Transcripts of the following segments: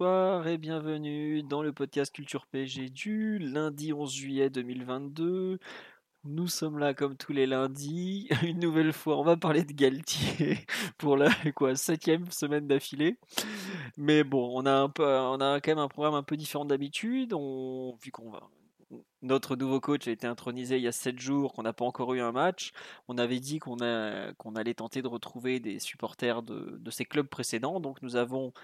Bonsoir et bienvenue dans le podcast Culture PG du lundi 11 juillet 2022. Nous sommes là comme tous les lundis. Une nouvelle fois, on va parler de Galtier pour la quoi septième semaine d'affilée. Mais bon, on a un peu, on a quand même un programme un peu différent d'habitude. Vu qu'on va, notre nouveau coach a été intronisé il y a 7 jours, qu'on n'a pas encore eu un match. On avait dit qu'on qu'on allait tenter de retrouver des supporters de, de ces clubs précédents. Donc nous avons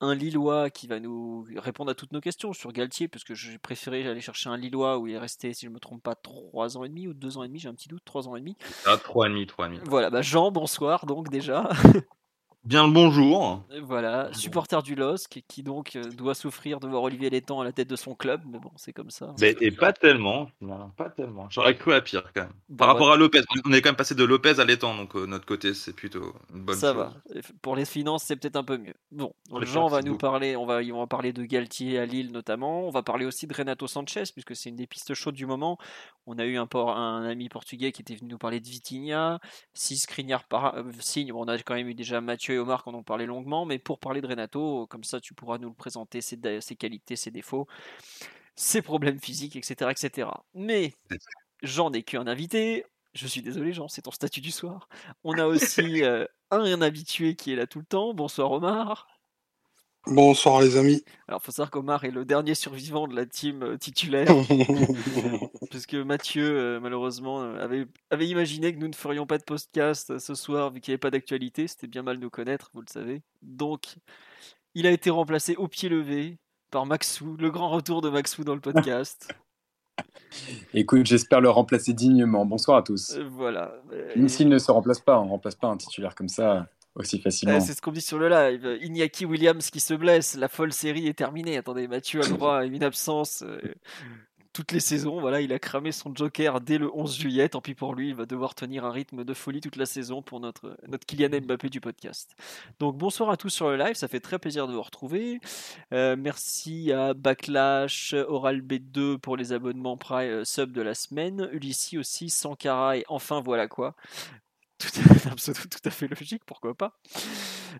un Lillois qui va nous répondre à toutes nos questions sur Galtier, parce que j'ai préféré aller chercher un Lillois où il est resté, si je ne me trompe pas, 3 ans et demi ou 2 ans et demi, j'ai un petit doute, 3 ans et demi. Ah, 3 et demi, 3 et demi. Voilà, bah Jean, bonsoir donc déjà. Bien le bonjour. Voilà, supporter du LOSC qui donc euh, doit souffrir de voir Olivier Létang à la tête de son club, mais bon, c'est comme ça. Mais, et pas tellement, non, pas tellement. J'aurais cru à pire quand même. Par rapport à Lopez, on est quand même passé de Lopez à Létang, donc euh, notre côté c'est plutôt une bonne ça chose. va. Pour les finances, c'est peut-être un peu mieux. Bon, les Jean va nous parler, on va, on va parler de Galtier à Lille notamment. On va parler aussi de Renato Sanchez puisque c'est une des pistes chaudes du moment. On a eu un ami portugais qui était venu nous parler de Vitinha. Si Skriniar par- euh, signe, bon, on a quand même eu déjà Mathieu et Omar qui en parlé longuement, mais pour parler de Renato, comme ça tu pourras nous le présenter, ses, qualités, ses défauts, ses problèmes physiques, etc. etc. Mais Jean n'est qu'un invité. Je suis désolé Jean, c'est ton statut du soir. On a aussi euh, un habitué qui est là tout le temps. Bonsoir Omar. Bonsoir les amis. Alors, faut savoir qu'Omar est le dernier survivant de la team euh, titulaire, puisque Mathieu, euh, malheureusement, euh, avait, avait imaginé que nous ne ferions pas de podcast ce soir, vu qu'il n'y avait pas d'actualité. C'était bien mal nous connaître, vous le savez. Donc, il a été remplacé au pied levé par Maxou, le grand retour de Maxou dans le podcast. Écoute, j'espère le remplacer dignement. Bonsoir à tous. Voilà. Même s'il ne se remplace pas, on ne remplace pas un titulaire comme ça aussi Euh, facilement. c'est ce qu'on dit sur le live. Iñaki Williams qui se blesse, la folle série est terminée. Attendez, Mathieu a le droit à une absence euh, toutes les saisons. Voilà, il a cramé son joker dès le 11 juillet. Tant pis pour lui, il va devoir tenir un rythme de folie toute la saison pour notre, notre Kylian Mbappé du podcast. Donc bonsoir à tous sur le live, ça fait très plaisir de vous retrouver. Euh, merci à Backlash, Oral B2 pour les abonnements Prime euh, sub de la semaine, Ulissi aussi, Sankara et enfin voilà quoi. Tout à, un pseudo tout à fait logique, pourquoi pas.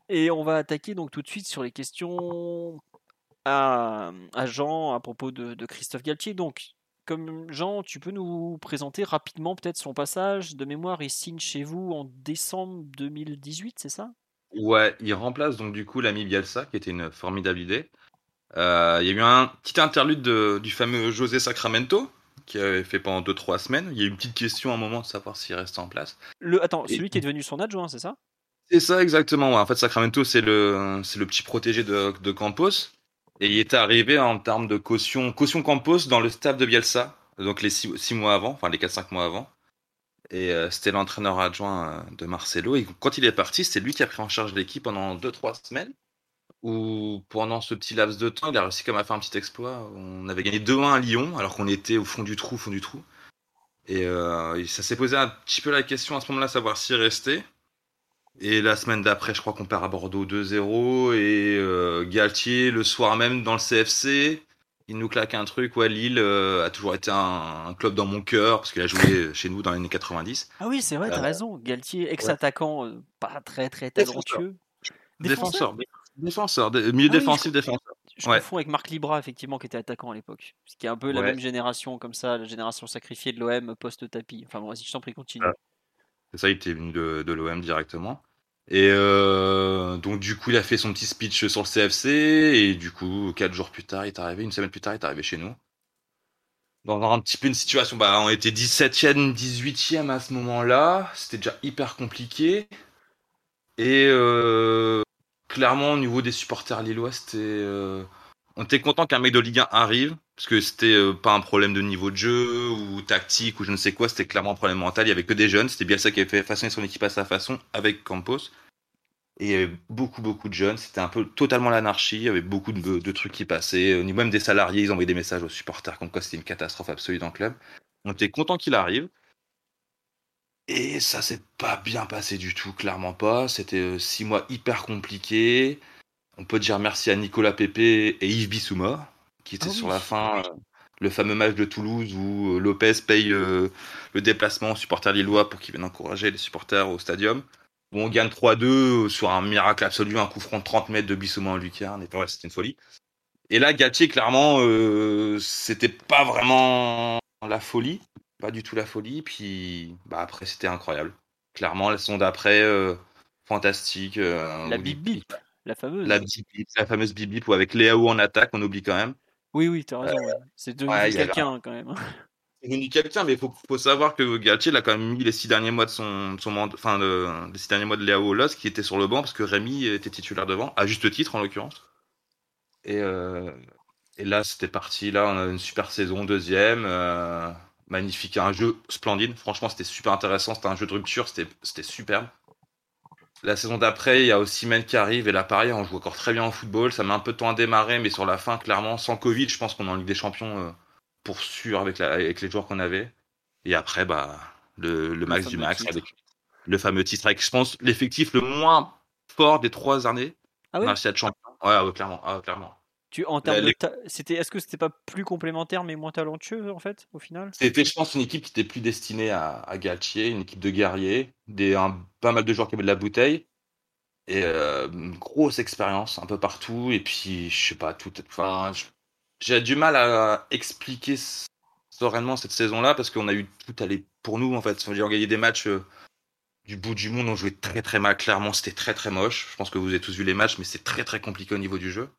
Et on va attaquer donc tout de suite sur les questions à, Jean à propos de, de Christophe Galtier. Donc, comme Jean, tu peux nous présenter rapidement peut-être son passage de mémoire. Il signe chez vous en décembre 2018, c'est ça? Ouais, il remplace donc du coup l'ami Bielsa, qui était une formidable idée. Euh, il y a eu un petit interlude de- du fameux José Sacramento, qui avait fait pendant 2-3 semaines. Il y a eu une petite question à un moment de savoir s'il restait en place. le, Attends, Et- celui qui est devenu son adjoint, c'est ça? C'est ça exactement. ouais. En fait, Sacramento, c'est le, c'est le petit protégé de, de Campos. Et il était arrivé en termes de caution, caution Campos dans le staff de Bielsa, donc les 6 mois avant, enfin les 4-5 mois avant. Et euh, c'était l'entraîneur adjoint euh, de Marcelo. Et quand il est parti, c'est lui qui a pris en charge l'équipe pendant 2-3 semaines. Où pendant ce petit laps de temps, il a réussi quand même à faire un petit exploit. On avait gagné 2-1 à Lyon, alors qu'on était au fond du trou, au fond du trou. Et, euh, ça s'est posé un petit peu la question à ce moment-là, savoir s'y rester. Et la semaine d'après, je crois qu'on perd à Bordeaux 2-0. Et euh, Galtier, le soir même, dans le CFC, il nous claque un truc. Ouais, Lille euh, a toujours été un, un club dans mon cœur, parce qu'il a joué chez nous dans les années 90. Ah oui, c'est vrai, t'as Euh, raison. Galtier, ex-attaquant, pas très très talentueux. Défenseur. Défenseur. Dé- milieu Ah oui, défensif, défenseur. Je Ouais. confonds avec Marc Libra, effectivement, qui était attaquant à l'époque. Ce qui est un peu la même génération, comme ça, la génération sacrifiée de l'OM post-tapis. Enfin bon, vas-y, je t'en prie, continue. Ah. C'est ça, il était venu de, de l'OM directement. Et euh, donc, du coup, il a fait son petit speech sur le CFC. Et du coup, quatre jours plus tard, il est arrivé. Une semaine plus tard, il est arrivé chez nous. Dans un petit peu une situation, bah, on était 17e, 18e à ce moment-là. C'était déjà hyper compliqué. Et euh, clairement, au niveau des supporters lillois, c'était. euh, on était content qu'un mec de Ligue 1 arrive, parce que c'était euh, pas un problème de niveau de jeu ou tactique ou je ne sais quoi, c'était clairement un problème mental. Il y avait que des jeunes, c'était Bielsa qui avait fait façonner son équipe à sa façon avec Campos. Et il y avait beaucoup, beaucoup de jeunes. C'était un peu totalement l'anarchie. Il y avait beaucoup de, de trucs qui passaient. Au niveau même des salariés, ils envoyaient des messages aux supporters comme quoi c'était une catastrophe absolue dans le club. On était content qu'il arrive. Et ça s'est pas bien passé du tout, clairement pas. C'était euh, six mois hyper compliqués. On peut dire merci à Nicolas Pépé et Yves Bissouma, qui étaient Ah sur la fin. euh, le fameux match de Toulouse où euh, Lopez paye le déplacement aux supporters lillois pour qu'ils viennent encourager les supporters au stadium. Où on gagne 3-2 sur un miracle absolu, un coup franc de 30 mètres de Bissouma en lucarne. Et ouais, c'était une folie. Et là, Galtier, clairement, euh, c'était pas vraiment la folie. Pas du tout la folie. Puis bah, après, c'était incroyable. Clairement, la saison d'après, euh, fantastique. euh, La bip bip, la fameuse. La, bip bip, la fameuse bip bip, ou avec Léao en attaque, on oublie quand même. Oui, oui, t'as raison. ouais. C'est devenu ouais, quelqu'un hein, quand même. C'est devenu quelqu'un, mais il faut, faut savoir que Galtier il a quand même mis les six derniers mois de son, de son enfin le- les six derniers mois de LOSC qui était sur le banc parce que Rémi était titulaire devant, à juste titre en l'occurrence. Et, euh, et là c'était parti, là on a une super saison, deuxième, euh, magnifique, un jeu splendide. Franchement c'était super intéressant, c'était un jeu de rupture, c'était superbe. La saison d'après, il y a Osimhen qui arrive et là pareil, on joue encore très bien au football. Ça met un peu de temps à démarrer, mais sur la fin, clairement, sans Covid, je pense qu'on est en Ligue des Champions euh, pour sûr avec, la, avec les joueurs qu'on avait. Et après, bah, le, le max du max titre. avec le fameux titre avec, je pense, l'effectif le moins fort des trois années. Ah oui champion. Ouais, ouais, clairement, ah, clairement. Tu, en termes La- de les- ta- c'était, est-ce que c'était pas plus complémentaire mais moins talentueux en fait au final? C'était, je pense, une équipe qui était plus destinée à, à Galtier, une équipe de guerriers, des, un, pas mal de joueurs qui avaient de la bouteille. Et euh, une grosse expérience un peu partout. Et puis, je sais pas, tout. Enfin, j'ai du mal à expliquer sereinement cette saison-là parce qu'on a eu tout aller pour nous en fait. On a gagné des matchs euh, du bout du monde, on jouait très très mal. Clairement, c'était très très moche. Je pense que vous avez tous vu les matchs, mais c'est très très compliqué au niveau du jeu.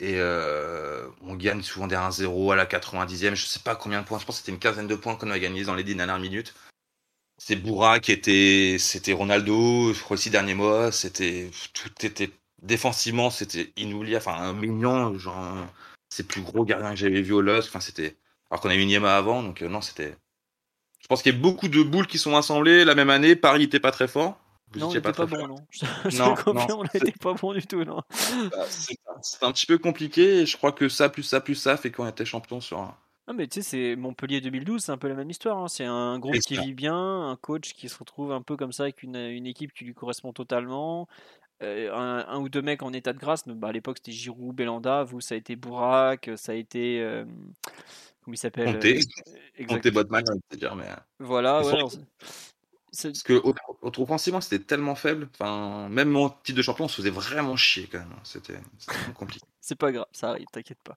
Et euh, on gagne souvent des 1-0 à la 90e. Je sais pas combien de points. Je pense que c'était une quinzaine de points qu'on a gagné dans les dix dernières minutes. C'est Boura qui était, c'était Ronaldo. Je crois les six derniers mois, c'était tout était défensivement, c'était inoubliable. Enfin, un mignon, genre c'est plus gros gardien que j'avais vu au LOSC. Enfin, c'était alors qu'on a eu Niema avant, donc euh, non, c'était. Je pense qu'il y a beaucoup de boules qui sont assemblées la même année. Paris n'était pas très fort. Vous Non, on n'était pas, bon, non. Je, je Non, te non, on n'était pas bon du tout, non. Bah, C'est un petit peu compliqué. Et je crois que ça, plus ça, plus ça, fait qu'on était champion sur un. Ah, mais tu sais, c'est Montpellier 2012, c'est un peu la même histoire. hein. C'est un groupe qui vit bien, un coach qui se retrouve un peu comme ça avec une, une équipe qui lui correspond totalement. euh, un, un ou deux mecs en état de grâce. Bah, à l'époque, c'était Giroud, Belanda. Vous, ça a été Bourak, ça a été. euh, comment il s'appelle Comté. euh, Compter Botman, de te dire, mais. Voilà, ouais, Parce que offensivement, c'était tellement faible. Enfin, même en titre de champion, on se faisait vraiment chier quand même. C'était c'était compliqué. C'est pas grave, ça arrive, t'inquiète pas.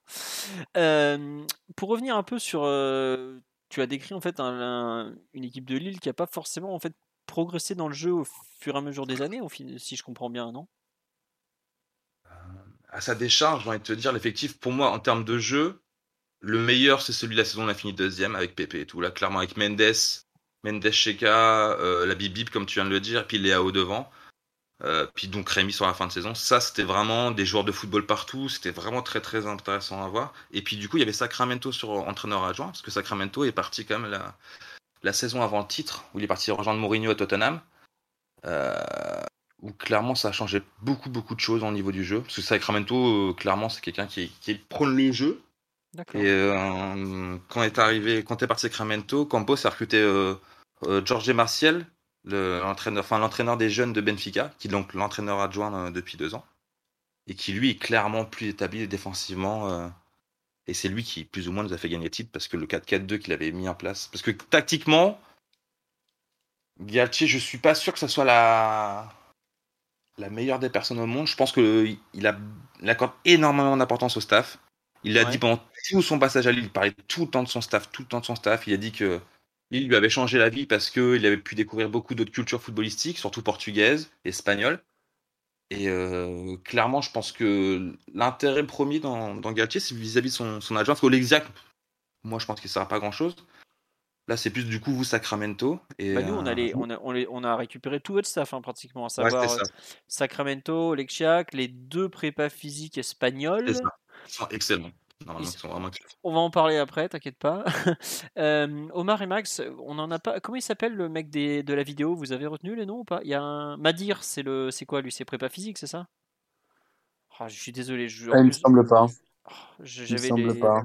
Euh, pour revenir un peu sur, euh, tu as décrit en fait un- un- une équipe de Lille qui a pas forcément en fait progressé dans le jeu au fur et à mesure des années, au si je comprends bien, non? À sa décharge, j'ai envie de te dire, l'effectif, pour moi, en termes de jeu, le meilleur, c'est celui de la saison. On a fini deuxième avec Pépé et tout. Là, clairement, avec Mendes, Mendes Cheka, euh, la Bibib, comme tu viens de le dire, puis Léao devant. Euh, puis donc Rémi sur la fin de saison. Ça, c'était vraiment des joueurs de football partout. C'était vraiment très, très intéressant à voir. Et puis, du coup, il y avait Sacramento sur entraîneur adjoint, parce que Sacramento est parti quand même la, la saison avant le titre, où il est parti rejoindre Mourinho à Tottenham. Euh, où clairement ça a changé beaucoup beaucoup de choses au niveau du jeu. Parce que Sacramento, euh, clairement, c'est quelqu'un qui, qui prône le jeu. Et euh, quand est arrivé, quand est parti Sacramento, Campos a recruté euh, Jorge Marcial, le- l'entraîneur, enfin l'entraîneur des jeunes de Benfica, qui est donc l'entraîneur adjoint euh, depuis deux ans, et qui lui est clairement plus établi défensivement. euh, et c'est lui qui plus ou moins nous a fait gagner le titre parce que le 4-4-2 qu'il avait mis en place, parce que tactiquement, Galtier, je suis pas sûr que ça soit la la meilleure des personnes au monde. Je pense que il a il accorde énormément d'importance au staff. Il l'a Ouais. dit pendant tout son passage à Lille. Il parlait tout le temps de son staff, tout le temps de son staff. Il a dit que Lille lui avait changé la vie parce qu'il avait pu découvrir beaucoup d'autres cultures footballistiques, surtout portugaises, espagnoles. Et euh, clairement, je pense que l'intérêt premier dans, dans Galtier, c'est vis-à-vis de son, son adjoint. Parce qu'Olexiac, moi, je pense qu'il ne sert pas à grand-chose. Là, c'est plus du coup vous Sacramento. Et, Bah, nous, on a, euh, les- on, a, on, les- on a récupéré tout votre staff, hein, pratiquement, à savoir euh, ça. Sacramento, Lecchiac, les deux prépas physiques espagnols. C'est ça. Excellents. Normalement, Ils- ils sont vraiment On va en parler après, t'inquiète pas. Euh, Omar et Max, on en a pas. Comment il s'appelle le mec des, de la vidéo? Vous avez retenu les noms ou pas? Il y a un Madir, c'est le, c'est quoi lui? C'est prépa physique, c'est ça? Ah, Je suis désolé. Je, Ah, il me semble pas. je- il me semble les. pas.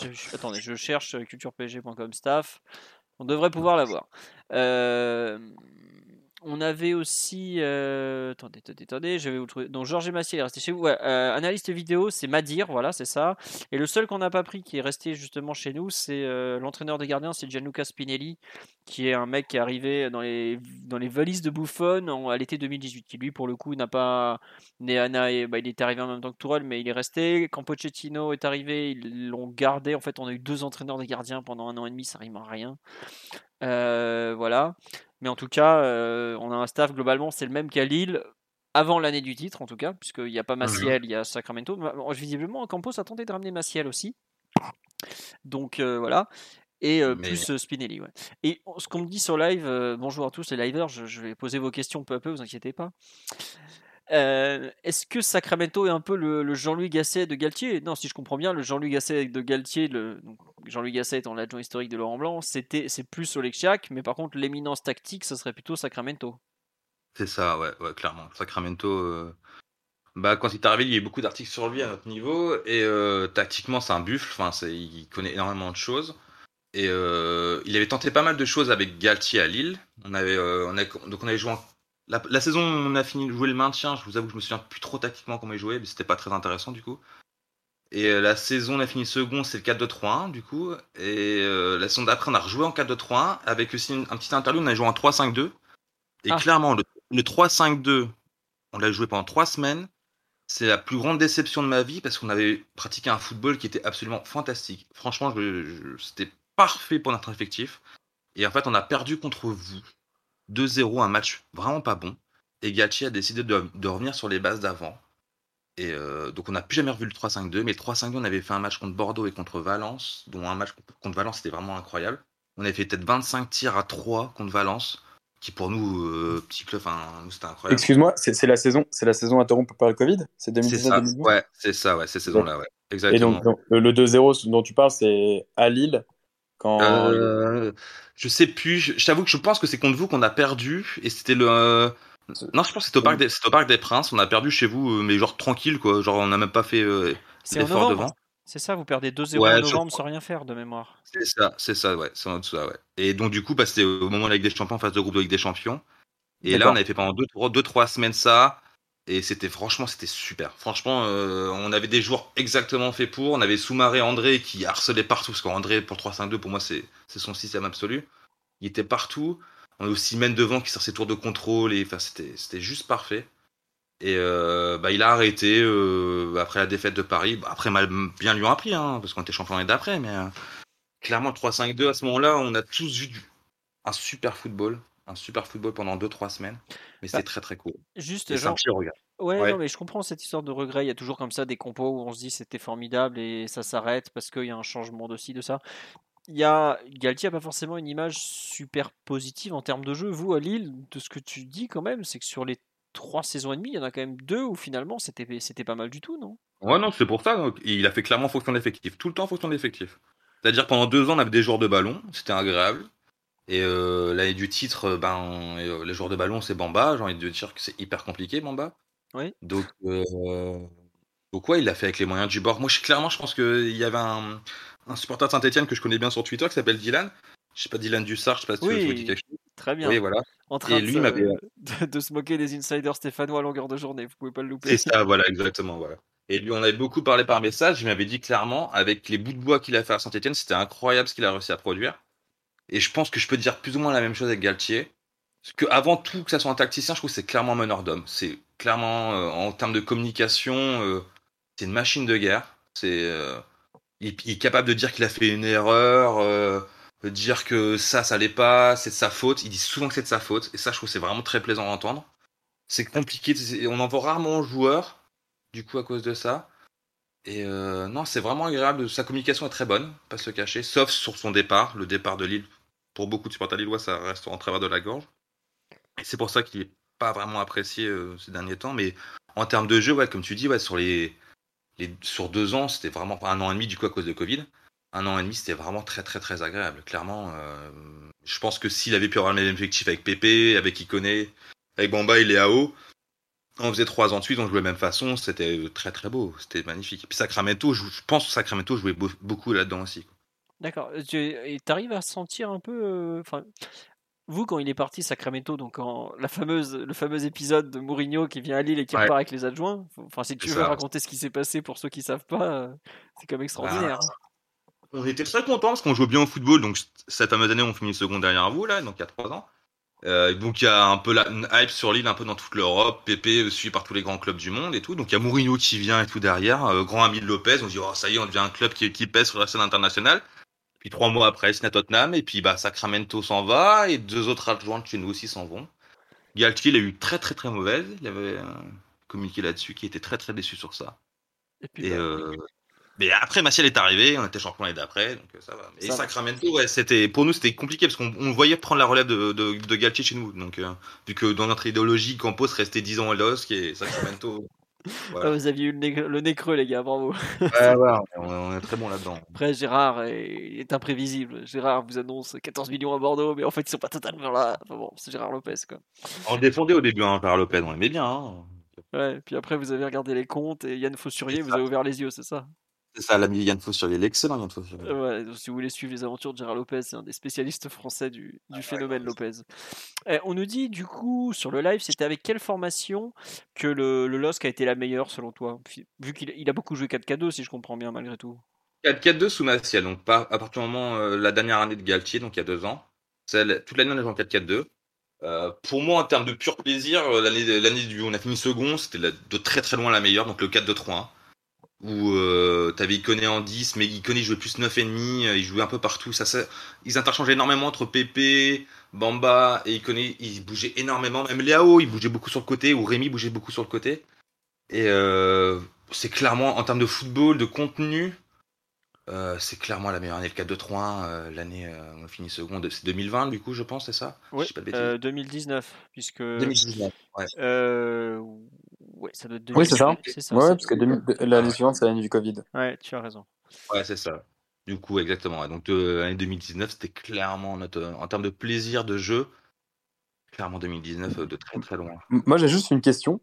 je- je- attendez, je cherche culturepg.com staff. On devrait pouvoir l'avoir. Euh, on avait aussi. euh, attendez, attendez, attendez, je vais vous trouver. Donc, Georges Massier est resté chez vous. Euh, analyste vidéo, c'est Madir, voilà, c'est ça. Et le seul qu'on n'a pas pris qui est resté justement chez nous, c'est euh, l'entraîneur des gardiens, c'est Gianluca Spinelli, qui est un mec qui est arrivé dans les, valises de Buffon en- à l'été 2018, qui lui, pour le coup, n'a pas. n'a- n'a- bah, il est arrivé en même temps que Tourelle, mais il est resté. Quand Pochettino est arrivé, ils l'ont gardé. En fait, on a eu deux entraîneurs des gardiens pendant un an et demi, ça rime à rien. Voilà. Mais en tout cas, euh, on a un staff globalement, c'est le même qu'à Lille avant l'année du titre, en tout cas, puisqu'il n'y a pas Maciel, il y a Sacramento. Bon, Visiblement, Campos a tenté de ramener Maciel aussi. Donc euh, voilà. Et euh, Mais- plus Spinelli. Ouais. Et on- ce qu'on me dit sur live, bonjour à tous les liveurs, je, je vais poser vos questions peu à peu, vous inquiétez pas. Euh, Est-ce que Sacramento est un peu le, Jean-Louis Gasset de Galtier? Non, si je comprends bien, le Jean-Louis Gasset de Galtier, Jean-Louis Gasset étant l'adjoint historique de Laurent Blanc, c'était c'est plus Oleksiak, mais par contre l'éminence tactique, ça serait plutôt Sacramento. C'est ça, ouais, ouais, clairement. Sacramento, euh, bah, quand il est arrivé, il y a eu beaucoup d'articles sur lui à notre niveau. Et euh, tactiquement, c'est un buffle. Enfin, il connaît énormément de choses. Et il avait tenté pas mal de choses avec Galtier à Lille. On avait, donc on avait joué en- la, la saison où on a fini de jouer le maintien. Je vous avoue que je me souviens plus trop tactiquement comment il jouait, mais c'était pas très intéressant du coup. Et euh, la saison, on a fini second, c'est le 4-2-3-1 du coup. Et euh, la saison d'après, on a rejoué en 4-2-3-1 avec aussi une- un petit interlude, on a joué en 3-5-2. Et Ah. clairement, le, le 3-5-2, on l'a joué pendant trois semaines. C'est la plus grande déception de ma vie parce qu'on avait pratiqué un football qui était absolument fantastique. Franchement, c'était parfait pour notre effectif. Et en fait, on a perdu contre vous 2-0, un match vraiment pas bon. Et Galtier a décidé de, de revenir sur les bases d'avant. Et euh, donc, on n'a plus jamais revu le 3-5-2. Mais le 3-5-2, on avait fait un match contre Bordeaux et contre Valence, dont un match contre Valence, c'était vraiment incroyable. On avait fait peut-être 25 tirs à 3 contre Valence, qui pour nous, euh, petit club, enfin, c'était incroyable. Excuse-moi, c'est la saison, c'est la saison interrompue par le Covid? C'est C'est ça, 2019-2020 ouais, c'est ça, ouais, ces saisons-là, ouais. Et Exactement. donc, donc, le le 2-0 dont tu parles, c'est à Lille. Quand... Euh, je sais plus, je, je t'avoue que je pense que c'est contre vous qu'on a perdu, et c'était le. euh, Non, je pense que c'était au, Parc des- au Parc des Princes, on a perdu chez vous, euh, mais genre tranquille, quoi. Genre, on n'a même pas fait euh, l'effort novembre. devant. C'est ça, vous perdez 2-0 Ouais, en novembre sans rien faire de mémoire. C'est ça, c'est ça, ouais, c'est en dessous, ça, ouais. Et donc, du coup, bah, c'était au moment de la Ligue des Champions, phase de groupe de Ligue des Champions. Et là, on avait fait pendant 2-3 deux, trois semaines ça. Et c'était franchement, c'était super. Franchement, euh, on avait des joueurs exactement faits pour. On avait Soumaré André qui harcelait partout. Parce qu'André, pour 3-5-2, pour moi, c'est son système absolu. Il était partout. On a aussi Men devant qui sort ses tours de contrôle. Et enfin, c'était juste parfait. Et euh, bah, il a arrêté euh, après la défaite de Paris. Bah, après, mal, bien lui ont appris, hein, parce qu'on était champion l'année d'après. Mais clairement, le 3-5-2, à ce moment-là, on a tous vu un super football. Un super football pendant 2-3 semaines. Mais c'était Bah, très très cool. Juste, Et c'est un genre. Ouais, Ouais. non, mais je comprends cette histoire de regret. Il y a toujours comme ça des compos où on se dit c'était formidable et ça s'arrête parce qu'il y a un changement de ci, de ça. Il y a Galtier n'a pas forcément une image super positive en termes de jeu. Vous, à Lille, de ce que tu dis quand même, c'est que sur les trois saisons et demie, il y en a quand même deux où finalement c'était c'était pas mal du tout, non? Ouais, non, c'est pour ça. donc, il a fait clairement fonction d'effectif. Tout le temps fonction d'effectif. C'est-à-dire pendant deux ans, on avait des joueurs de ballon. C'était agréable. Et euh, l'année du titre, euh, ben, euh, les joueurs de ballon, c'est Bamba. J'ai envie de dire que c'est hyper compliqué, Bamba. Oui. Donc, euh, donc ouais, il l'a fait avec les moyens du bord. Moi, je, clairement, je pense qu'il y avait un, un supporter de Saint-Etienne que je connais bien sur Twitter qui s'appelle Dylan. Je sais pas, Dylan Dussard, je sais pas si Oui, tu veux quelque chose. Très bien. Oui, voilà. En train Et lui m'avait- de, de se moquer des insiders stéphanois à longueur de journée. Vous pouvez pas le louper. C'est ça, voilà, exactement, voilà. Et lui, on avait beaucoup parlé par message. Il m'avait dit clairement, avec les bouts de bois qu'il a fait à Saint-Etienne, c'était incroyable ce qu'il a réussi à produire. Et je pense que je peux dire plus ou moins la même chose avec Galtier. Parce que avant tout, que ça soit un tacticien, je trouve que c'est clairement un meneur d'homme. C'est clairement, euh, en termes de communication, euh, c'est une machine de guerre. C'est, euh, il, est capable de dire qu'il a fait une erreur, de dire que ça, ça allait pas, c'est de sa faute. Il dit souvent que c'est de sa faute. Et ça, je trouve que c'est vraiment très plaisant à entendre. C'est compliqué. On en voit rarement aux joueurs, du coup, à cause de ça. Et non, c'est vraiment agréable. Sa communication est très bonne, pas se cacher, sauf sur son départ, le départ de Lille. Pour beaucoup de supporters lillois, ça reste en travers de la gorge. Et c'est pour ça qu'il est pas vraiment apprécié euh, ces derniers temps. Mais en termes de jeu, ouais, comme tu dis, ouais, sur les sur deux ans, c'était vraiment un an et demi du coup à cause de Covid. Un an et demi, c'était vraiment très très très agréable. Clairement, euh, je pense que s'il avait pu avoir le même objectif avec Pépé, avec Ikoné, avec Bamba et Léao, on faisait trois ans de suite, on jouait de la même façon, c'était très très beau, c'était magnifique. Et puis Sacramento, je, je pense que Sacramento jouait beaucoup là-dedans aussi. D'accord. Tu arrives à sentir un peu. Enfin, vous, quand il est parti Sacramento, donc en, la fameuse, le fameux épisode de Mourinho qui vient à Lille et qui repart avec les adjoints, enfin, si tu veux raconter ce qui s'est passé pour ceux qui savent pas, c'est comme extraordinaire. Bah, on était très contents parce qu'on jouait bien au football. Donc, cette fameuse année, on finit second derrière vous, là, donc il y a trois ans. Euh, donc, il y a un peu la hype sur l'île, un peu dans toute l'Europe. Pépé suivi par tous les grands clubs du monde et tout. Donc, il y a Mourinho qui vient et tout derrière. Euh, grand ami de Lopez. On dit, oh, ça y est, on devient un club qui, qui pèse sur la scène internationale. Puis trois mois après, c'est à Tottenham, et puis bah, Sacramento s'en va, et deux autres adjoints de chez nous aussi s'en vont. Galtier, il a eu très très très mauvaise. Il avait communiqué là-dessus, qui était très très déçu sur ça. Et, puis, bah, euh, Mais après, Maciel est arrivé, on était champion l'année d'après, donc euh, ça va. Et Sacramento, ouais, c'était pour nous c'était compliqué parce qu'on voyait prendre la relève de, de, Galtier chez nous. Donc, euh, vu que dans notre idéologie, Campos restait 10 ans à l'os, et Sacramento ah, vous aviez eu le nez, creux, les gars, bravo. Ouais, ouais, on, est très bon là-dedans. Après, Gérard est, imprévisible. Gérard vous annonce 14 millions à Bordeaux, mais en fait, ils sont pas totalement là. Enfin bon, c'est Gérard Lopez, quoi. On défendait au début, hein, Gérard Lopez, on aimait bien. Hein. Ouais, puis après, vous avez regardé les comptes et Yann Fossurier vous avez ouvert les yeux, c'est ça? C'est ça, l'ami Yann Fossurier, l'excellent Yann Fossurier. Ouais, si vous voulez suivre les aventures de Gérard Lopez, c'est un des spécialistes français du, du ah, phénomène Lopez. Eh, on nous dit, du coup, sur le live, c'était avec quelle formation que le, le LOSC a été la meilleure selon toi? Vu qu'il il a beaucoup joué 4K2, si je comprends bien, malgré tout. 4-4-2 sous Maciel, donc pas à partir du moment euh, la dernière année de Galtier, donc il y a deux ans. Celle, toute l'année on a joué en 4-4-2. Euh, pour moi, en termes de pur plaisir, euh, l'année, l'année où on a fini second, c'était de très très loin la meilleure, donc le 4-2-3-1 où euh, t'avais Ikoné en 10, mais Ikoné jouait plus 9,5, euh, il jouait un peu partout. Ça, ça, ils interchangeaient énormément entre Pépé, Bamba et ils bougeaient énormément. Même Léao, il bougeait beaucoup sur le côté, ou Rémi bougeait beaucoup sur le côté. Et euh, c'est clairement, en termes de football, de contenu, euh, c'est clairement la meilleure année, le 4-2-3-1, euh, l'année où on finit seconde, c'est 2020 du coup, je pense, c'est ça? Oui, 2019, puisque... 2019, ouais. Ouais, ça doit être Oui, c'est ça. Ouais, parce que l'année suivante, c'est l'année du Covid. Ouais, tu as raison. Ouais, c'est ça. Du coup, exactement. Donc, l'année 2019, c'était clairement notre, en termes de plaisir de jeu, clairement 2019 euh, de très très loin. Moi, j'ai juste une question.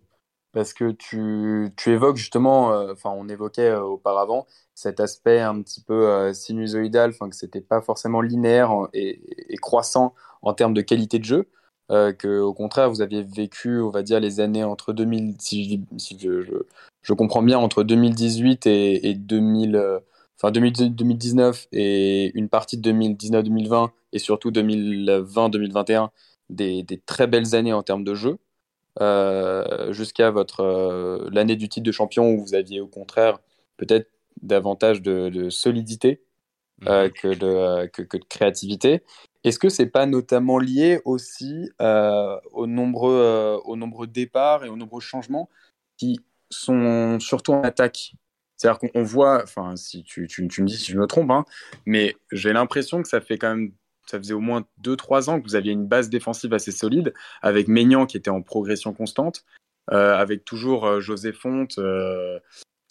Parce que tu, tu évoques justement, euh, enfin, on évoquait euh, auparavant cet aspect un petit peu sinusoïdal, enfin, que c'était pas forcément linéaire et, et, croissant en termes de qualité de jeu euh, que au contraire vous aviez vécu, on va dire les années entre 2000, si je, si je, je, comprends bien, entre 2018 et, et 2000, euh, enfin 2019 et une partie de 2019-2020 et surtout 2020-2021, des, des, très belles années en termes de jeu. Euh, jusqu'à votre euh, l'année du titre de champion où vous aviez au contraire peut-être davantage de, de solidité que, de, que, que, de créativité. Est-ce que c'est pas notamment lié aussi euh, aux, nombreux, euh, aux nombreux départs et aux nombreux changements qui sont surtout en attaque? C'est-à-dire qu'on voit, enfin, si tu, me dis si je me trompe, hein, mais j'ai l'impression que ça fait quand même, ça faisait au moins 2-3 ans que vous aviez une base défensive assez solide, avec Maignan qui était en progression constante, euh, avec toujours José Fonte,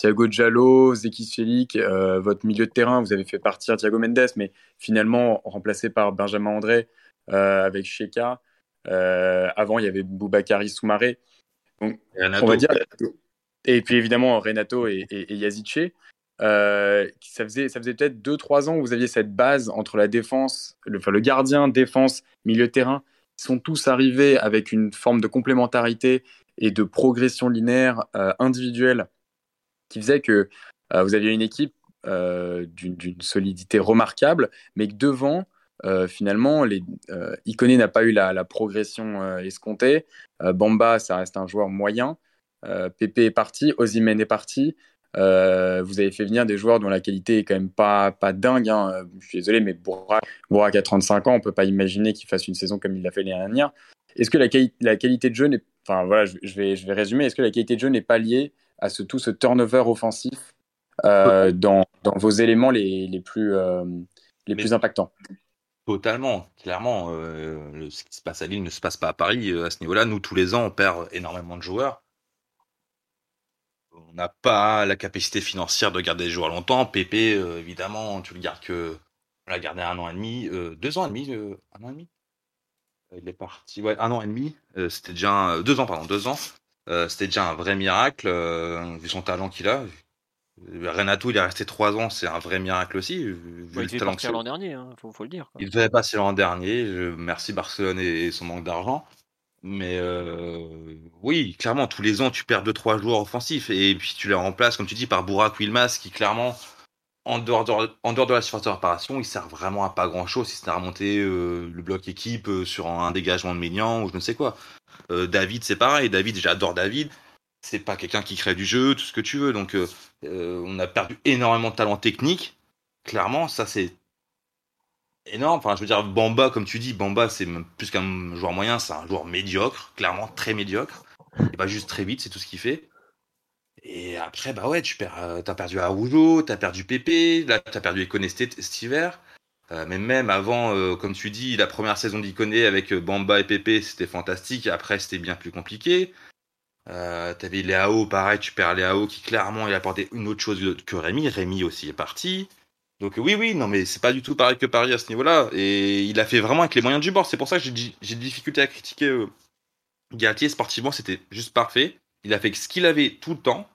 Thiago Giallo, Zeki Félix, euh, votre milieu de terrain, vous avez fait partir Thiago Mendes, mais finalement remplacé par Benjamin André euh, avec Sheka. Euh, avant, il y avait Boubakari Soumaré. Donc, on va dire. Et puis évidemment, Renato et, et, et Euh, ça faisait, ça faisait peut-être 2-3 ans où vous aviez cette base entre la défense, le, enfin, le gardien, défense, milieu de terrain. Ils sont tous arrivés avec une forme de complémentarité et de progression linéaire euh, individuelle qui faisait que euh, vous aviez une équipe euh, d'une solidité remarquable, mais que devant, euh, finalement, les, Iconé n'a pas eu la, progression escomptée. Bamba, ça reste un joueur moyen. Pépé est parti, Ozymen est parti. vous avez fait venir des joueurs dont la qualité est quand même pas, pas dingue. Hein. Je suis désolé, mais Bourak, a 35 ans, on peut pas imaginer qu'il fasse une saison comme il l'a fait l'année dernière. Est-ce que la, qualité de jeu n'est, enfin voilà, je, vais, je vais résumer. Est-ce que la qualité de jeu n'est pas liée à ce, tout ce turnover offensif euh, dans, dans, vos éléments les, les plus, euh, les plus impactants. Totalement, clairement. Euh, ce qui se passe à Lille ne se passe pas à Paris. à ce niveau-là, nous, tous les ans, on perd énormément de joueurs. on n'a pas la capacité financière de garder les joueurs longtemps. Pépé, évidemment, tu le gardes que. On l'a gardé un an et demi, deux ans et demi, un an et demi. Il est parti, ouais, un an et demi. c'était déjà un, deux ans, pardon, deux ans. C'était déjà un vrai miracle, vu son talent qu'il a. Renato, il est resté trois ans, c'est un vrai miracle aussi. Vu il devait partir l'an dernier, hein, faut, faut, le dire. Il devait passer l'an dernier. merci Barcelone et son manque d'argent. Mais euh, oui, clairement, tous les ans, tu perds 2-3 joueurs offensifs et puis tu les remplaces, comme tu dis, par Bourak Wilmas, qui clairement, en dehors, de, la surface de réparation, il sert vraiment à pas grand-chose, si c'est à remonter euh, le bloc équipe euh, sur un dégagement de Ménian ou je ne sais quoi. David, c'est pareil. David, j'adore David. C'est pas quelqu'un qui crée du jeu, tout ce que tu veux. Donc, on a perdu énormément de talent technique. Clairement, ça, c'est énorme. Enfin, je veux dire, Bamba, comme tu dis, Bamba, c'est plus qu'un joueur moyen, c'est un joueur médiocre, clairement très médiocre. Il va juste très vite, c'est tout ce qu'il fait. Et après, bah ouais, tu perds, euh, t'as perdu Arujo, t'as perdu Pépé, là, t'as perdu Econesté cet hiver. Euh, mais même avant, euh, comme tu dis, la première saison d'Iconé avec Bamba et Pépé, c'était fantastique. Après, c'était bien plus compliqué. Euh, T'avais Léao, pareil, tu perds Léao qui clairement il a apporté une autre chose que Rémi. Rémi aussi est parti. Donc oui, oui, non, mais c'est pas du tout pareil que Paris à ce niveau-là. Et il a fait vraiment avec les moyens du bord. C'est pour ça que j'ai des difficultés à critiquer euh, Galtier. Sportivement, c'était juste parfait. Il a fait ce qu'il avait tout le temps.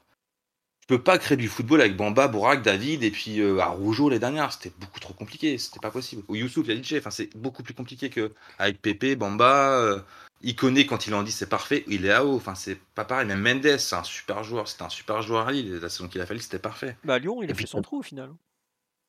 Tu peux pas créer du football avec Bamba, Bourak, David et puis euh, Rougeau les dernières. C'était beaucoup trop compliqué. C'était pas possible. Ou Youssouf, Yadidje. Enfin, c'est beaucoup plus compliqué que avec Pepe, Bamba. Euh, il connaît quand il en dit c'est parfait. Il est à haut. Enfin, c'est pas pareil. Même Mendes, c'est un super joueur. C'était un super joueur à Lille. La saison qu'il a fallu, c'était parfait. Bah, à Lyon, il a fait son trou au final.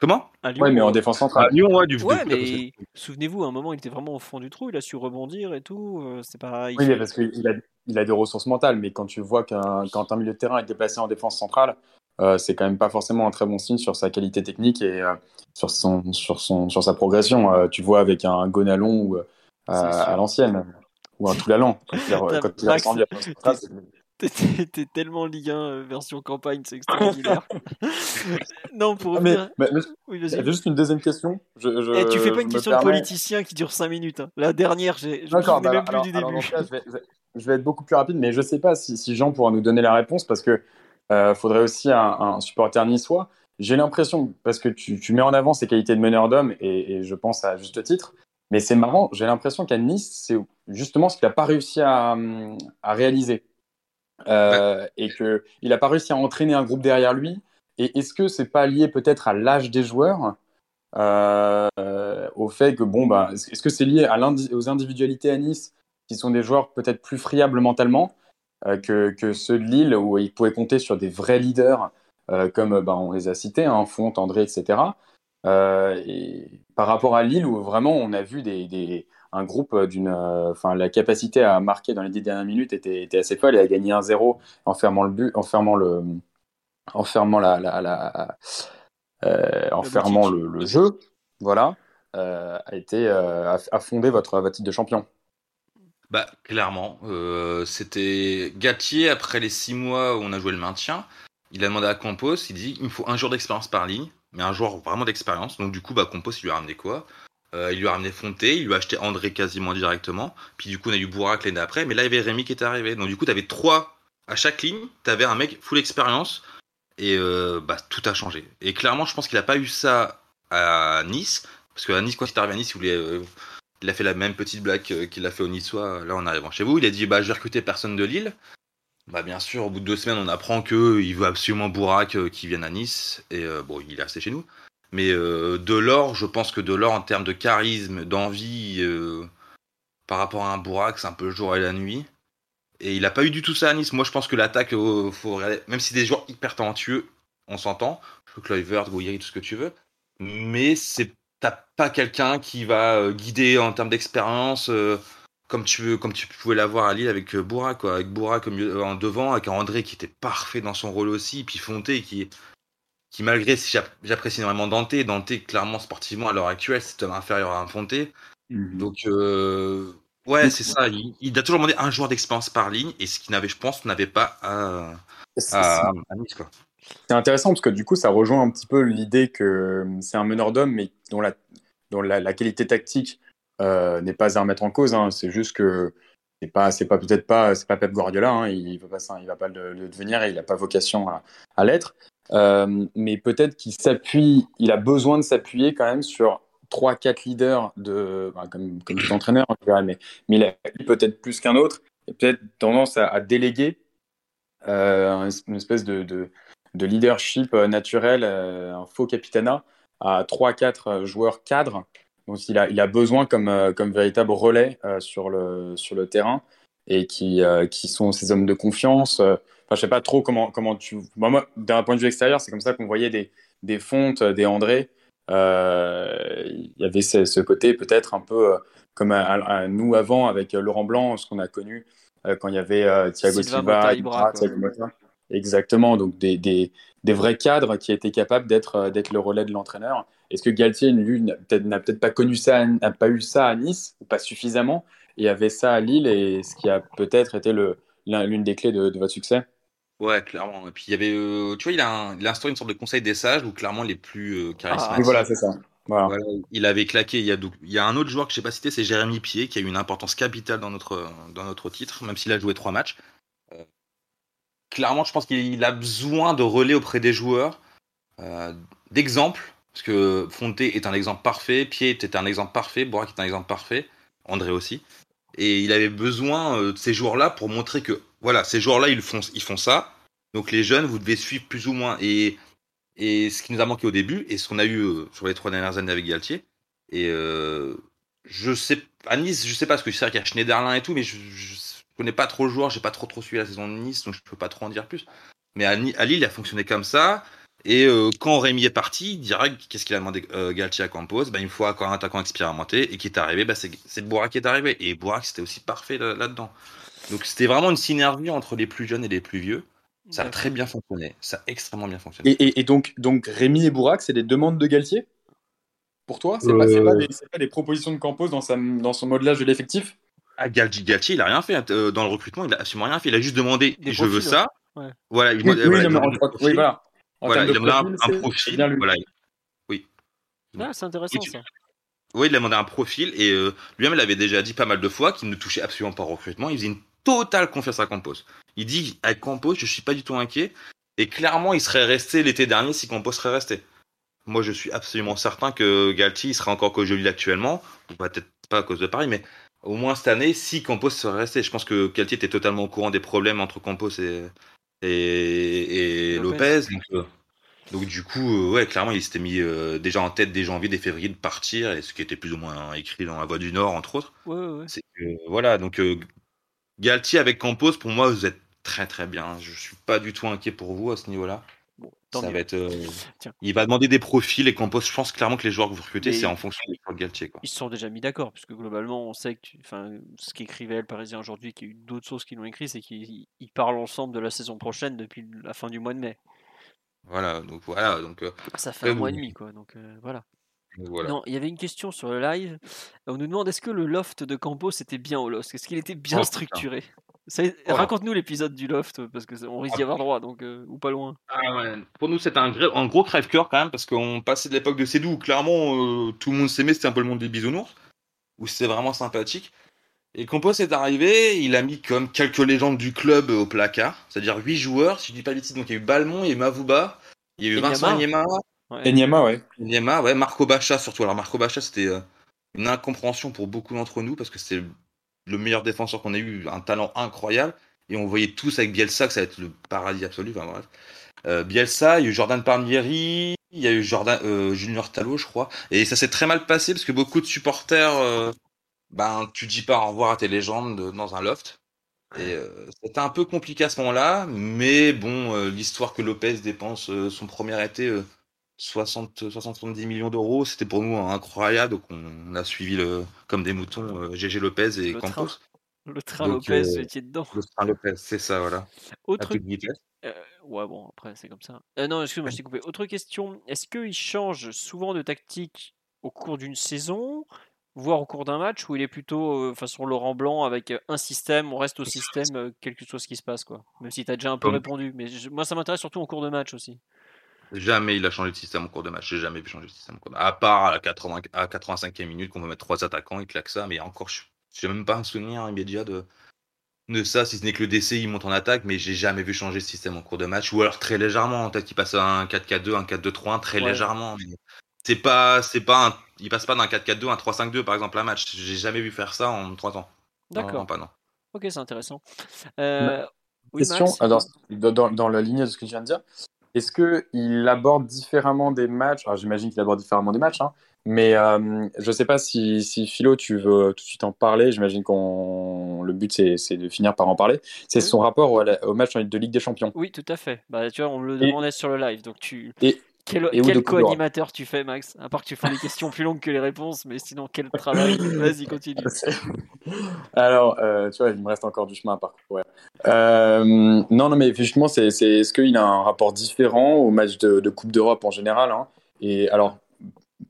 Comment? Ouais, mais en défense centrale. À Lyon, ouais, du Ouais, mais souvenez-vous, à un moment, il était vraiment au fond du trou, il a su rebondir et tout. Euh, c'est pas. Oui, parce qu'il a, il a des ressources mentales, mais quand tu vois qu'un quand un milieu de terrain est déplacé en défense centrale, euh, c'est quand même pas forcément un très bon signe sur sa qualité technique et euh, sur, son, sur, son, sur sa progression. tu vois, avec un Gonalon ou à l'ancienne, ou un Toulalan, quand il T'es tellement Ligue 1 euh, version campagne, c'est extraordinaire. non, pour ah, revenir. Mais, mais, juste une deuxième question. Je, je, eh, tu fais pas une question de politicien qui dure 5 minutes. Hein. La dernière, j'ai. D'accord, bah, même plus du début. je, vais, être beaucoup plus rapide, mais je sais pas si, si, Jean pourra nous donner la réponse parce que euh, faudrait aussi un, un supporter niçois. J'ai l'impression, parce que tu, tu, mets en avant ses qualités de meneur d'homme, et, et, je pense à juste titre, mais c'est marrant, j'ai l'impression qu'à Nice, c'est justement ce qu'il n'a pas réussi à, à réaliser. Euh, et qu'il n'a pas réussi à entraîner un groupe derrière lui. Et est-ce que c'est pas lié peut-être à l'âge des joueurs euh, au fait que bon bah est-ce que c'est lié à aux individualités à Nice qui sont des joueurs peut-être plus friables mentalement euh, que, que, ceux de Lille où ils pouvaient compter sur des vrais leaders comme bah, on les a cités, hein, Font, André, etc. et par rapport à Lille où vraiment on a vu des, des un groupe euh, d'une. Euh, la capacité à marquer dans les dix dernières minutes était, était assez folle et à gagner un 0 en fermant le but, en fermant le. En fermant la. la, la euh, en fermant le, le, jeu, voilà, a été a, fondé votre, votre titre de champion. Bah clairement, c'était Gatier après les six mois où on a joué le maintien. Il a demandé à Campos, il dit il me faut un jour d'expérience par ligne, mais un joueur vraiment d'expérience. Donc du coup, bah Campos il lui a ramené quoi? Euh, il lui a ramené Fonté, il lui a acheté André quasiment directement. Puis du coup, on a eu Bourak l'année d'après. Mais là, il y avait Rémi qui était arrivé. Donc du coup, tu avais trois à chaque ligne. Tu avais un mec full expérience. Et euh, bah, tout a changé. Et clairement, je pense qu'il n'a pas eu ça à Nice. Parce qu'à Nice, quand il est arrivé à Nice, il, voulait, euh, il a fait la même petite blague qu'il a fait au Niçois là en arrivant chez vous. Il a dit bah, Je vais recruter personne de Lille. Bah, bien sûr, au bout de deux semaines, on apprend qu'il veut absolument Bourak qui vienne à Nice. Et bon, il est resté chez nous. Mais euh, Delors, je pense que Delors, en termes de charisme, d'envie, euh, par rapport à un Bourak, c'est un peu le jour et la nuit. Et il n'a pas eu du tout ça à Nice. Moi, je pense que l'attaque, euh, même si des joueurs hyper talentueux, on s'entend. Kluivert, Gouiri, tout ce que tu veux. Mais c'est t'as pas quelqu'un qui va guider en termes d'expérience comme tu veux, comme tu pouvais l'avoir à Lille avec Bourak, quoi. Avec Bourak en devant, avec André qui était parfait dans son rôle aussi, puis Fonté qui qui malgré si j'apprécie énormément Dante, Dante clairement sportivement à l'heure actuelle c'est inférieur à un Fonté. Mhm. Donc euh, ouais c'est ça, il, a toujours demandé un joueur d'expérience par ligne et ce qu'il n'avait je pense n'avait pas à, à, Nice quoi. C'est intéressant parce que du coup ça rejoint un petit peu l'idée que c'est un meneur d'homme mais dont la, dont la, qualité tactique euh, n'est pas à remettre en cause. Hein. C'est juste que c'est pas, c'est pas peut-être pas, c'est pas Pep Guardiola, hein, il va pas, il va pas le, devenir, il n'a pas vocation à, l'être. Euh, mais peut-être qu'il s'appuie, il a besoin de s'appuyer quand même sur trois, quatre leaders de, ben, comme, comme tout entraîneur, mais, mais il a peut-être plus qu'un autre, et peut-être tendance à, déléguer euh, une espèce de, de leadership naturel, euh, un faux capitana à trois, quatre joueurs cadres donc il a, il a besoin comme, euh, comme véritable relais euh, sur, le, sur le terrain et qui, euh, qui sont ses hommes de confiance. Enfin, je sais pas trop comment, comment tu. moi, d'un point de vue extérieur, c'est comme ça qu'on voyait des, des Fontes, des André. il y avait ce, ce côté peut-être un peu comme à, nous avant avec Laurent Blanc, ce qu'on a connu quand il y avait Thiago Silva, Ibra, Exactement, donc des, des, des, vrais cadres qui étaient capables d'être d'être le relais de l'entraîneur. Est-ce que Galtier, lui, n'a peut-être pas connu ça, n'a pas eu ça à Nice, ou pas suffisamment, et avait ça à Lille, et ce qui a peut-être été l'une des clés de, votre succès? Ouais, clairement. Et puis il y avait, euh, tu vois, il a, il a, instauré une sorte de conseil des sages où clairement les plus euh, charismatiques. Ah, voilà, c'est ça. Voilà. il avait claqué. Il y, a, il y a un autre joueur que je n'ai pas cité, c'est Jérémy Pied, qui a eu une importance capitale dans notre, dans notre titre, même s'il a joué trois matchs. Clairement, je pense qu'il a besoin de relais auprès des joueurs, euh, d'exemples parce que Fonte est un exemple parfait, Pied était un exemple parfait, Borak est un exemple parfait, André aussi. Et il avait besoin euh, de ces joueurs-là pour montrer que, voilà, ces joueurs-là, ils font, ça. Donc les jeunes, vous devez suivre plus ou moins. Et, et ce qui nous a manqué au début, et ce qu'on a eu euh, sur les trois dernières années avec Galtier, et euh, je sais, à Nice, je sais pas, parce que c'est vrai qu'il y a Schneiderlin et tout, mais je, je, connais pas trop le joueur, j'ai pas trop trop suivi la saison de Nice, donc je peux pas trop en dire plus. Mais à, à Lille, il a fonctionné comme ça. Et euh, quand Rémi est parti, direct, qu'est-ce qu'il a demandé euh, Galtier à Campos? Ben, Il me faut encore un attaquant expérimenté. Et qui est arrivé ben, C'est Bourak qui est arrivé. Et Bourak, c'était aussi parfait là-dedans. Donc c'était vraiment une synergie entre les plus jeunes et les plus vieux. Ça a très bien fonctionné. Ça a extrêmement bien fonctionné. Et, et, et donc, donc Rémi et Bourak, c'est des demandes de Galtier? Pour toi C'est euh... pas, pas, des, pas des propositions de Campos dans, sa, dans son modelage de l'effectif? Ah, Galtier, Galtier, il a rien fait euh, dans le recrutement, il a absolument rien fait. Il a juste demandé des je profils, veux ça. Ouais. Voilà, il, oui, oui, voilà, non, oui, voilà. En voilà, il a demandé un, un, profil. Voilà. Oui. Ah, c'est intéressant ça. Oui, il a demandé un profil et euh, lui-même il avait déjà dit pas mal de fois qu'il ne touchait absolument pas au recrutement. Il faisait une totale confiance à Campos. Il dit avec Campos, je suis pas du tout inquiet. Et clairement, il serait resté l'été dernier si Campos serait resté. Moi, je suis absolument certain que Galtier sera encore qu'au jeu actuellement, peut-être pas à cause de Paris, mais au moins cette année, si Campos serait resté. Je pense que Galtier était totalement au courant des problèmes entre Campos et, et, et Lopez. Donc, euh, donc, du coup, euh, ouais, clairement, il s'était mis euh, déjà en tête dès janvier, dès février de partir, et ce qui était plus ou moins écrit dans la Voix du Nord, entre autres. Ouais, ouais. C'est que, voilà, donc Galtier avec Campos, pour moi, vous êtes très très bien. Je suis pas du tout inquiet pour vous à ce niveau-là. Bon, ça va être, euh, il va demander des profils et Campos. Je pense clairement que les joueurs que vous recrutez, c'est en fonction des choix de Galtier. Quoi. Ils se sont déjà mis d'accord, puisque globalement, on sait que, tu... ce qu'écrivait le Parisien aujourd'hui, qu'il y a eu d'autres sources qui l'ont écrit, c'est qu'ils parlent ensemble de la saison prochaine depuis la fin du mois de mai. Voilà, donc voilà, donc. Euh, ça fait un mois et demi, quoi. Donc euh, voilà. Voilà. Non, il y avait une question sur le live. On nous demande est-ce que le loft de Campos était bien au loft? Est-ce qu'il était bien oh, structuré? Raconte-nous l'épisode du loft parce que on risque d'y avoir droit donc euh, ou pas loin. Ah ouais. Pour nous c'était un, un, gros crève-cœur quand même parce qu'on passait de l'époque de Cédou où clairement euh, tout le monde s'aimait, c'était un peu le monde des bisounours où c'était vraiment sympathique. Et Campos est arrivé, il a mis comme quelques légendes du club au placard, c'est-à-dire 8 joueurs, si je dis pas bêtise, donc il y a eu Balmont, il y a eu Mavouba, il y a eu Vincent Niema, Ouais. Enyama, ouais. Enyama, ouais. Marco Bacha, surtout. Alors, Marco Bacha, c'était euh, une incompréhension pour beaucoup d'entre nous parce que c'est le meilleur défenseur qu'on ait eu, un talent incroyable. Et on voyait tous avec Bielsa que ça va être le paradis absolu. Enfin, bref. Euh, Bielsa, il y a eu Jordan Palmieri, il y a eu Jordan, euh, Junior Talo, je crois. Et ça s'est très mal passé parce que beaucoup de supporters, euh, ben, tu dis pas au revoir à tes légendes dans un loft. Et c'était un peu compliqué à ce moment-là, mais bon, l'histoire que Lopez dépense son premier été 60, 70 millions d'euros, c'était pour nous incroyable. Donc on a suivi le, comme des moutons euh, GG Lopez et le Campos. Train. Le train donc, Lopez, euh, étiez dedans. Le train Lopez, c'est ça, voilà. Autre... Euh, ouais, bon, après, c'est comme ça. Euh, non, excuse-moi, je t'ai coupé. Autre question est-ce qu'il change souvent de tactique au cours d'une saison, voire au cours d'un match, ou il est plutôt façon Laurent Blanc avec un système, on reste au système, quel que soit ce qui se passe, quoi? Même si tu as déjà un peu répondu. Mais je... moi, ça m'intéresse surtout au cours de match aussi. Jamais il a changé de système au cours de match. J'ai jamais vu changer de système au cours de match. À part à la 80, à 85e minute qu'on va mettre trois attaquants, il claque ça. Mais encore, je n'ai même pas un souvenir immédiat de, de ça, si ce n'est que le DC, il monte en attaque, mais j'ai jamais vu changer de système en cours de match, ou alors très légèrement, peut-être qu'il passe à un 4-4-2, un 4-2-3-1, très Ouais. légèrement. mais C'est pas, c'est pas un, il passe pas d'un 4-4-2 à un 3-5-2 par exemple un match. J'ai jamais vu faire ça en 3 ans. D'accord. pas non. Ok, c'est intéressant. Euh, oui, Question, Max alors, dans, dans- dans la lignée de ce que je viens de dire, est-ce qu'il aborde différemment des matchs? Alors, j'imagine qu'il aborde différemment des matchs, hein, mais euh, je ne sais pas si, si Philo, tu veux tout de suite en parler. J'imagine qu'on le but, c'est c'est de finir par en parler. C'est Oui. son rapport au, au match de Ligue des Champions. Oui, tout à fait. Bah, tu vois, on me le Et- demandait sur le live, donc tu. Et- Quel, co-animateur tu fais, Max? À part que tu fais des questions plus longues que les réponses, mais sinon, quel travail Vas-y, continue. Alors, euh, tu vois, il me reste encore du chemin à parcourir. Euh, non, non, mais justement, c'est, c'est, est-ce qu'il a un rapport différent au match de, de Coupe d'Europe en général hein? Et alors,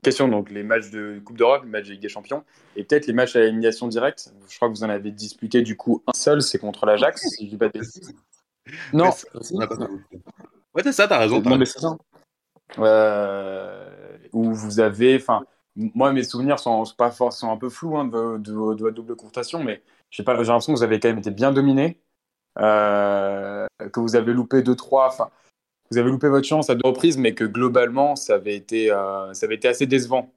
question, donc les matchs de Coupe d'Europe, les matchs de Ligue des Champions, et peut-être les matchs à élimination directe? Je crois que vous en avez disputé du coup un seul, c'est contre l'Ajax, si je dis pas de bêtises. Non, Ouais, c'est- ça, t'as raison. t'as non, mais raison. c'est ça. Euh, où vous avez, enfin, moi mes souvenirs sont, pas forcément un peu flous hein, de, de, de votre double confrontation, mais j'ai l'impression que vous avez quand même été bien dominé, euh, que vous avez loupé deux trois, enfin, vous avez loupé votre chance à deux reprises, mais que globalement ça avait été, euh, ça avait été assez décevant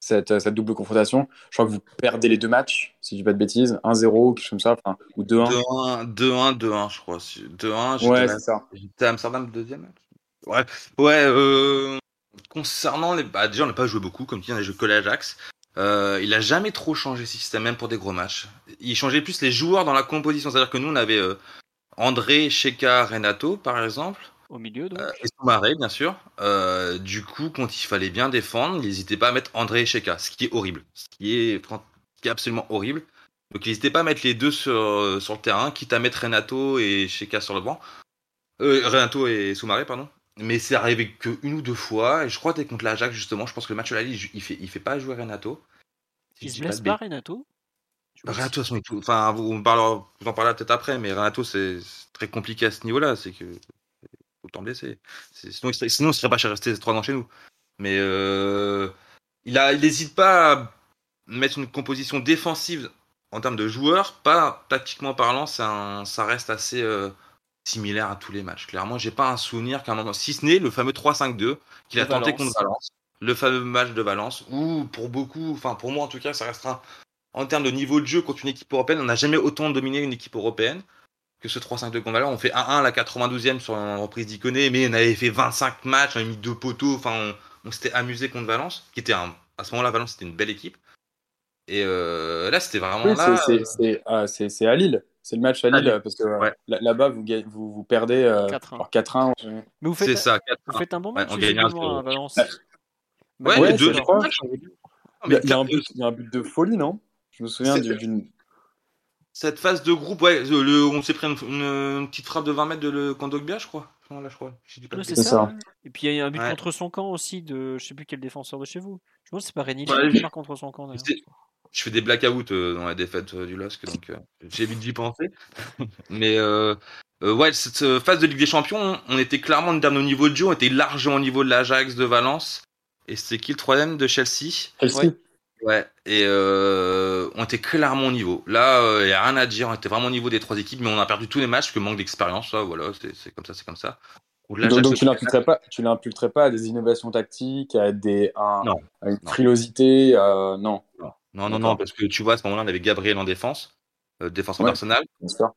cette, cette double confrontation. Je crois que vous perdez les deux matchs, si je dis pas de bêtises, 1-0, quelque chose comme ça, ou 2-1. 2-1, 2-1, 2-1, je crois. 2-1, j'étais Ouais, j'étais à Amsterdam le deuxième match. Ouais, ouais euh, concernant les. Bah, déjà, on n'a pas joué beaucoup, comme tu dis, on a joué que l'Ajax. Euh, il a jamais trop changé le système, même pour des gros matchs. Il changeait plus les joueurs dans la composition. C'est-à-dire que nous, on avait euh, André, Sheka, Renato, par exemple. Au milieu, donc. Euh, et Soumaré, bien sûr. Du coup, quand il fallait bien défendre, il n'hésitait pas à mettre André et Sheka, ce qui est horrible. Ce qui est, ce qui est absolument horrible. Donc, il n'hésitait pas à mettre les deux sur, sur le terrain, quitte à mettre Renato et Sheka sur le banc. Euh, Renato et Soumaré, pardon. Mais c'est arrivé que une ou deux fois, et je crois que t'es contre l'Ajax, justement. Je pense que le match de la Ligue, il fait, il fait pas jouer Renato. Si Il se pas blesse pas. Renato? Bah, Renato, enfin, vous, on parlera- vous en parlera peut-être après, mais Renato, c'est très compliqué à ce niveau-là. C'est que blessé. C'est- Sinon, il serait, sinon, il serait pas resté trois ans chez nous. Mais euh, il a, il n'hésite pas à mettre une composition défensive en termes de joueurs, pas tactiquement parlant, un- ça reste assez euh, similaire à tous les matchs. Clairement, j'ai pas un souvenir qu'à un moment, si ce n'est le fameux 3-5-2 qu'il a tenté contre Valence, le fameux match de Valence, où pour beaucoup, enfin pour moi en tout cas, ça restera en termes de niveau de jeu contre une équipe européenne, on n'a jamais autant dominé une équipe européenne que ce 3-5-2 contre Valence. On fait 1-1 à la 92e sur une reprise d'Iconé, mais on avait fait 25 matchs, on avait mis deux poteaux, enfin on, on s'était amusé contre Valence, qui était un, à ce moment-là, Valence c'était une belle équipe. Et euh, là, c'était vraiment Oui, là. c'est- c'est- c'est ah, c'est à Lille. C'est le match à Lille, parce que euh, Ouais. là-bas, vous, vous, vous perdez euh, 4-1. alors 4-1. je- Mais vous C'est faites, ça, vous faites un bon match on aussi, gagne un à. Valence. Ouais, Ouais, deux, on Il y, a, mais il y a un but, il y a un but de folie, non? Je me souviens d'une. Cette phase de groupe, ouais, le, le- on s'est pris une, une- une petite frappe de 20 mètres de le Kondogbia, je crois. Non, là, je crois. Ouais, c'est ça. Et puis il y a un but Ouais. contre son camp aussi de je sais plus quel défenseur de chez vous. Je pense que c'est pas qui je- marque contre son camp Je fais des blackouts euh, dans la défaite euh, du LOSC, donc euh, j'évite d'y penser. Mais euh, euh, ouais, cette euh, phase de Ligue des Champions, on était clairement en termes de niveau de jeu, on était largement au niveau de l'Ajax, de Valence. Et c'était qui le troisième de Chelsea? Chelsea. Ouais. Ouais, et euh, on était clairement au niveau. Là, il n'y a rien à dire, on était vraiment au niveau des trois équipes, mais on a perdu tous les matchs parce que manque d'expérience, voilà, c'est comme ça, c'est comme ça. Donc, donc le tu premier l'imputerais pas, tu pas à des innovations tactiques, à des un- Non. à une Non. frilosité, euh, non, Non, non, non, D'accord. parce que tu vois, à ce moment-là, on avait Gabriel en défense, euh, défenseur Ouais. d'Arsenal.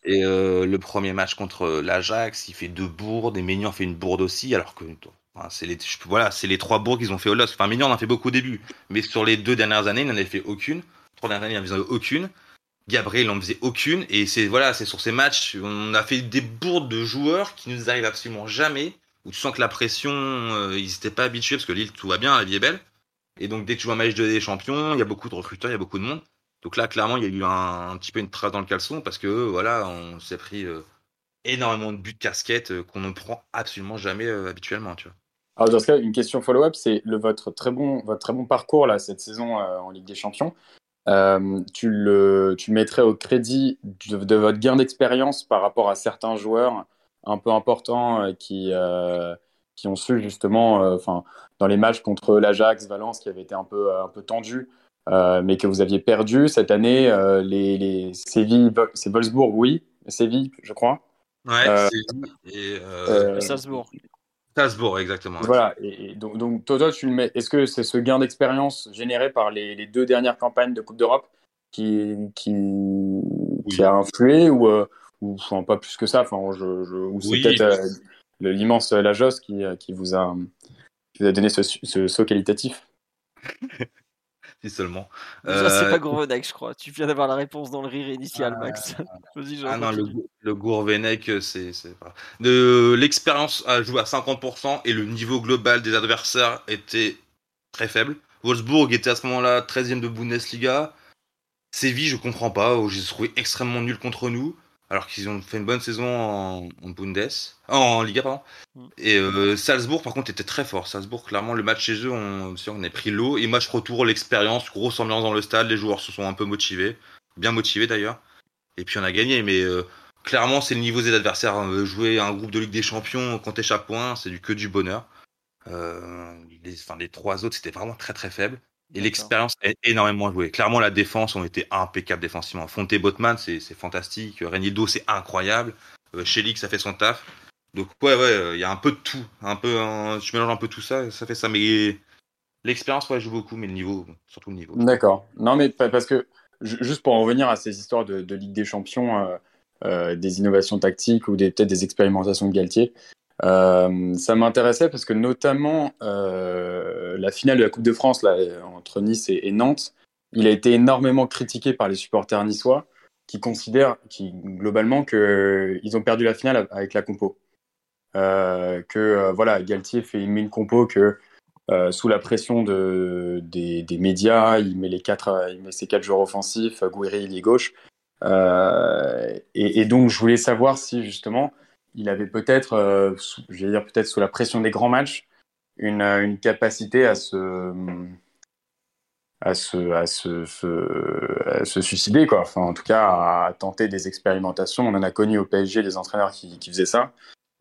Et euh, le premier match contre l'Ajax, il fait deux bourdes, et Maignan fait une bourde aussi, alors que enfin, c'est les, je- voilà, c'est les trois bourdes qu'ils ont fait au LOSC. Enfin, Maignan en a fait beaucoup au début, mais sur les deux dernières années, il n'en avait fait aucune. Trois dernières années, il n'en faisait aucune. Gabriel n'en faisait aucune, et c'est voilà, c'est sur ces matchs, on a fait des bourdes de joueurs qui nous arrivent absolument jamais, où tu sens que la pression, euh, ils n'étaient pas habitués, parce que Lille, tout va bien, la vie est belle. Et donc, dès que tu joues un match de des champions, il y a beaucoup de recruteurs, il y a beaucoup de monde. Donc là, clairement, il y a eu un, petit peu une trace dans le caleçon parce que voilà, on s'est pris euh, énormément de buts de casquette euh, qu'on ne prend absolument jamais euh, habituellement, tu vois. Alors dans ce cas, une question follow-up, c'est votre très bon votre très bon parcours là cette saison en Ligue des Champions. tu le tu mettrais au crédit de, de votre gain d'expérience par rapport à certains joueurs un peu importants qui qui ont su justement, enfin dans les matchs contre l'Ajax, Valence qui avait été un peu un peu tendu, euh, mais que vous aviez perdu cette année. euh, les les Séville, c'est Wolfsburg, oui, Séville, je crois. Ouais, Euh, Séville et euh, Euh, Salzbourg. Salzbourg, exactement. Voilà, et, et donc, donc toi, toi, tu le mets. Est-ce que c'est ce gain d'expérience généré par les, les deux dernières campagnes de Coupe d'Europe qui, qui, qui a influé ou, euh, ou enfin, pas plus que ça enfin, je, je- Ou c'est Oui. peut-être euh, l'immense Lajos qui, euh, qui, vous a, qui vous a donné ce, ce saut qualitatif Si seulement. Ça, c'est Euh, pas Gourvenec, je crois. Tu viens d'avoir la réponse dans le rire initial, Max. Vas-y, Jean. Ah non, le, le Gourvenec, euh, c'est. De l'expérience à jouer à 50% et le niveau global des adversaires était très faible. Wolfsburg était à ce moment-là 13e de Bundesliga. Séville, je comprends pas. J'ai trouvé extrêmement nul contre nous. Alors qu'ils ont fait une bonne saison en, en Bundes. En Liga, pardon. Mm. Et euh, Salzbourg, par contre, était très fort. Salzbourg, clairement, le match chez eux, on, qu'on a pris l'eau. Et match retour, l'expérience, grosse ambiance dans le stade. Les joueurs se sont un peu motivés. Bien motivés d'ailleurs. Et puis on a gagné. Mais euh, clairement, c'est le niveau des adversaires. Euh, Jouer un groupe de Ligue des Champions quand t'es chaque point, c'est du que du bonheur. Euh, les, enfin, les trois autres, c'était vraiment très très faible. Et l'expérience a énormément joué. Clairement, la défense, on était impeccable défensivement. Fonte Botman, c'est fantastique. Renildo, c'est incroyable. Euh, ça fait son taf. Donc, ouais, ouais, il y a un peu de tout. Un peu, tu mélanges un peu tout ça, ça fait ça. Mais l'expérience, ouais, joue beaucoup, mais le niveau, surtout le niveau. D'accord. Non, mais pa- parce que, ju- juste pour en revenir à ces histoires de, de Ligue des Champions, euh, euh, des innovations tactiques ou des- peut-être des expérimentations de Galtier, euh, ça m'intéressait parce que notamment euh, la finale de la Coupe de France là, entre Nice et, Nantes, il a été énormément critiqué par les supporters niçois qui considèrent qui, globalement qu'ils ont perdu la finale avec la compo. Euh, que voilà, Galtier fait, une compo que sous la pression de, des, médias, il met, les quatre, il met ses quatre joueurs offensifs, Gouiri, il est gauche. Et donc, je voulais savoir si justement, il avait peut-être, euh, je vais dire peut-être sous la pression des grands matchs, une, euh, une capacité à se, à se, à se, se- à se suicider, quoi. Enfin, en tout cas, à tenter des expérimentations. On en a connu au PSG des entraîneurs qui, qui faisaient ça.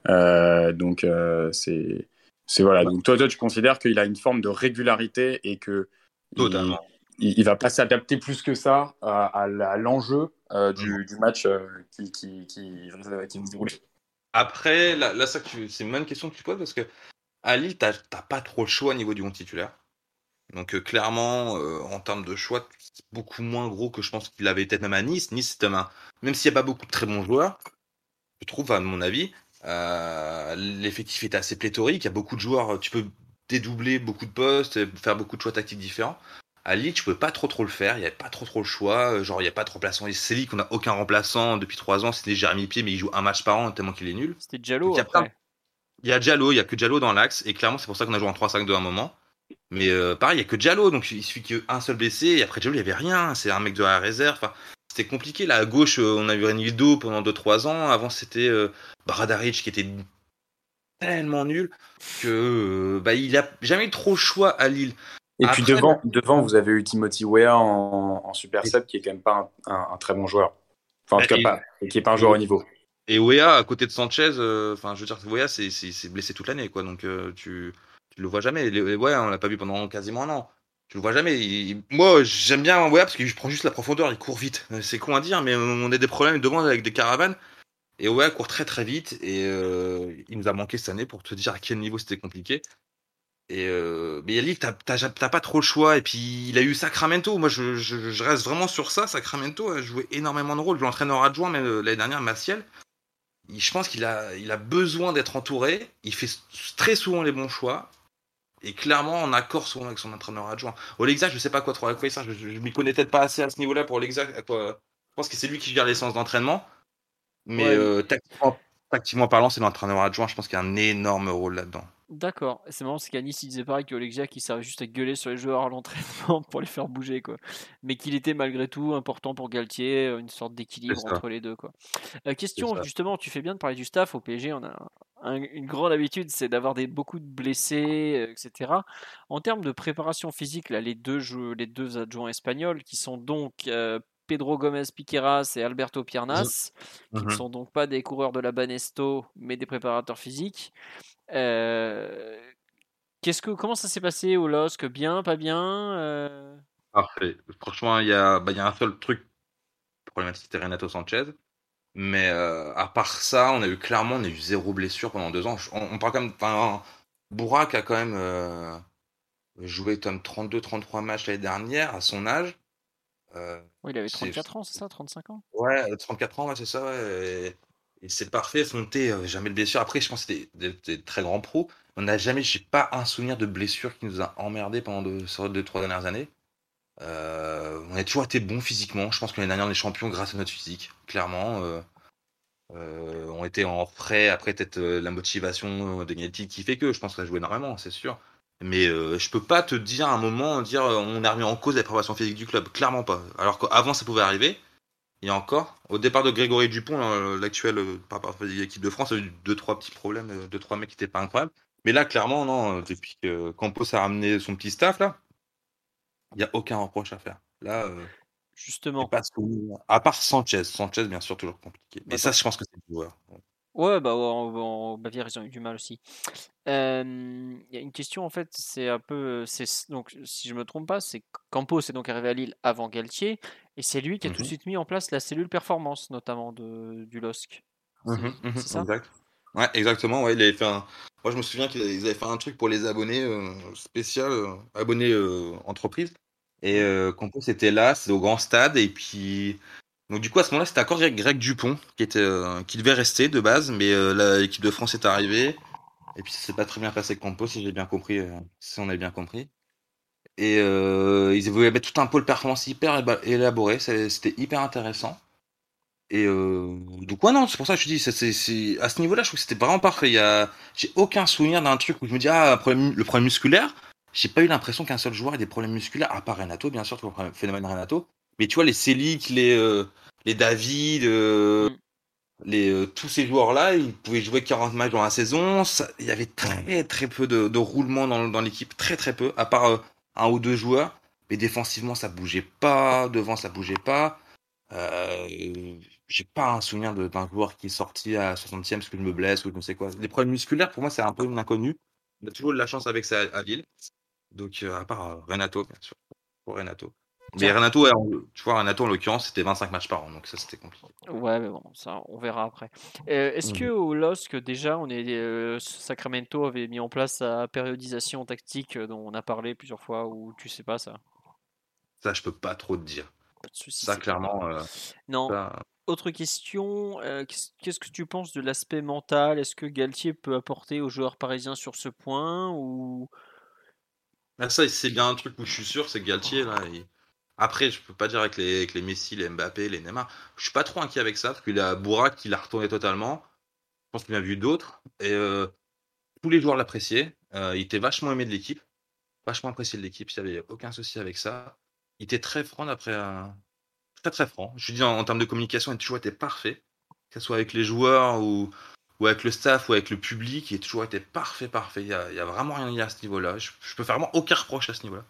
Euh, donc, euh, c'est, c'est voilà. Donc, toi, toi, tu considères qu'il a une forme de régularité et que Totalement. il, il va pas s'adapter plus que ça à, l'enjeu du, du match qui, qui, qui, qui va se dérouler. Après, là, ça, c'est une bonne question que tu poses parce que à Lille, t'as pas trop le choix au niveau du 11 titulaire. Donc euh, clairement, euh, en termes de choix, c'est beaucoup moins gros que je pense qu'il avait été même à Nice. Nice, c'était un... même s'il n'y a pas beaucoup de très bons joueurs, je trouve, à mon avis, euh, l'effectif était assez pléthorique. Il y a beaucoup de joueurs, tu peux dédoubler beaucoup de postes, faire beaucoup de choix tactiques différents. À Lille, tu pouvais pas trop trop le faire. Il y avait pas trop trop le choix. Euh, Genre, il y a pas de remplaçant. Et C'est qu'on a aucun remplaçant depuis trois ans. C'était Jérémy Pied, mais il joue un match par an tellement qu'il est nul. C'était Diallo il y a après. plein- Il y a Diallo, il y a que Diallo dans l'axe, et clairement c'est pour ça qu'on a joué en 3-5-2 à un moment. Mais euh, pareil, il y a que Diallo, donc il suffit qu'il y ait un seul blessé, et après Diallo il y avait rien, c'est un mec de la réserve. Enfin, c'était compliqué. Là à gauche, euh, on a eu Renildo pendant 2-3 ans. Avant c'était euh, Bradaric qui était tellement nul que euh, bah, il a jamais eu trop le choix à Lille. Et puis devant, devant, vous avez eu Timothy Weah en, en super sub qui est quand même pas un, un- un très bon joueur. Enfin, en tout cas, pas, et qui est pas un joueur au niveau. Et Wea à côté de Sanchez, euh, enfin je veux dire, Wea c'est blessé toute l'année quoi, donc euh, tu tu le vois jamais. Les- Ouais, on l'a pas vu pendant quasiment un an. Tu le vois jamais. Il- Moi j'aime bien Wea parce qu'il prend juste la profondeur, il court vite. C'est con à dire, mais on a des problèmes devant avec des caravanes. Et Wea court très très vite et euh, il nous a manqué cette année pour te dire à quel niveau c'était compliqué. Et euh, mais Yali, t'as pas trop le choix. Et puis il a eu Sacramento. Moi je, je, je reste vraiment sur ça. Sacramento a joué énormément de rôles. L'entraîneur adjoint mais, euh, l'année dernière, Maciel il- je pense qu'il a, il a besoin d'être entouré. Il fait très souvent les bons choix. Et clairement en accord souvent avec son entraîneur adjoint. Olexa, je sais pas quoi trop à quoi il sert. Je, je, m'y connais peut-être pas assez à ce niveau-là pour Olexa. Je pense que c'est lui qui gère les séances d'entraînement. Mais Ouais. euh, tactiquement, tactiquement parlant, c'est l'entraîneur adjoint. Je pense qu'il y a un énorme rôle là-dedans. D'accord. C'est marrant, c'est qu'à Nice, il disait pareil que Olegia qui servait juste à gueuler sur les joueurs à l'entraînement pour les faire bouger, quoi. Mais qu'il était malgré tout important pour Galtier, une sorte d'équilibre entre les deux, quoi. Euh, question, justement, tu fais bien de parler du staff au PSG. On a un- une grande habitude, c'est d'avoir des, beaucoup de blessés, euh, etc. En termes de préparation physique, là, les deux, jeux, les deux adjoints espagnols, qui sont donc euh, Pedro Gomez Piqueras et Alberto Piernas, qui ne Mhm. sont donc pas des coureurs de la Banesto, mais des préparateurs physiques. Euh, qu'est-ce que, comment ça s'est passé au LOSC? Bien, pas bien euh, Parfait. Franchement, il y a, bah, y a un seul truc problématique, c'était Renato Sanchez. Mais euh, à part ça, on a eu clairement, on a eu zéro blessure pendant deux ans. On, on parle quand même, enfin, Bourak a quand même joué comme 32-33 matchs l'année dernière à son âge. Oui, il avait 34 ans, c'est ça 35 ans? Ouais, 34 ans, ouais, c'est ça, ouais. Et, c'est parfait, Fonté, jamais de blessure. Après, je pense que c'était des, très grands pros. On n'a jamais, j'ai pas un souvenir de blessure qui nous a emmerdé pendant deux, deux trois dernières années. Euh, on a toujours été bon physiquement. Je pense que l'année dernière, on est champions grâce à notre physique, clairement. Euh, euh, on était en frais. Après, peut-être la motivation de Gatti qui fait que je pense que ça joue énormément, c'est sûr. Mais je peux pas te dire à un moment, dire on a remis en cause la préparation physique du club. Clairement pas. Alors qu'avant, ça pouvait arriver. Et encore, au départ de Grégory Dupont, l'actuel par rapport à l'équipe de France, a eu deux, trois petits problèmes, deux, trois mecs qui étaient pas incroyables. Mais là, clairement, non, depuis que Campos a ramené son petit staff, là, il n'y a aucun reproche à faire. Là, euh, justement. Pas à part Sanchez. Sanchez, bien sûr, toujours compliqué. Mais ça, je pense que c'est le joueur. Ouais, bah en, Bavière, ils ont eu du mal aussi. Il y a une question, en fait, c'est un peu. Donc, si je me trompe pas, c'est Campos est donc arrivé à Lille avant Galtier, et c'est lui qui a tout de mmh suite mis en place la cellule performance, notamment de, du LOSC. Mmh mmh c'est ça? exact. Ouais, exactement. Ouais, il avait fait un... Moi, je me souviens qu'ils avaient fait un truc pour les abonnés euh, spécial, euh, abonnés entreprise. Et euh, Campos était là, c'était au grand stade. Et puis, donc du coup, à ce moment-là, c'était encore Greg Dupont qui était, qui devait rester de base, mais l'équipe de France est arrivée. Et puis, ça s'est pas très bien passé avec Campos, si j'ai bien compris, si on a bien compris. Et ils voulaient mettre tout un pôle performance hyper élaboré. C'était hyper intéressant. Et euh, donc ouais non, c'est pour ça que je dis, c'est, à ce niveau-là, je trouve que c'était vraiment parfait. J'ai aucun souvenir d'un truc où je me dis ah le problème musculaire. J'ai pas eu l'impression qu'un seul joueur ait des problèmes musculaires, à part Renato bien sûr, le phénomène Renato. Mais tu vois les Célic, les euh, les David, euh, mm. les euh, tous ces joueurs-là, ils pouvaient jouer 40 matchs dans la saison. il y avait très très peu de, de roulement dans, dans l'équipe, très très peu, à part euh, un ou deux joueurs. Mais défensivement, ça bougeait pas, devant ça bougeait pas. J'ai pas un souvenir d'un joueur qui est sorti à 60e parce que je me blesse ou je ne sais quoi. Les problèmes musculaires, pour moi, c'est un peu une inconnue. On a toujours de la chance avec ça à Lille. Donc, à part Renato, bien sûr. Pour Renato. Mais Renato, tu vois, Renato, en l'occurrence, c'était 25 matchs par an, donc ça, c'était compliqué. Ouais, mais bon, ça, on verra après. Euh, est-ce que mmh. au LOSC, déjà, on est, Sacramento avait mis en place sa périodisation tactique dont on a parlé plusieurs fois, ou tu sais pas ça? Ça, je peux pas trop te dire. Ça, clairement. non. Autre question, qu'est-ce que tu penses de l'aspect mental? Est-ce que Galtier peut apporter aux joueurs parisiens sur ce point ou? Ah, ça, c'est bien un truc où je suis sûr, c'est que Galtier là. Après, je peux pas dire avec les, Messi, les Mbappé, les Neymar. Je suis pas trop inquiet avec ça parce qu'il a Bourak qui l'a retourné totalement. Je pense qu'il a vu d'autres et tous les joueurs l'appréciaient. il était vachement aimé de l'équipe, vachement apprécié de l'équipe. Il n'y avait aucun souci avec ça il était très franc d'après un... très très franc. Je dis en, termes de communication, il a toujours été parfait, que ce soit avec les joueurs ou, avec le staff ou avec le public, il a toujours été parfait, parfait. Il y a, vraiment rien à ce niveau-là. Je, peux faire vraiment aucun reproche à ce niveau-là.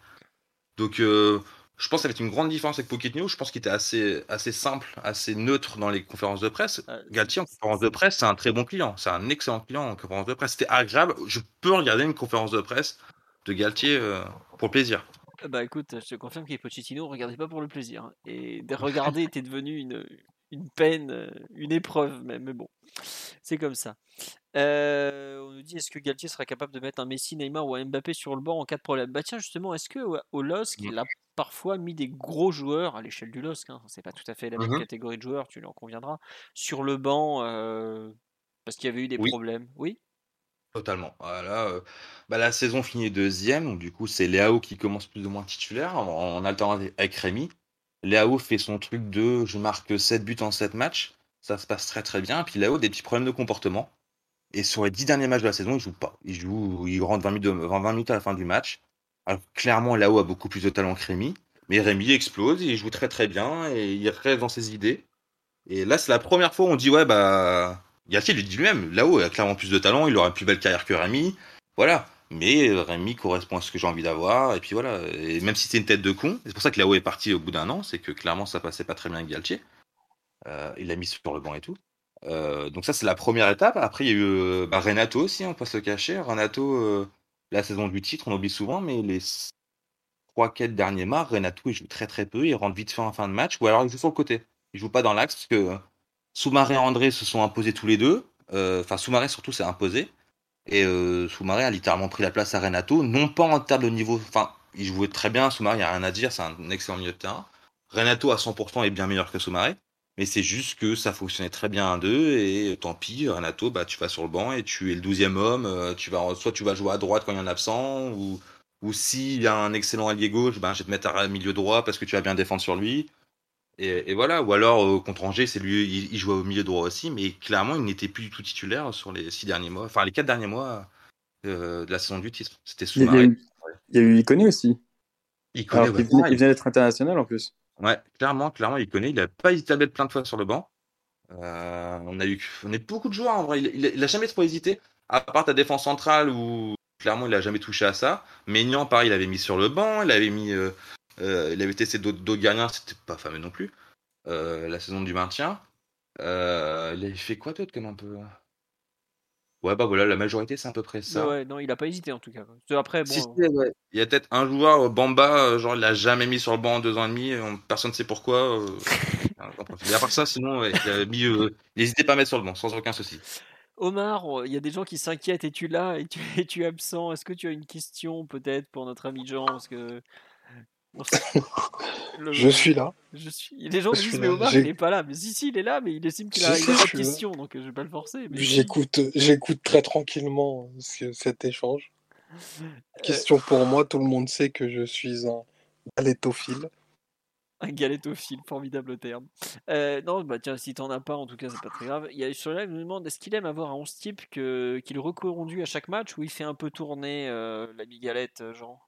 Donc euh, je pense que ça va être une grande différence avec Pochettino. Je pense qu'il était assez, assez simple, assez neutre dans les conférences de presse. Euh, Galtier en conférence de presse, c'est un très bon client. C'est un excellent client en conférence de presse. C'était agréable. Je peux regarder une conférence de presse de Galtier euh, pour plaisir. Bah écoute, je te confirme que Pochettino regardait pas pour le plaisir. Et de regarder était devenu une, une peine, euh, une épreuve même. Mais bon, c'est comme ça. Euh, on nous dit est-ce que Galtier sera capable de mettre un Messi, Neymar ou un Mbappé sur le banc en cas de problème? Bah tiens, justement, est-ce que au LOSC, il a parfois mis des gros joueurs à l'échelle du LOSC, hein, c'est pas tout à fait la même mmh catégorie de joueurs, tu en conviendras, sur le banc euh, parce qu'il y avait eu des problèmes Oui Totalement. Voilà, euh, bah, la saison finit deuxième, donc du coup, c'est Léao qui commence plus ou moins titulaire en, en alternant avec Rémi. Léao fait son truc de je marque 7 buts en 7 matchs, ça se passe très très bien. Puis Léao, des petits problèmes de comportement. Et sur les 10 derniers matchs de la saison, il joue pas. Il joue, il rentre 20 minutes, 20 minutes à la fin du match. Alors, clairement, Léao a beaucoup plus de talent que Rémi. Mais Rémi explose, il joue très très bien et il reste dans ses idées. Et là, c'est la première fois où on dit ouais, bah Galtier lui dit lui-même, là-haut, il a clairement plus de talent, il aura une plus belle carrière que Rémi. Voilà. Mais euh, Rémi correspond à ce que j'ai envie d'avoir. Et puis voilà. Et même si c'est une tête de con, c'est pour ça que là-haut est parti au bout d'un an, c'est que clairement ça passait pas très bien avec Galtier. Euh, il l'a mis sur le banc et tout. Euh, donc ça c'est la première étape. Après il y a eu bah, Renato aussi, on peut se cacher. Renato, la saison du titre, on oublie souvent, mais les 3-4 derniers mois, Renato il joue très très peu, il rentre vite fait en fin de match, ou alors il joue sur le côté. Il joue pas dans l'axe parce que Soumaré et André se sont imposés tous les deux. Euh, Enfin, Soumaré surtout s'est imposé. Et euh, Soumaré a littéralement pris la place à Renato, non pas en termes de niveau. Enfin, il jouait très bien. Soumaré, il n'y a rien à dire, c'est un excellent milieu de terrain. Renato à 100% est bien meilleur que Soumaré. Mais c'est juste que ça fonctionnait très bien à deux et tant pis, Renato, bah, tu vas sur le banc et tu es le douzième homme. euh, Tu vas, soit tu vas jouer à droite quand il y a un absent, ou, ou s'il y a un excellent allié gauche, ben, je vais te mettre à milieu droit parce que tu vas bien défendre sur lui. Et, et voilà, ou alors euh, contre Angers, c'est lui, il, il jouait au milieu droit aussi, mais clairement, il n'était plus du tout titulaire sur les six derniers mois, enfin les quatre derniers mois euh, de la saison du titre. C'était eu, il y a eu Iconé aussi. Il ouais, venait, pareil. il vient d'être international en plus. Ouais, clairement, clairement, il connaît. Il a pas hésité à mettre plein de fois sur le banc. Euh, on a eu, beaucoup de joueurs en vrai. Il, il, a- il a jamais trop hésité, à part ta défense centrale où clairement il a jamais touché à ça. Maignan, pareil, il avait mis sur le banc, il avait mis, euh, euh, il avait testé d'autres gardiens, c'était pas fameux non plus. La saison du maintien. Il avait fait quoi d'autre comme un peu? Ouais, bah voilà, la majorité c'est à peu près ça. Ouais, non, il a pas hésité en tout cas. Après, bon, Si, si, ouais. Il y a peut-être un joueur, euh, Bamba, euh, genre il l'a jamais mis sur le banc en deux ans et demi, on- personne ne sait pourquoi. euh, à part ça, sinon, ouais, il a mis, euh, il n'hésitait pas à mettre sur le banc, sans aucun souci. Omar, il y a des gens qui s'inquiètent. Es-tu là? Et tu, et tu es absent? Est-ce que tu as une question peut-être pour notre ami Jean? Parce que le- Je suis là. Je suis. Les gens me disent suis mais. Omar il est pas là. Mais si si il est là, mais il estime qu'il a, Si, il si, a je pas de suis là. question, donc euh, je vais pas le forcer. Mais J'écoute, j'écoute très tranquillement euh, ce- cet échange. Euh, Question pour moi, tout le monde sait que je suis un galettophile. Un galettophile, formidable terme. Euh, non, bah tiens, si t'en as pas, en tout cas, c'est pas très grave. Il y a sur là, il me demande est-ce qu'il aime avoir un 11 type qu'il reconduit à chaque match ou il fait un peu tourner euh, l'ami Galette, euh, Jean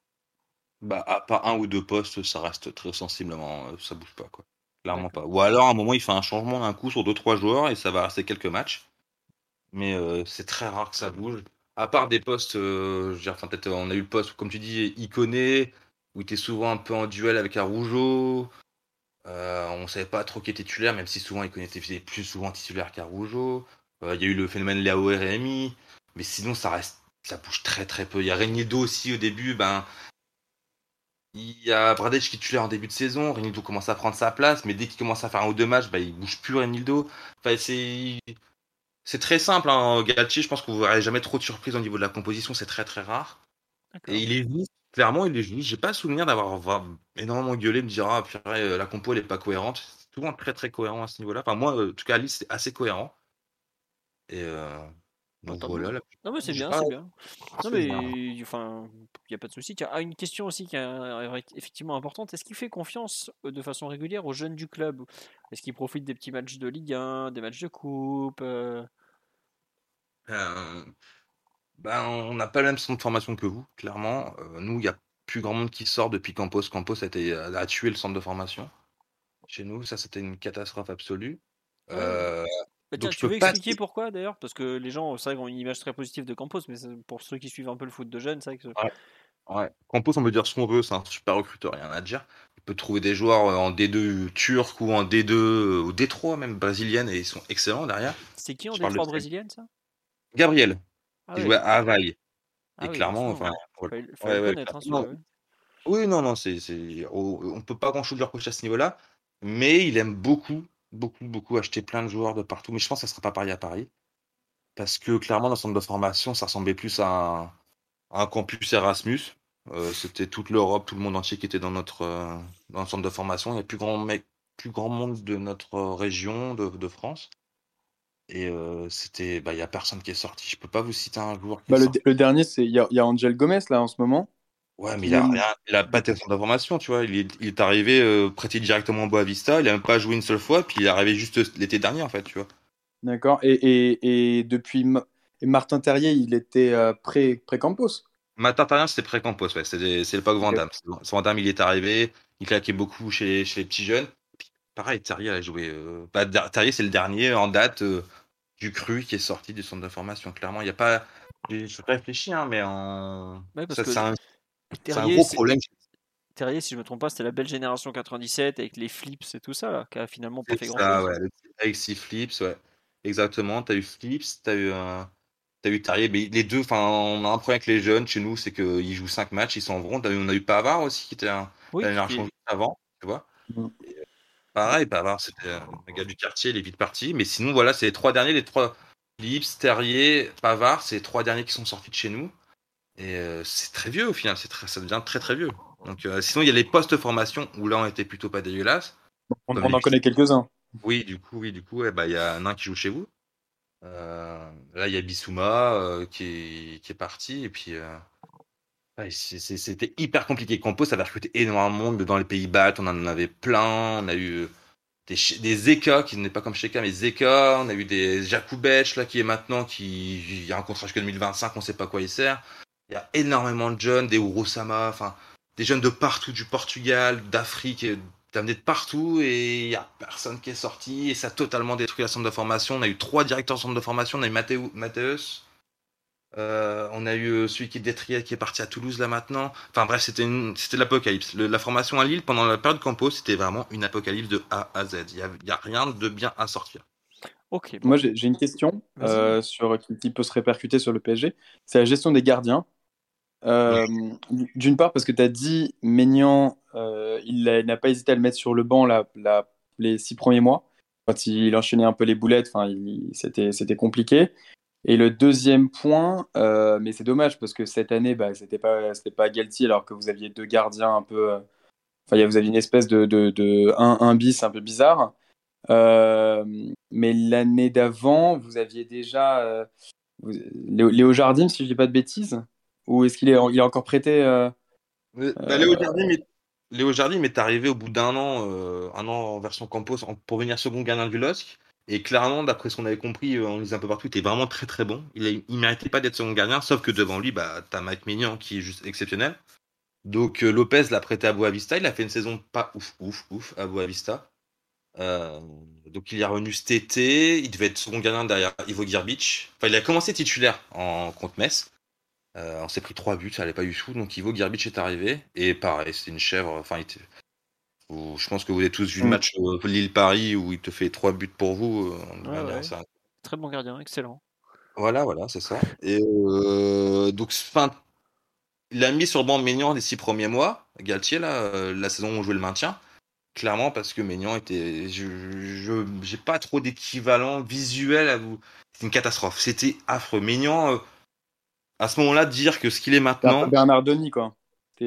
Bah, à part un ou deux postes, ça reste très sensiblement, euh, ça bouge pas, quoi. Clairement pas. Ou alors, à un moment, il fait un changement d'un coup sur deux, trois joueurs et ça va rester quelques matchs. Mais euh, c'est très rare que ça bouge. À part des postes, euh, je veux dire, enfin, peut-être, on a eu le poste, comme tu dis, iconé, où il était souvent un peu en duel avec Aroujo. Euh, on savait pas trop qui était titulaire, même si souvent il connaissait plus souvent titulaire qu'Aroujo. Euh, il y a eu le phénomène Léo RMI. Mais sinon, ça reste, ça bouge très très peu. Il y a Regnado aussi au début, ben. Il y a Bradech qui est titulaire en début de saison, Renildo commence à prendre sa place, mais dès qu'il commence à faire un ou deux matchs, bah, il bouge plus Renildo. Enfin, c'est c'est très simple. Hein. Galtier, je pense que vous verrez jamais trop de surprises au niveau de la composition, c'est très très rare. D'accord. Et il est juste, clairement, il est juste. J'ai pas souvenir d'avoir avoir énormément gueulé, me dire ah purée, euh, la compo elle est pas cohérente. C'est souvent très très cohérent à ce niveau-là. Enfin moi, en tout cas, Alice c'est assez cohérent. Et euh, donc voilà. Non, mais c'est bien, c'est bien. Non, mais enfin, il n'y a pas de souci. Ah, une question aussi qui est euh, effectivement importante. Est-ce qu'il fait confiance euh, de façon régulière aux jeunes du club? Est-ce qu'il profite des petits matchs de Ligue 1, des matchs de Coupe euh, Euh, ben, on n'a pas le même centre de formation que vous, clairement. Euh, nous, il y a plus grand monde qui sort depuis Campos. Campos a, été, a tué le centre de formation. Chez nous, ça c'était une catastrophe absolue. Euh, Bah, Donc, tiens, je tu peux veux pas expliquer pourquoi d'ailleurs? Parce que les gens, c'est vrai, ont une image très positive de Campos, mais pour ceux qui suivent un peu le foot de jeunes, c'est vrai que. Ouais. Campos, on peut dire ce qu'on veut, c'est un super recruteur, rien à dire. Il peut trouver des joueurs euh, en D2 turc ou en D2 euh, ou D3 même brésilienne et ils sont excellents derrière. C'est qui en Je parle de D3 Fred. brésilienne, ça? Gabriel, Ah il ouais. jouait à Havaï. Ah et oui, clairement, enfin, voilà. Fallait, fallait Ouais, le ouais, connaître, hein, non. Oui, non, non, c'est. On, on peut pas grand chose leur reprocher à ce niveau-là, mais il aime beaucoup, beaucoup, beaucoup acheter plein de joueurs de partout. Mais je pense que ça sera pas pareil à Paris. Parce que clairement, dans le centre de formation, ça ressemblait plus à un, à un campus Erasmus. Euh, c'était toute l'Europe, tout le monde entier qui était dans notre euh, dans le centre de formation. Il y a plus grand mec, plus grand monde de notre euh, région, de, de France. Et euh, c'était, bah, il y a personne qui est sorti. Je peux pas vous citer un joueur qui Bah, est le, sorti. le dernier, c'est il y, y a Angel Gomez là en ce moment. Ouais, mais il a rien, il a pas été centre de formation, tu vois. Il est, il est arrivé euh, prêté directement au Boavista. Il a même pas joué une seule fois, puis il est arrivé juste l'été dernier, en fait, tu vois. D'accord. Et, et, et depuis Ma- et Martin Terrier, il était euh, pré, pré-Campos. Matin Tarien, c'était pré-Campos, ouais. C'est c'est l'époque Van Ok. Damme. C'est- Van Damme, il est arrivé, il claquait beaucoup chez les, chez les petits jeunes. Puis, pareil, Terrier a joué. euh, bah, Terrier, c'est le dernier en date euh, du cru qui est sorti du centre de formation. Clairement, il n'y a pas. Je je réfléchis, hein, mais en. Ouais, parce ça, que c'est un, gros problème. Terrier, si je me trompe pas, c'était la belle génération 97 avec les flips et tout ça, là, qui a finalement pas fait grand ça, chose. ouais. Avec six flips, ouais. Exactement. T'as eu flips, t'as eu un. T'as eu Terrier, mais les deux, enfin, on a un problème avec les jeunes chez nous, c'est qu'ils jouent cinq matchs, ils s'en vont. T'as eu- On a eu Pavard aussi, qui était un, Oui, qui- avant, tu vois. Mhm. Et, Pareil, Pavard, c'était un gars du quartier, il est vite parti. Mais sinon, voilà, c'est les trois derniers, les trois Lips, Terrier, Pavard, c'est les trois derniers qui sont sortis de chez nous. Et euh, c'est très vieux au final, c'est très, ça devient très très vieux. Donc, euh, sinon, il y a les postes-formation où là, on était plutôt pas dégueulasse. On, en connaît quelques-uns. Oui, du coup, oui, du coup, bah, il y a un qui joue chez vous. Euh, là, il y a Bissouma qui, est, qui est parti. Et puis, ouais, c'était hyper compliqué. Compo, ça avait recruté énormément de monde dans les pays baltes. On en avait plein. On a eu des, des Zeka qui n'est pas comme Sheka, mais Zeka. On a eu des Jakubec, là, qui est maintenant, qui il y a un contrat jusqu'en 2025. On sait pas à quoi il sert. Il y a énormément de jeunes, des Urosama, enfin, des jeunes de partout, du Portugal, d'Afrique, d'amener de partout, et il y a personne qui est sorti, et ça a totalement détruit la centre de formation. On a eu trois directeurs de centre de formation, on a eu Mathéus, euh, on a eu euh, celui qui est d'Etriel qui est parti à Toulouse là maintenant. Enfin bref, c'était une- c'était l'apocalypse. Le- La formation à Lille pendant la période Campos, c'était vraiment une apocalypse de A à Z. Il y a, y a rien de bien à sortir. Ok. bon. Moi, j'ai j'ai une question euh, sur, qui, qui peut se répercuter sur le PSG. C'est la gestion des gardiens. Euh, D'une part, parce que tu as dit, Maignan, euh, il n'a pas hésité à le mettre sur le banc la, les six premiers mois. Quand il enchaînait un peu les boulettes, c'était compliqué. Et le deuxième point, euh, mais c'est dommage parce que cette année, bah, c'était pas, pas Galtier alors que vous aviez deux gardiens un peu. euh, Enfin, vous aviez une espèce de, de, de 1-1 bis un peu bizarre. Mais l'année d'avant, vous aviez déjà Léo Jardim, si je dis pas de bêtises, ou est-ce qu'il est, il est encore prêté euh, Bah, Léo Jardim est, Léo Jardim est arrivé au bout d'un an, euh, un an en version Campos pour venir second gardien du LOSC. Et clairement, d'après ce qu'on avait compris, euh, on lisait un peu partout, il était vraiment très très bon. Il, il méritait pas d'être second gardien, sauf que devant lui, bah, t'as Mike Maignan qui est juste exceptionnel. Donc euh, Lopez l'a prêté à Boavista. Il a fait une saison pas ouf ouf ouf à Boavista. Euh, donc il est revenu cet été. Il devait être second gardien derrière Ivo Girbic. Enfin, il a commencé titulaire en contre Metz. Euh, on s'est pris trois buts, ça allait pas du tout. Donc Ivo Girbic est arrivé. Et pareil, c'était une chèvre. Enfin, il était- où- je pense que vous avez tous vu le Mm. match euh, Lille-Paris où il te fait trois buts pour vous. euh, Ouais, ouais. Très bon gardien, excellent. voilà, voilà, c'est ça. Et euh, donc, fin, il a mis sur le banc Maignan les six premiers mois, Galtier, là, euh, la saison où on jouait le maintien. Clairement, parce que Maignan était. Je j'ai pas trop d'équivalent visuel à vous. C'est une catastrophe. C'était affreux. Maignan, euh, à ce moment-là, dire que ce qu'il est maintenant. Bernardoni, quoi.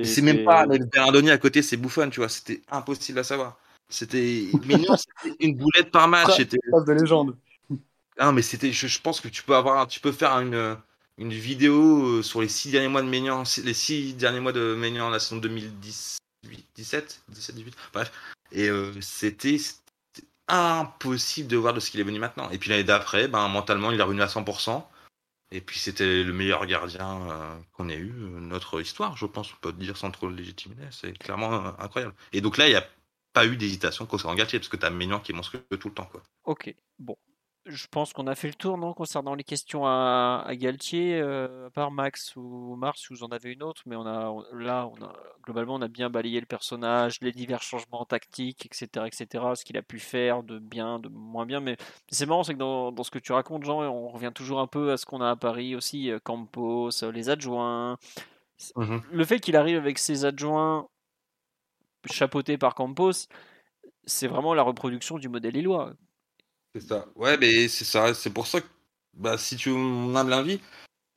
C'est même pas mais Bernardoni à côté, c'est Bouffon, tu vois. C'était impossible à savoir. C'était Maignan, c'était une boulette par match. C'était de légende. ah, mais c'était, je, je pense que tu peux avoir, tu peux faire une, une vidéo euh, sur les six derniers mois de Maignan, les six derniers mois de Maignan, la saison 2018, 17, 17, 18, bref. Et euh, c'était, c'était impossible de voir de ce qu'il est venu maintenant. Et puis l'année d'après, ben, mentalement, il est revenu à 100%. Et puis c'était le meilleur gardien euh, qu'on ait eu, euh, notre histoire, je pense, on peut dire sans trop le légitimer. C'est clairement euh, incroyable. Et donc là, il n'y a pas eu d'hésitation concernant Galtier, parce que tu as Maignan qui est monstrueux tout le temps. Quoi. Ok, bon. Je pense qu'on a fait le tour, non, concernant les questions à, à Galtier, euh, à part Max ou Mars, si vous en avez une autre, mais on a, on- là, on a, globalement, on a bien balayé le personnage, les divers changements tactiques, etc., etc., ce qu'il a pu faire de bien, de moins bien, mais c'est marrant, c'est que dans, dans ce que tu racontes, Jean, on revient toujours un peu à ce qu'on a à Paris aussi, euh, Campos, euh, les adjoints. Le fait qu'il arrive avec ses adjoints chapeautés par Campos, c'est vraiment la reproduction du modèle lillois. C'est ça. Ouais, mais c'est ça. C'est pour ça que, bah, si tu humble avis,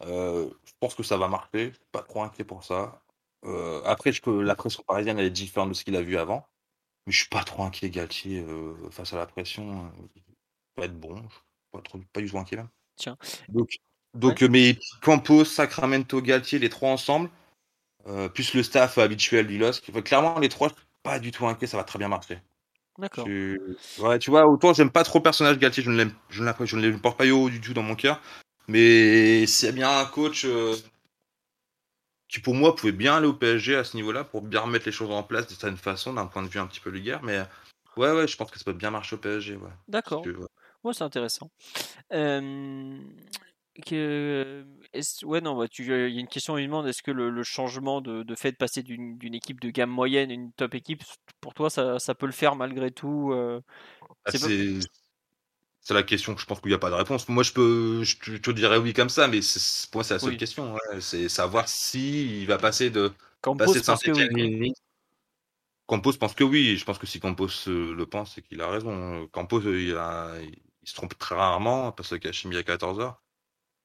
euh, je pense que ça va marcher. Pas trop inquiet pour ça. Euh, après, je, la pression parisienne elle est différente de ce qu'il a vu avant. Mais je suis pas trop inquiet, Galtier, euh, face à la pression. il va être bon. Je suis pas, trop, pas du tout inquiet même. Tiens. Donc, donc euh, mais Campos, Sacramento, Galtier, les trois ensemble, plus le staff habituel du LOSC. Enfin, clairement, les trois, je suis pas du tout inquiet. Ça va très bien marcher. D'accord. Tu- Ouais, tu vois, autant j'aime pas trop le personnage Galtier, je ne l'aime, je ne je ne le porte pas du tout dans mon cœur. Mais c'est bien un coach euh, qui, pour moi, pouvait bien aller au PSG à ce niveau-là pour bien remettre les choses en place de certaine façon, d'un point de vue un petit peu vulgaire. Mais ouais, ouais, je pense que ça peut bien marcher au PSG. Ouais. D'accord. Ouais. Ouais, c'est intéressant. Euh, que, est-ce- ouais, non, bah, tu, il y a une question, il demande est-ce que le, le changement de, de fait de passer d'une équipe de gamme moyenne à une top équipe, pour toi, ça, ça peut le faire malgré tout euh, Ah, c'est pas- la question que je pense qu'il n'y a pas de réponse. Moi, je peux, je te, je te dirais oui comme ça, mais c'est- pour moi, c'est la seule Oui. question. ouais. C'est savoir si il va passer de Campos, passer pense que oui. Campos pense que oui. Je pense que si Campos euh, le pense, c'est qu'il a raison. Campos, euh, il, a- il se trompe très rarement parce qu'il a chimie à 14 heures.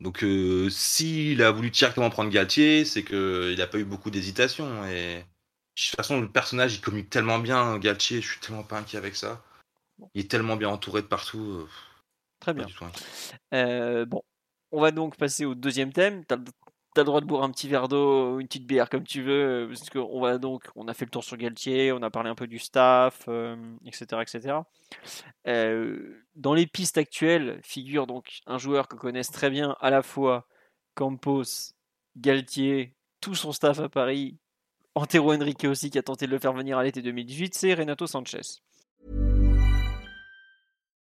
Donc, euh, s'il a voulu directement prendre Galtier, c'est qu'il n'a pas eu beaucoup d'hésitation. Et de toute façon, le personnage, il communique tellement bien, Galtier, je suis tellement pas inquiet avec ça. Il est tellement bien entouré de partout. euh, Très bien. Euh, bon, on va donc passer au deuxième thème. T'as as le droit de boire un petit verre d'eau, une petite bière comme tu veux, euh, parce qu'on va donc, on a fait le tour sur Galtier, on a parlé un peu du staff, euh, etc., etc. Euh, dans les pistes actuelles figure donc un joueur que connaissent très bien à la fois Campos, Galtier, tout son staff à Paris, Antero Henrique aussi qui a tenté de le faire venir à l'été 2018, c'est Renato Sanchez.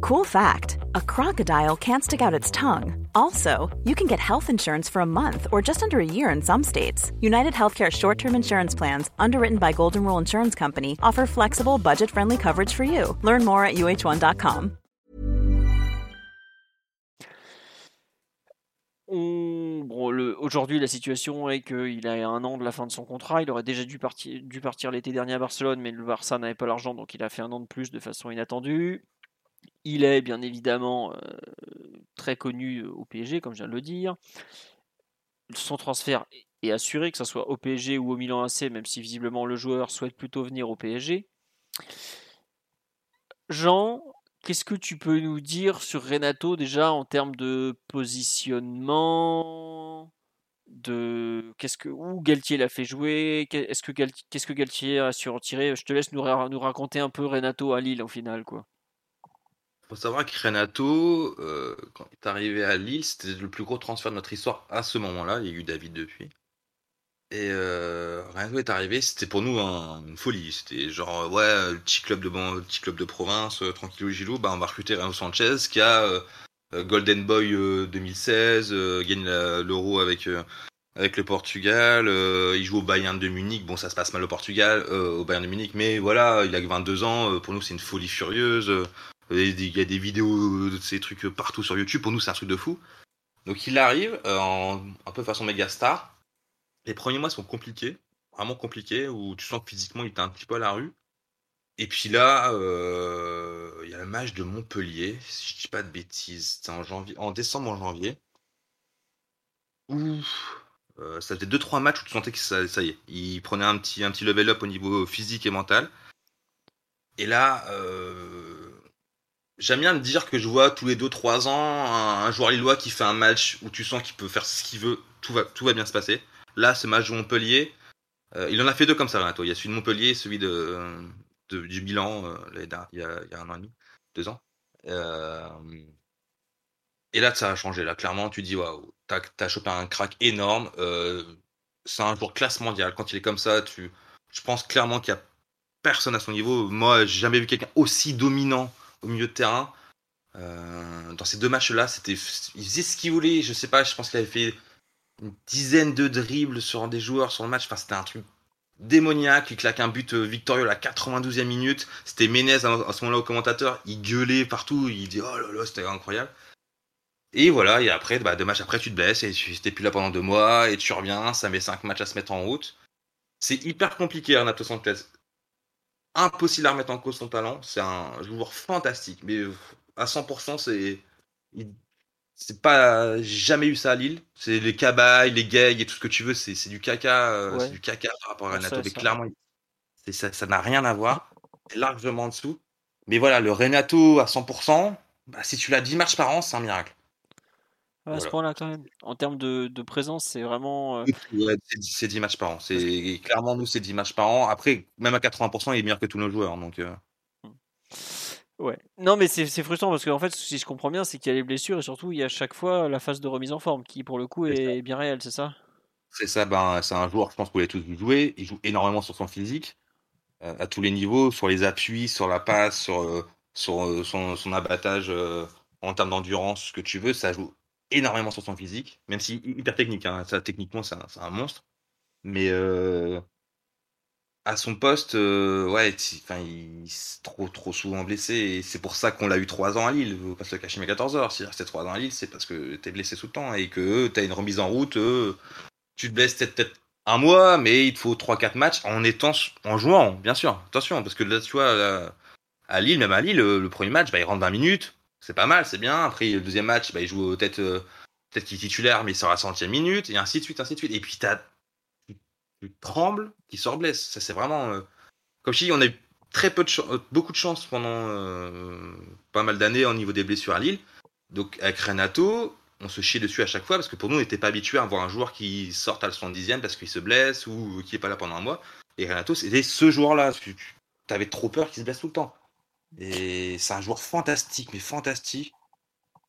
Cool fact a crocodile can't stick out its tongue. Also, you can get health insurance for a month or just under a year in some states. United Healthcare short term insurance plans, underwritten by Golden Rule Insurance Company, offer flexible, budget friendly coverage for you. Learn more at uh1.com. On- bon, Aujourd'hui, la situation est qu'il a un an de la fin de son contrat. Il aurait déjà dû partir, dû partir l'été dernier à Barcelone, mais le Barça n'avait pas l'argent, donc il a fait un an de plus de façon inattendue. Il est bien évidemment euh, très connu au PSG, comme je viens de le dire. Son transfert est assuré, que ce soit au PSG ou au Milan AC, même si visiblement le joueur souhaite plutôt venir au PSG. Jean, qu'est-ce que tu peux nous dire sur Renato déjà en termes de positionnement qu'est-ce que où Galtier l'a fait jouer? Qu'est-ce que Galtier a su en tirer? Je te laisse nous, nous raconter un peu Renato à Lille au final quoi Faut savoir que Renato, euh, quand il est arrivé à Lille, c'était le plus gros transfert de notre histoire à ce moment-là. Il y a eu David depuis. Et euh, Renato est arrivé, c'était pour nous un- une folie. C'était genre, euh, ouais, petit club de, bon, petit club de province, euh, gilou, bah, on va recruter Renato Sanchez qui a Golden Boy euh, 2016, euh, gagne l'Euro avec, avec le Portugal, il joue au Bayern de Munich. Bon, ça se passe mal au Portugal, au Bayern de Munich, mais voilà, il a que 22 ans. pour nous, c'est une folie furieuse. Il y a des vidéos de ces trucs partout sur YouTube. Pour nous, c'est un truc de fou. Donc, il arrive euh, en un peu façon méga star. Les premiers mois sont compliqués, vraiment compliqués, où tu sens que physiquement, il était un petit peu à la rue. Et puis là, euh, il y a le match de Montpellier, si je dis pas de bêtises, c'était en janvier, en décembre, en janvier. Où euh, ça faisait 2-3 matchs où tu sentais que ça, y est, il prenait un petit, un petit level up au niveau physique et mental. Et là, j'aime bien me dire que je vois tous les 2-3 ans un, joueur lillois qui fait un match où tu sens qu'il peut faire ce qu'il veut, tout va, tout va bien se passer. Là, ce match de Montpellier, euh, il en a fait deux comme ça, Renato. Il y a celui de Montpellier et celui de, du bilan euh, il, y a, il y a un an et demi, deux ans. Euh, et là, ça a changé. Là, clairement, tu dis, waouh, t'as as chopé un crack énorme. c'est un joueur classe mondiale. Quand il est comme ça, tu, je pense clairement qu'il y a personne à son niveau. Moi, j'ai jamais vu quelqu'un aussi dominant au milieu de terrain. Euh, dans ces deux matchs-là, c'était, il faisait ce qu'il voulait. Je sais pas, je pense qu'il avait fait une dizaine de dribbles sur des joueurs sur le match. Enfin, c'était un truc démoniaque. Il claque un but euh, victorieux à la 92e minute. C'était Menez à, ce moment-là au commentateur. Il gueulait partout. Il dit oh là là, c'était incroyable. Et voilà, et après, bah, deux matchs après, tu te blesses et tu n'étais plus là pendant deux mois et tu reviens. Ça met cinq matchs à se mettre en route. C'est hyper compliqué, Renato Sanchez. Impossible à remettre en cause son talent. C'est un joueur fantastique. Mais à 100%, c'est. C'est pas. jamais eu ça à Lille. C'est les cabailles, les gags et tout ce que tu veux. C'est du caca. euh, Ouais. C'est du caca par rapport à Renato. Mais clairement, ça n'a rien à voir. C'est largement en dessous. Mais voilà, le Renato à 100%, bah, si tu l'as 10 matchs par an, c'est un miracle. À ce Voilà. point là quand même en termes de, de présence c'est vraiment euh, c'est- c'est 10 matchs par an. C'est clairement nous c'est 10 matchs par an. Après, même à 80%, il est meilleur que tous nos joueurs. Donc euh, Ouais. Non, mais c'est frustrant parce qu'en fait, si je comprends bien, c'est qu'il y a les blessures et surtout il y a à chaque fois la phase de remise en forme qui, pour le coup, est bien réelle, c'est ça? C'est ça. Ben c'est un joueur, je pense, que vous l'avez tous vu jouer. Il joue énormément sur son physique. euh, à tous les niveaux, sur les appuis, sur la passe, sur, sur son, son abattage en termes d'endurance, ce que tu veux, ça joue énormément sur son physique, même si hyper technique, hein, techniquement c'est un, monstre. Mais euh, à son poste, euh, ouais, il est trop trop souvent blessé c'est pour ça qu'on l'a eu 3 ans à Lille. Faut pas se cacher mes 14 heures. Si resté 3 ans à Lille, c'est parce que t'es blessé tout le temps et que t'as une remise en route. euh, tu te blesses peut-être un mois, mais il te faut 3-4 matchs en étant en jouant, bien sûr. Attention, parce que là, tu vois, à Lille, même à Lille, le, le premier match, bah, il rentre 20 minutes, c'est pas mal, c'est bien. Après, le deuxième match, bah, il joue peut-être euh, peut-être qu'il est titulaire, mais il sort à centième minute, et ainsi de suite, ainsi de suite. Et puis tu, trembles qu'il sort blesse. Ça, c'est vraiment. euh, Comme dis, on a eu très peu de euh, beaucoup de chance pendant euh, pas mal d'années au niveau des blessures à Lille. Donc, avec Renato, on se chiait dessus à chaque fois parce que pour nous, on n'était pas habitué à voir un joueur qui sorte à la 70e parce qu'il se blesse ou qui est pas là pendant un mois. Et Renato, c'était ce joueur-là. Tu avais trop peur qu'il se blesse tout le temps. Et c'est un joueur fantastique, mais fantastique.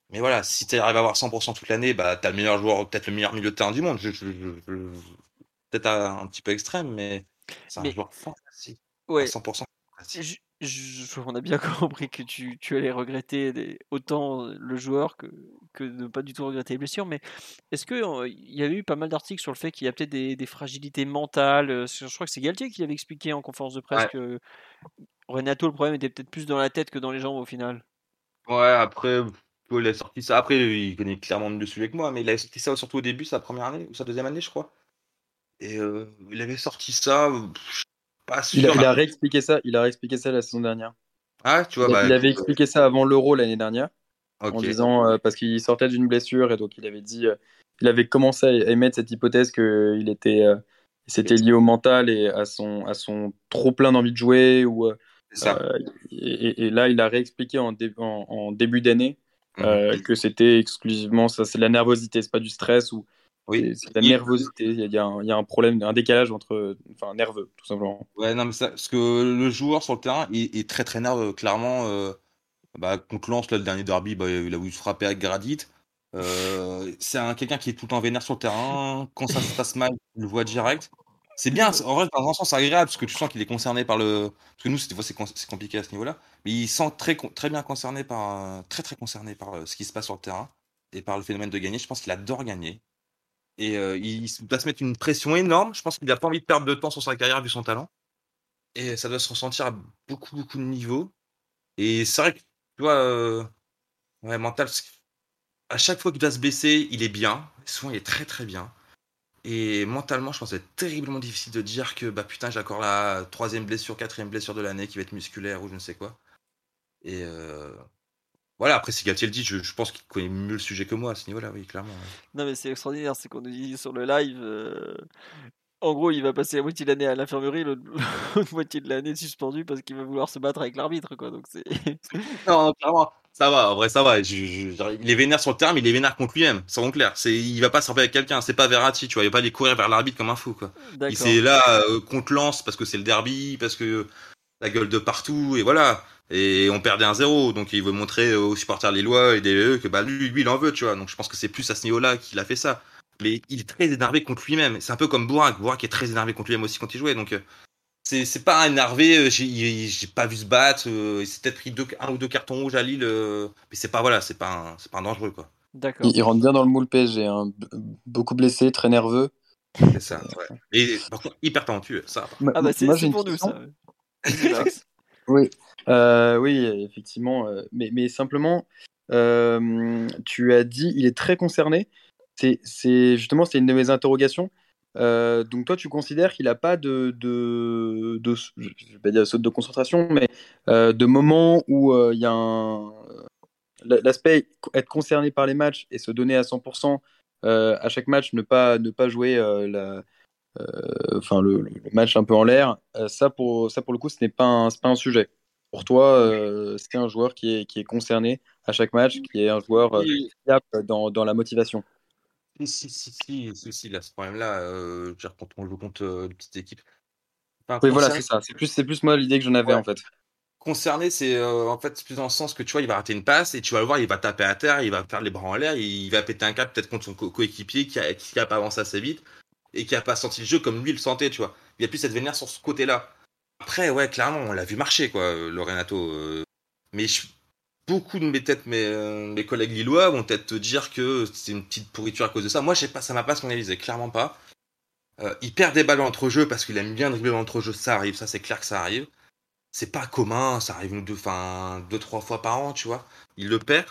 Mais voilà, si tu arrives à avoir 100% toute l'année, bah, tu as le meilleur joueur, peut-être le meilleur milieu de terrain du monde. Je, je- je- je- peut-être un, petit peu extrême, mais c'est un Mais- joueur fantastique. à Ouais, 100% fantastique. on a bien compris que tu, tu allais regretter des- autant le joueur que, que de ne pas du tout regretter les blessures, mais est-ce qu'il il y avait eu pas mal d'articles sur le fait qu'il y a peut-être des, des fragilités mentales euh, Je crois que c'est Galtier qui l'avait expliqué en conférence de presse Ouais. que Renato, le problème était peut-être plus dans la tête que dans les jambes au final. Ouais, après, il a sorti ça. Après, il connaît clairement mieux le sujet que moi, mais il a sorti ça surtout au début, sa première année, ou sa deuxième année, je crois. Et euh, il avait sorti ça, je suis pas sûr. Il a, il a réexpliqué ça, il a réexpliqué ça la saison dernière. Ah, tu vois, Il, bah, il avait expliqué ça avant l'Euro l'année dernière, en disant euh, parce qu'il sortait d'une blessure et donc il avait dit, euh, il avait commencé à émettre cette hypothèse que il était, euh, c'était lié au mental et à son, à son trop plein d'envie de jouer ou euh, ça. euh, et, là il a réexpliqué en, dé- en, en début d'année Mhm. euh, que c'était exclusivement ça, c'est de la nervosité, c'est pas du stress ou Oui. c'est de la Il- nervosité. Il y a, il y a un, il y a un problème, un décalage entre, enfin nerveux tout simplement. Ouais, non, mais ça, parce que le joueur sur le terrain il est très très nerveux. Clairement, euh, bah, contre Lens, là, le dernier derby, bah, il a voulu se frapper avec Gradit. Euh, c'est un quelqu'un qui est tout le temps vénère sur le terrain. Quand ça se passe mal, tu le voit direct. C'est bien, en vrai, dans un sens, c'est agréable parce que tu sens qu'il est concerné par le. Parce que nous, c'est- des fois, c'est compliqué à ce niveau-là. Mais il sent très, très bien concerné par. euh, Très très concerné par euh, ce qui se passe sur le terrain et par le phénomène de gagner. Je pense qu'il adore gagner. Et euh, il doit se mettre une pression énorme. Je pense qu'il n'a pas envie de perdre de temps sur sa carrière vu son talent. Et ça doit se ressentir à beaucoup, beaucoup de niveaux. Et c'est vrai que, tu vois, euh, mental, à chaque fois qu'il doit se blesser, il est bien. Souvent, il est très, très bien. Et mentalement, je pense que c'est terriblement difficile de dire que, bah putain, j'ai encore la troisième blessure, quatrième blessure de l'année qui va être musculaire ou je ne sais quoi. Et euh, voilà, après, si Galtier le dit, je, je pense qu'il connaît mieux le sujet que moi à ce niveau-là, oui, clairement. ouais. Non mais c'est extraordinaire, c'est qu'on nous dit sur le live, euh, en gros il va passer la moitié de l'année à l'infirmerie, l'autre moitié de l'année suspendu parce qu'il va vouloir se battre avec l'arbitre quoi. Donc c'est Non, non, clairement, ça va, en vrai, ça va. Je- je- il est vénère sur le terrain, mais il est vénère contre lui-même, ça va clair. C'est, il va pas se avec quelqu'un, c'est pas Verratti, tu vois, il va pas aller courir vers l'arbitre comme un fou, quoi. Il s'est là euh, contre Lens parce que c'est le derby, parce que la gueule de partout, et voilà. Et on perdait un zéro, donc il veut montrer aux supporters lillois et des que bah lui, lui, il en veut, tu vois. Donc je pense que c'est plus à ce niveau-là qu'il a fait ça. Mais il est très énervé contre lui-même. C'est un peu comme Bourak. Bourak est très énervé contre lui-même aussi quand il jouait. Donc euh, c'est c'est pas énervé. euh, J'ai pas vu se battre. euh, Il s'est peut-être pris deux, un ou deux cartons rouges à Lille. euh, mais c'est pas voilà, c'est pas un, c'est pas un dangereux quoi. D'accord. Il, il rentre bien dans le moule PSG, hein. Beaucoup blessé, très nerveux. C'est ça. Ouais. Et par contre hyper talentueux. Ça. Ah bah c'est pour nous ça. Oui, Euh, oui, effectivement. mais, mais simplement, euh, tu as dit, il est très concerné. C'est, c'est justement, c'est une de mes interrogations. Euh, donc toi, tu considères qu'il n'a pas de, de, de, je vais pas dire saute de concentration, mais euh, de moments où euh, il y a un l'aspect être concerné par les matchs et se donner à 100% euh, à chaque match, ne pas ne pas jouer la, enfin le, le match un peu en l'air, ça pour ça pour le coup, ce n'est pas un, pas un sujet. Pour toi, c'est un joueur qui est qui est concerné à chaque match, qui est un joueur fiable dans, dans la motivation. Si, si, si, si, si, si, là, ce problème-là, euh, je veux dire, quand on joue contre euh, une petite équipe. Enfin, Oui, voilà, c'est ça. C'est plus c'est plus moi l'idée que j'en avais Ouais. en fait. concerné, c'est euh, en fait plus dans le sens que tu vois, il va rater une passe et tu vas le voir, il va taper à terre, il va faire les bras en l'air, il va péter un câble peut-être contre son co- coéquipier qui a, qui a pas avancé assez vite et qui a pas senti le jeu comme lui le sentait, tu vois. Il y a plus cette vénère sur ce côté-là. après, ouais, clairement, on l'a vu marcher, quoi, le Renato. euh. Mais je- beaucoup de mes, peut-être mes, euh, mes collègues lillois vont peut-être te dire que c'est une petite pourriture à cause de ça. Moi, je sais pas, ça m'a pas scandalisé, clairement pas. Euh, il perd des balles entre jeux parce qu'il aime bien dribbler entre jeux, ça arrive, ça c'est clair que ça arrive. C'est pas commun, ça arrive une, deux, enfin, deux, trois fois par an, tu vois. Il le perd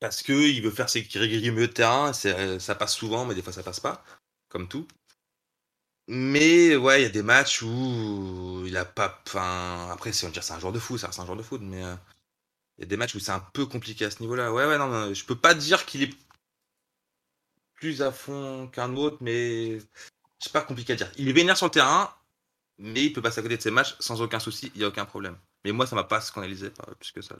parce que il veut faire ses gris mieux de terrain, c'est- ça passe souvent, mais des fois ça passe pas, comme tout. Mais ouais, il y a des matchs où il a pas. Enfin, après, c'est un joueur de foot, ça reste un joueur de foot, mais euh, y a des matchs où c'est un peu compliqué à ce niveau-là. Ouais, ouais, non, non, je peux pas dire qu'il est plus à fond qu'un autre, mais c'est pas compliqué à dire. Il est vénère sur le terrain, mais il peut passer à côté de ses matchs sans aucun souci, il y a aucun problème. Mais moi, ça m'a pas scandalisé par, plus que ça,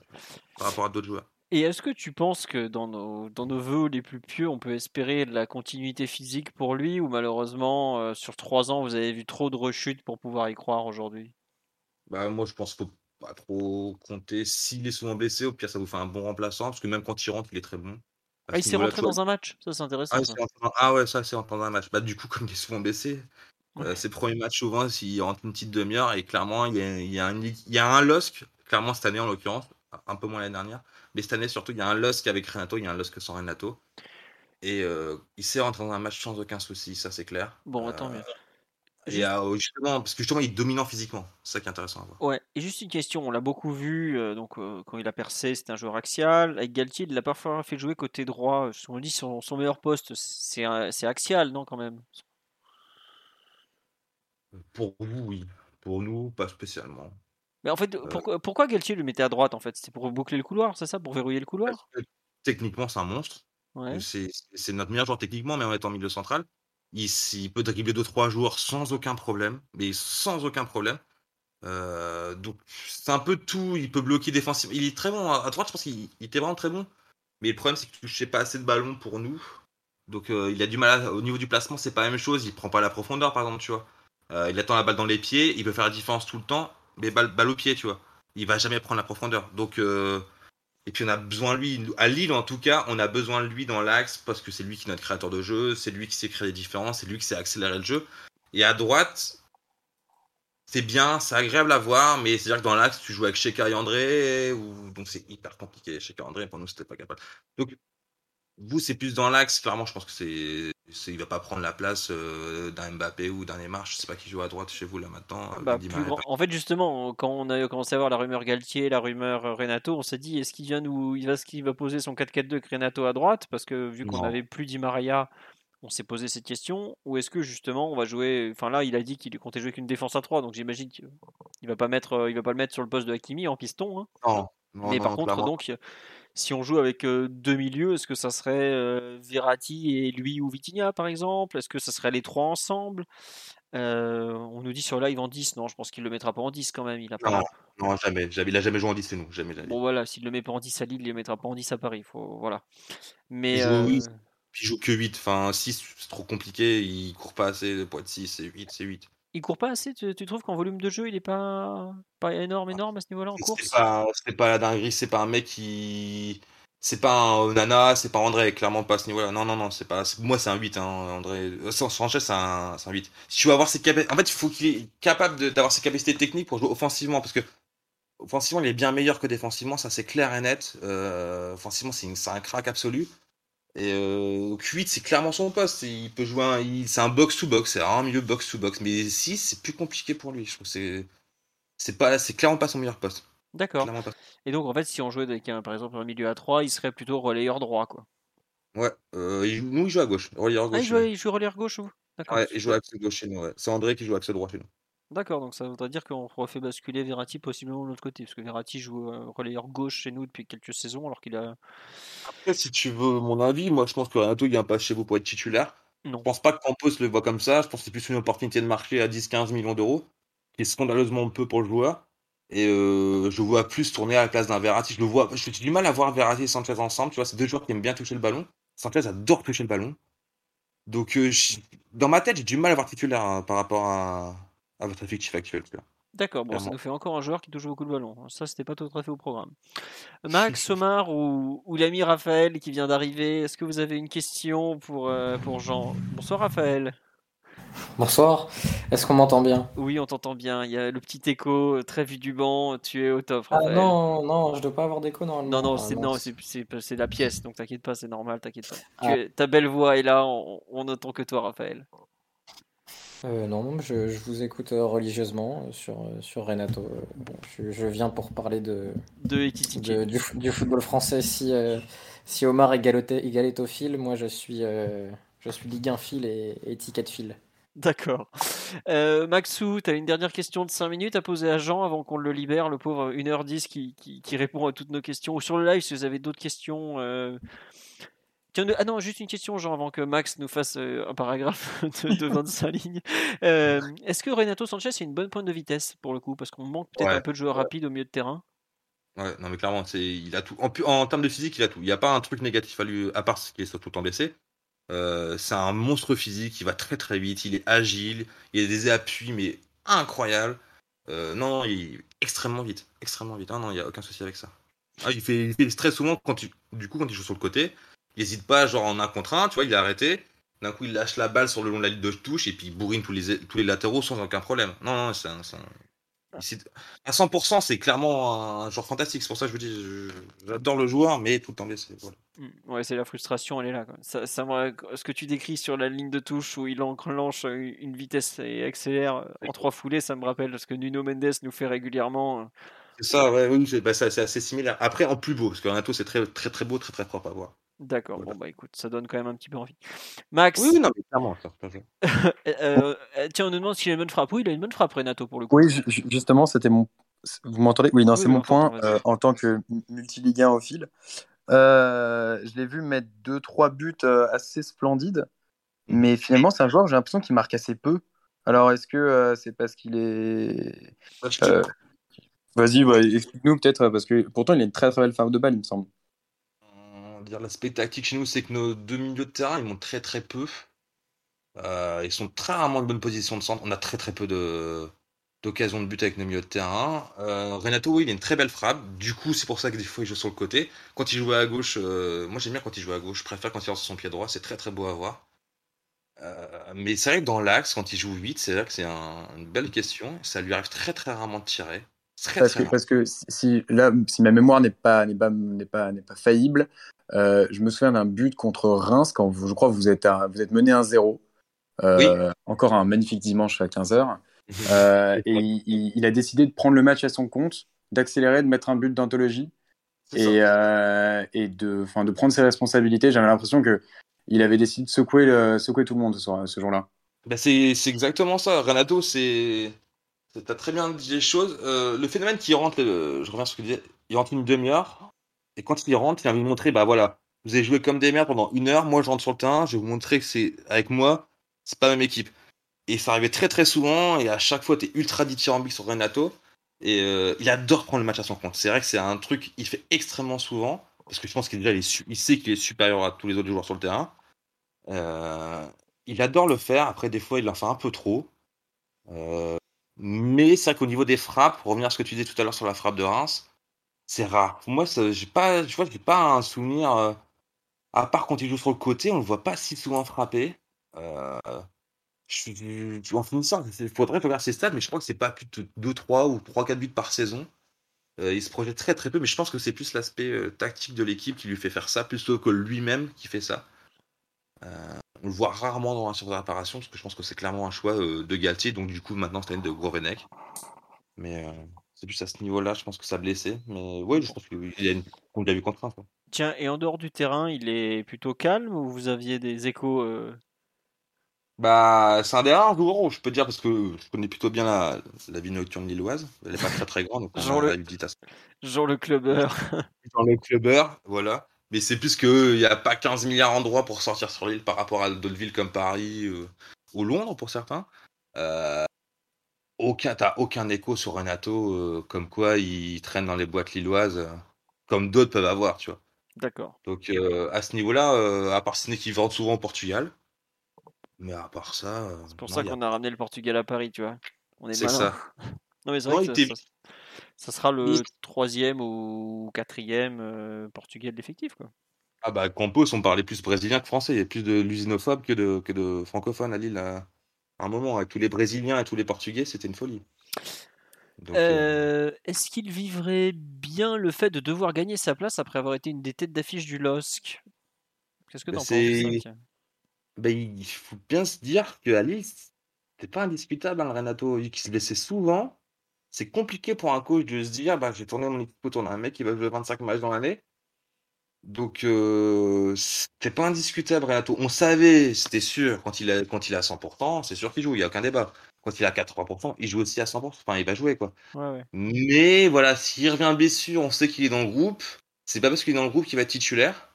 par rapport à d'autres joueurs. Et est-ce que tu penses que dans nos, dans nos vœux les plus pieux, on peut espérer de la continuité physique pour lui ou malheureusement, euh, sur trois ans, vous avez vu trop de rechutes pour pouvoir y croire aujourd'hui? Bah, moi, je pense qu'il faut pas trop compter. S'il est souvent blessé, au pire, ça vous fait un bon remplaçant, parce que même quand il rentre, il est très bon. Ah, il s'est rentré dans un match Ça, c'est intéressant. Ah, ça. rentré ah ouais, ça, c'est rentré dans un match. Bah, du coup, comme il est souvent blessé, euh, ses premiers matchs, souvent, s'il rentre une petite demi-heure, et clairement, il y a, il y a un, il y a un LOSC, clairement cette année en l'occurrence, un peu moins l'année dernière, mais cette année surtout, il y a un LOSC avec Renato, il y a un LOSC sans Renato. Et euh, il s'est rentré dans un match sans aucun souci, ça c'est clair. Bon, Euh, tant mieux. Et euh, justement, parce que justement, il est dominant physiquement, c'est ça qui est intéressant à voir. Ouais, et juste une question, on l'a beaucoup vu, euh, donc euh, quand il a percé, c'était un joueur axial. Avec Galtier, il l'a parfois fait jouer côté droit. On dit son, son meilleur poste, c'est axial, non, quand même? Pour vous, oui. Pour nous, pas spécialement. Mais en fait, pourquoi, pourquoi Galtier le mettait à droite, en fait? C'était pour boucler le couloir, c'est ça? Pour verrouiller le couloir? techniquement, c'est un monstre. Ouais. C'est notre meilleur joueur techniquement, mais en étant milieu central. Il, il peut dribbler 2-3 joueurs sans aucun problème, mais sans aucun problème. Euh, donc c'est un peu tout. Il peut bloquer défensivement. Il est très bon à droite, je pense qu'il il était vraiment très bon. Mais le problème, c'est qu'il touchait pas assez de ballons pour nous. Donc euh, il a du mal à- au niveau du placement, c'est pas la même chose. Il prend pas la profondeur, par exemple, tu vois. Euh, il attend la balle dans les pieds, il peut faire la différence tout le temps, mais balle, balle au pied, tu vois. Il va jamais prendre la profondeur. Donc et puis on a besoin de lui, à Lille en tout cas, on a besoin de lui dans l'axe parce que c'est lui qui est notre créateur de jeu, c'est lui qui sait créer des différences, c'est lui qui sait accélérer le jeu. Et à droite, c'est bien, c'est agréable à voir, mais c'est-à-dire que dans l'axe, tu joues avec Sheka et André, ou... donc c'est hyper compliqué. Sheka et André, pour nous, c'était pas capable. Donc, vous, c'est plus dans l'axe, clairement, je pense que c'est. c'est- Il va pas prendre la place euh, d'un Mbappé ou d'un Neymar, je sais pas qui joue à droite chez vous là maintenant. euh, Bah, grand- En fait, justement, quand on a commencé à voir la rumeur Galtier, la rumeur euh, Renato, on s'est dit est-ce qu'il vient nous, il va, ce qu'il va poser son 4-4-2 avec Renato à droite? Parce que vu qu'on n'avait plus Di Maria, on s'est posé cette question. Ou est-ce que justement on va jouer Enfin là, il a dit qu'il comptait jouer qu'une défense à 3, donc j'imagine qu'il va pas mettre, il va pas le mettre sur le poste de Hakimi en piston. hein. Non, non, Mais non, par contre, clairement. donc, si on joue avec euh, deux milieux, est-ce que ça serait euh, Verratti et lui ou Vitinha par exemple? Est-ce que ça serait les trois ensemble? Euh, On nous dit sur live en 10, non, je pense qu'il le mettra pas en 10 quand même. Il a pas. Non, non, jamais, jamais. Il a jamais joué en 10, c'est nous, jamais, jamais. Bon voilà, s'il le met pas en 10 à Lille, il le mettra pas en 10 à Paris. Faut... Voilà. Mais Il joue, il joue que 8, enfin 6, c'est trop compliqué, il court pas assez pour être 6, c'est 8, c'est 8. Il court pas assez. Tu, tu trouves qu'en volume de jeu, il est pas pas énorme, énorme à ce niveau-là en course? c'est pas la dinguerie, c'est pas un mec qui. C'est pas un Nana, c'est pas André, clairement pas à ce niveau-là. Non, non, non, c'est pas. Moi, c'est un 8, hein, André. San- Sanchez, c'est un, un 8. Si tu veux avoir ses capacités. En fait, il faut qu'il est capable d'avoir ses capacités techniques pour jouer offensivement, parce que offensivement, il est bien meilleur que défensivement, ça c'est clair et net. Euh, offensivement, c'est un crack absolu. Et euh, donc 8, c'est clairement son poste. Il peut jouer un. il- C'est un box-to-box, c'est un milieu box-to-box. Mais 6, c'est plus compliqué pour lui. Je trouve que c'est. C'est pas, c'est clairement pas son meilleur poste. D'accord. Et donc en fait, si on jouait avec un, par exemple un milieu à 3, il serait plutôt relayeur droit quoi. Ouais, euh, il nous il joue à gauche. Relayeur Ah, gauche. il joue, il joue relayeur gauche vous? D'accord. Ouais, il joue axe gauche chez nous. Ouais. C'est André qui joue axe droit chez nous. D'accord, donc ça voudrait dire qu'on refait basculer Verratti possiblement de l'autre côté, parce que Verratti joue euh, relayeur gauche chez nous depuis quelques saisons, alors qu'il a. Après, si tu veux mon avis, moi je pense que Renato il vient pas chez vous pour être titulaire. Non. Je pense pas que Campos le voit comme ça. Je pense que c'est plus une opportunité de marché à 10-15 millions d'euros, qui est scandaleusement peu pour le joueur. Et euh, je vois plus tourner à la place d'un Verratti. Je le vois. J'ai du mal à voir Verratti et Sanchez ensemble. Tu vois, c'est deux joueurs qui aiment bien toucher le ballon. Sanchez adore toucher le ballon. Donc, euh, dans ma tête, j'ai du mal à voir titulaire hein, par rapport à, à votre effectif actuel. tu vois. D'accord, bon, ça nous fait encore un joueur qui touche beaucoup de ballon. Ça, c'était pas tout à fait au programme. Max, Omar ou, ou l'ami Raphaël qui vient d'arriver, est-ce que vous avez une question pour, euh, pour Jean? Bonsoir Raphaël. Bonsoir, est-ce qu'on m'entend bien? Oui, on t'entend bien. Il y a le petit écho euh, très vu du banc. Tu es au top. Ah Raphaël. non, non, je dois pas avoir d'écho normalement. Non, non, Ah, c'est non, mince. c'est c'est- c'est la pièce, donc t'inquiète pas, c'est normal, t'inquiète pas. Tu Ah. es- ta belle voix est là, on, on n'entend que toi, Raphaël. Euh, non, je, je vous écoute euh, religieusement euh, sur, sur Renato. Bon, je, je viens pour parler de, De de- du, du football français. Si, euh, si Omar est galétophile, moi je suis, euh, je suis Ligue 1 fil et, et étiquette fil. D'accord. Maxou, tu as une dernière question de 5 minutes à poser à Jean avant qu'on le libère, le pauvre 1h10 qui, qui, qui répond à toutes nos questions. Ou sur le live, si vous avez d'autres questions. Tiens, ah non, juste une question, Jean, avant que Max nous fasse euh, un paragraphe de, de 25 lignes. Euh, Est-ce que Renato Sanchez est une bonne pointe de vitesse pour le coup? Parce qu'on manque peut-être Ouais. un peu de joueurs rapides au milieu de terrain. Ouais, non mais clairement, c'est, il a tout. En, termes de physique, il a tout. Il n'y a pas un truc négatif à lui, à part ce qui est tout le temps blessé. Euh, c'est un monstre physique, il va très très vite, il est agile, il a des appuis mais incroyables. Euh, non, non, il est extrêmement vite, extrêmement vite. Ah non, il n'y a aucun souci avec ça. Ah, il, fait, il fait très souvent quand tu, du coup quand il joue sur le côté, il n'hésite pas genre en un contre un, tu vois, il est arrêté. D'un coup, il lâche la balle sur le long de la ligne de touche et puis il bourrine tous les, tous les latéraux sans aucun problème. Non, non, c'est un- un- à 100%, c'est clairement un joueur fantastique. C'est pour ça que je vous dis, j'adore le joueur, mais tout le temps blessé. Voilà. Mm, Ouais, c'est la frustration, elle est là. quoi. Ça, ça ce que tu décris sur la ligne de touche où il enclenche euh, une vitesse et accélère euh, en trois foulées, ça me rappelle ce que Nuno Mendes nous fait régulièrement. euh. C'est ça, ouais, oui, c'est bah, c'est assez similaire. Après, en plus beau, parce que Renato, c'est très, très, très beau, très, très propre à voir. D'accord, Voilà. bon bah écoute, ça donne quand même un petit peu envie. Max, Oui, oui, non, mais clairement, ça, euh, euh, tiens, on nous demande s'il a une bonne frappe. Oui, il a une bonne frappe, Renato, pour le coup. Oui, ju- ju- justement, c'était mon. Vous m'entendez? Oui, non, Oui, c'est oui, mon point euh, en tant que multiligue 1 au fil. Euh, je l'ai vu mettre deux, trois buts assez splendides, mais finalement, c'est un joueur, j'ai l'impression qu'il marque assez peu. Alors, est-ce que euh, c'est parce qu'il est. Euh, Vas-y, ouais, explique-nous peut-être, parce que pourtant, il a une très très belle femme de balle, il me semble. Dire l'aspect tactique chez nous, c'est que nos deux milieux de terrain, ils montent très très peu. Euh, ils sont très rarement de bonne position de centre. On a très très peu de d'occasions de but avec nos milieux de terrain. Euh, Renato, oui, il a une très belle frappe. Du coup, c'est pour ça que des fois il joue sur le côté. Quand il joue à gauche, euh, moi j'aime bien quand il joue à gauche. Je préfère quand il lance son pied droit. C'est très très beau à voir. Euh, mais c'est vrai que dans l'axe, quand il joue 8, c'est vrai que c'est un- une belle question. Ça lui arrive très très rarement de tirer. Très Parce très que, rarement. parce que si, si- là, si ma mémoire n'est pas, n'est pas, n'est pas, n'est pas faillible, euh, je me souviens d'un but contre Reims quand vous, je crois que vous êtes, à- vous êtes mené 1-0. Euh, Encore un magnifique dimanche à 15h. Euh, et il, a décidé de prendre le match à son compte, d'accélérer, de mettre un but d'anthologie et, et de, prendre ses responsabilités. J'avais l'impression que il avait décidé de secouer, le, secouer tout le monde ce, jour-là. Bah c'est exactement ça. Renato, c'est. T'as très bien dit les choses. Le phénomène qui rentre, je reviens sur ce que tu disais, il rentre une demi-heure, et quand il rentre, il a envie de montrer, bah voilà, vous avez joué comme des merdes pendant une heure, moi je rentre sur le terrain, je vais vous montrer que c'est avec moi, c'est pas la même équipe. Et ça arrivait très très souvent, et à chaque fois, t'es ultra dithyrambique sur Renato, et euh, il adore prendre le match à son compte. C'est vrai que c'est un truc qu'il fait extrêmement souvent, parce que je pense qu'il sait qu'il est supérieur à tous les autres joueurs sur le terrain. Euh, il adore le faire. Après, des fois, il en fait un peu trop. Euh, mais c'est vrai qu'au niveau des frappes, pour revenir à ce que tu disais tout à l'heure sur la frappe de Reims, c'est rare. Moi, j'ai pas, je vois, j'ai pas un souvenir. euh, à part quand il joue sur le côté, on le voit pas si souvent frapper. Euh, je, je- en finissant, il faudrait regarder ses stats, mais je crois que c'est pas plus de 2, 3 ou 3, 4 buts par saison. Euh, il se projette très très peu, mais je pense que c'est plus l'aspect euh, tactique de l'équipe qui lui fait faire ça, plutôt que lui-même qui fait ça. On le voit rarement dans un sur de réparation, parce que je pense que c'est clairement un choix de Galtier, donc du coup maintenant c'est de Gourvenec. Mais c'est plus à ce niveau-là, je pense que ça a blessé. Mais oui, je pense qu'il a une... on l'a vu contrainte. quoi. Tiens, et en dehors du terrain, il est plutôt calme ou vous aviez des échos euh, Bah, c'est un des rares joueurs où je peux dire, parce que je connais plutôt bien la, la vie nocturne lilloise. Elle est pas très très grande, donc a le- Genre le clubbeur. dans le clubbeur, voilà. Mais c'est plus qu'il n'y a pas 15 milliards d'endroits pour sortir sur l'île par rapport à d'autres villes comme Paris euh, ou Londres pour certains. Euh, aucun, t'as aucun écho sur Renato, euh, comme quoi il traîne dans les boîtes lilloises, euh, comme d'autres peuvent avoir, tu vois. D'accord. Donc euh, à ce niveau-là, à part ce n'est qu'il vend souvent au Portugal, mais à part ça, C'est pour non, ça a- qu'on a ramené le Portugal à Paris, tu vois. On est c'est malin. ça. Non, mais c'est vrai que ça, était- ça- ça sera le Il- troisième ou quatrième Portugais de l'effectif, quoi. Ah bah Campos, on parlait plus brésilien que français. Il y a plus de lusinophobe que de, que de francophones à Lille. là. À un moment, avec tous les Brésiliens et tous les Portugais, c'était une folie. Euh, Euh, Est-ce qu'il vivrait bien le fait de devoir gagner sa place après avoir été une des têtes d'affiche du LOSC Qu'est-ce que t'en penses bah, il faut bien se dire qu'à Lille, c'était pas indiscutable, hein, le Renato, vu qu'il se blessait souvent. C'est compliqué pour un coach de se dire, bah, j'ai tourné mon équipe autour d'un mec qui va jouer 25 matchs dans l'année. Donc, euh, c'était pas indiscutable, Renato. On savait, c'était sûr, quand il a, quand il est à 100%, c'est sûr qu'il joue, il n'y a aucun débat. Quand il est à 80%, il joue aussi à 100%. Enfin, il va jouer, quoi. Ouais, ouais. Mais voilà, s'il revient blessure, on sait qu'il est dans le groupe. C'est pas parce qu'il est dans le groupe qu'il va être titulaire.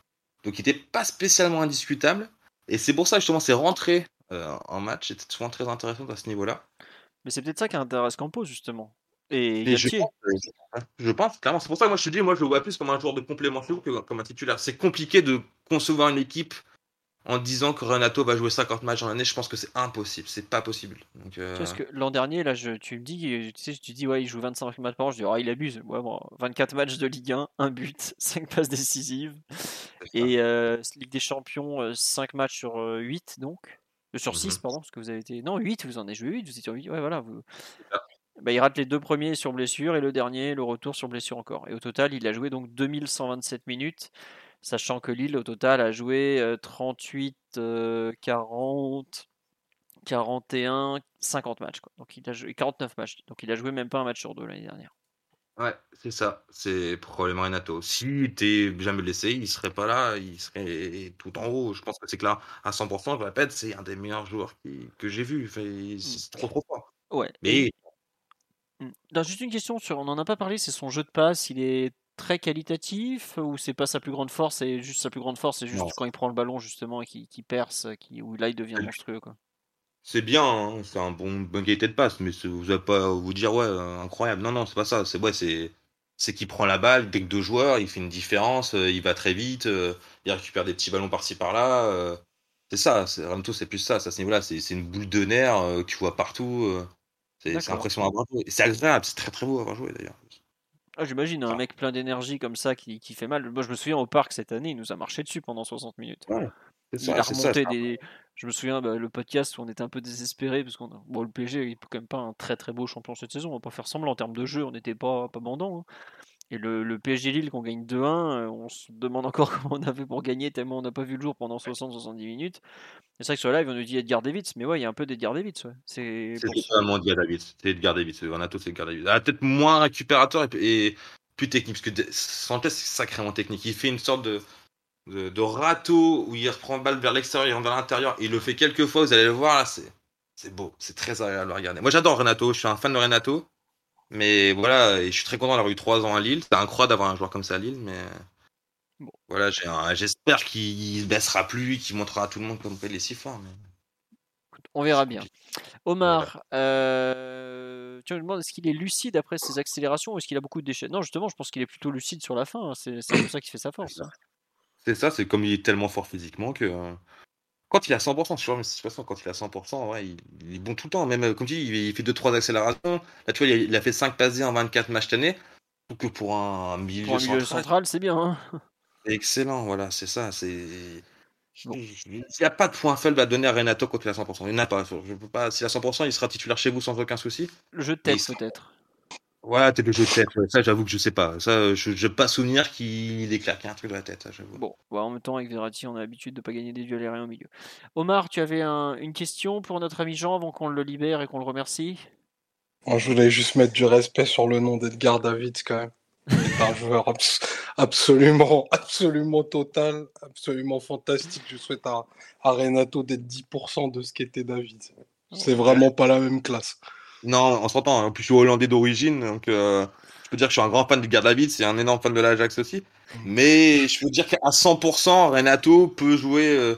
Donc, il n'était pas spécialement indiscutable. Et c'est pour ça, justement, c'est rentré euh, en match. C'était souvent très intéressant à ce niveau-là. Mais c'est peut-être ça qui intéresse Campos, justement. Et Et je pense, euh, je pense, clairement. C'est pour ça que moi je te dis, moi je le vois plus comme un joueur de complément que comme un titulaire. C'est compliqué de concevoir une équipe en disant que Renato va jouer 50 matchs dans l'année. Je pense que c'est impossible. C'est pas possible. Donc, euh, Parce que l'an dernier, là, je, tu me dis, tu sais, tu dis, ouais, il joue 25 matchs par an. Je dis, ah, il abuse. Ouais, bon, 24 matchs de Ligue 1, un but, 5 passes décisives. Et euh, Ligue des Champions, 5 matchs sur 8, donc? Euh, sur 6, Mhm. pardon, parce que vous avez été. Non, 8, vous en avez joué 8, vous étiez en 8. Ouais, voilà. Vous... Bah, il rate les deux premiers sur blessure et le dernier, le retour sur blessure encore. Et au total, il a joué donc 2127 minutes, sachant que Lille, au total, a joué euh, 38, euh, 40, 41, 50 matchs. Quoi. Donc il a joué 49 matchs. Donc il a joué même pas un match sur deux l'année dernière. Ouais, c'est ça. C'est probablement Renato. S'il était jamais blessé, il serait pas là. Il serait tout en haut. Je pense que c'est clair. À 100%, je répète, c'est un des meilleurs joueurs qui- que j'ai vu. Enfin, c'est trop trop fort. Ouais. Mais. Non, juste une question sur, on n'en a pas parlé, c'est son jeu de passe, il est très qualitatif ou c'est pas sa plus grande force et juste sa plus grande force, c'est juste Non. quand il prend le ballon justement et qu'il qu'il perce, qui, où là il devient monstrueux quoi. C'est bien, hein, c'est un bon bonne qualité de passe, mais vous allez pas vous dire ouais euh, incroyable. Non non c'est pas ça. C'est ouais c'est c'est qu'il prend la balle dès que deux joueurs, il fait une différence, euh, il va très vite, euh, il récupère des petits ballons par-ci par-là. euh, c'est ça. Ramto c'est plus ça. C'est à ce niveau-là. C'est une boule de nerfs que tu vois partout. C'est impressionnant à voir jouer. C'est agréable. C'est très très beau à voir jouer d'ailleurs. Ah, J'imagine un Ah. mec plein d'énergie comme ça qui, qui fait mal. Moi je me souviens au parc cette année, il nous a marché dessus pendant 60 minutes. Ouais, Il ça. a ça, remonté des. Je me souviens bah, le podcast où on était un peu désespéré parce qu'on bon le PSG il est quand même pas un très très beau champion cette saison. On va pas faire semblant en termes de jeu, on n'était pas pas bandant. hein. Et le, le PSG Lille qu'on gagne 2-1, euh, on se demande encore comment on a fait pour gagner tellement on n'a pas vu le jour pendant 60-70 minutes. Et c'est vrai que sur live on nous dit Edgar Davids, mais ouais il y a un peu d'Edgar Davids. Ouais. C'est totalement Edgar David. C'est Edgar David. C'est Renato, c'est Edgar David. Ah, peut-être moins récupérateur et, et plus technique. Parce que Sanchez, c'est sacrément technique. Il fait une sorte de, de, de râteau où il reprend le balle vers l'extérieur, il rentre dans l'intérieur. Il le fait quelques fois, vous allez le voir là. C'est beau. C'est très agréable à regarder. Moi, j'adore Renato. Je suis un fan de Renato. Mais voilà, et je suis très content d'avoir eu 3 ans à Lille. C'est incroyable d'avoir un joueur comme ça à Lille. Mais Bon. voilà, j'espère qu'il baissera plus, qu'il montrera à tout le monde comme il est si fort. Mais... On verra bien. Omar, euh, tu me demandes est-ce qu'il est lucide après ses accélérations ou est-ce qu'il a beaucoup de déchets? Non, justement, je pense qu'il est plutôt lucide sur la fin. hein. C'est pour ça qu'il fait sa force. C'est ça, c'est comme il est tellement fort physiquement que euh, quand il à 100%, sur une situation, quand il à 100%, ouais, il, il est bon tout le temps. Même euh, comme tu dis, il, il fait 2-3 accélérations. Là, tu vois, il a, il a fait 5 passes en 24 matchs cette année. Je trouve que pour un milieu, Pour un milieu central, central, c'est bien. hein. excellent. Voilà, c'est ça. C'est. Bon. Il n'y a pas de point faible à donner à Renato quand il à 100%. Il n'y en a pas. Je peux pas. S'il à 100%, il sera titulaire chez vous sans aucun souci. Le jeu de Mais tête, il sera- peut-être. Ouais, peut-être le jeu de tête. Ça, j'avoue que je sais pas. Ça, je n'ai pas souvenir qu'il ait claqué un truc de la tête. ça, j'avoue. Bon, bah, en même temps, avec Verratti, on a l'habitude de pas gagner des duels aériens au milieu. Omar, tu avais un- une question pour notre ami Jean avant qu'on le libère et qu'on le remercie? Moi, je voulais juste mettre du respect sur le nom d'Edgar Davids quand même. C'est un joueur abs- absolument, absolument total, absolument fantastique. Je souhaite à, à Renato d'être 10% de ce qu'était David. C'est vraiment pas la même classe. Non, on s'entend. En plus, je suis hollandais d'origine, donc euh, je peux dire que je suis un grand fan de Gerd David, c'est un énorme fan de l'Ajax aussi. Mais je peux dire qu'à 100%, Renato peut jouer, euh,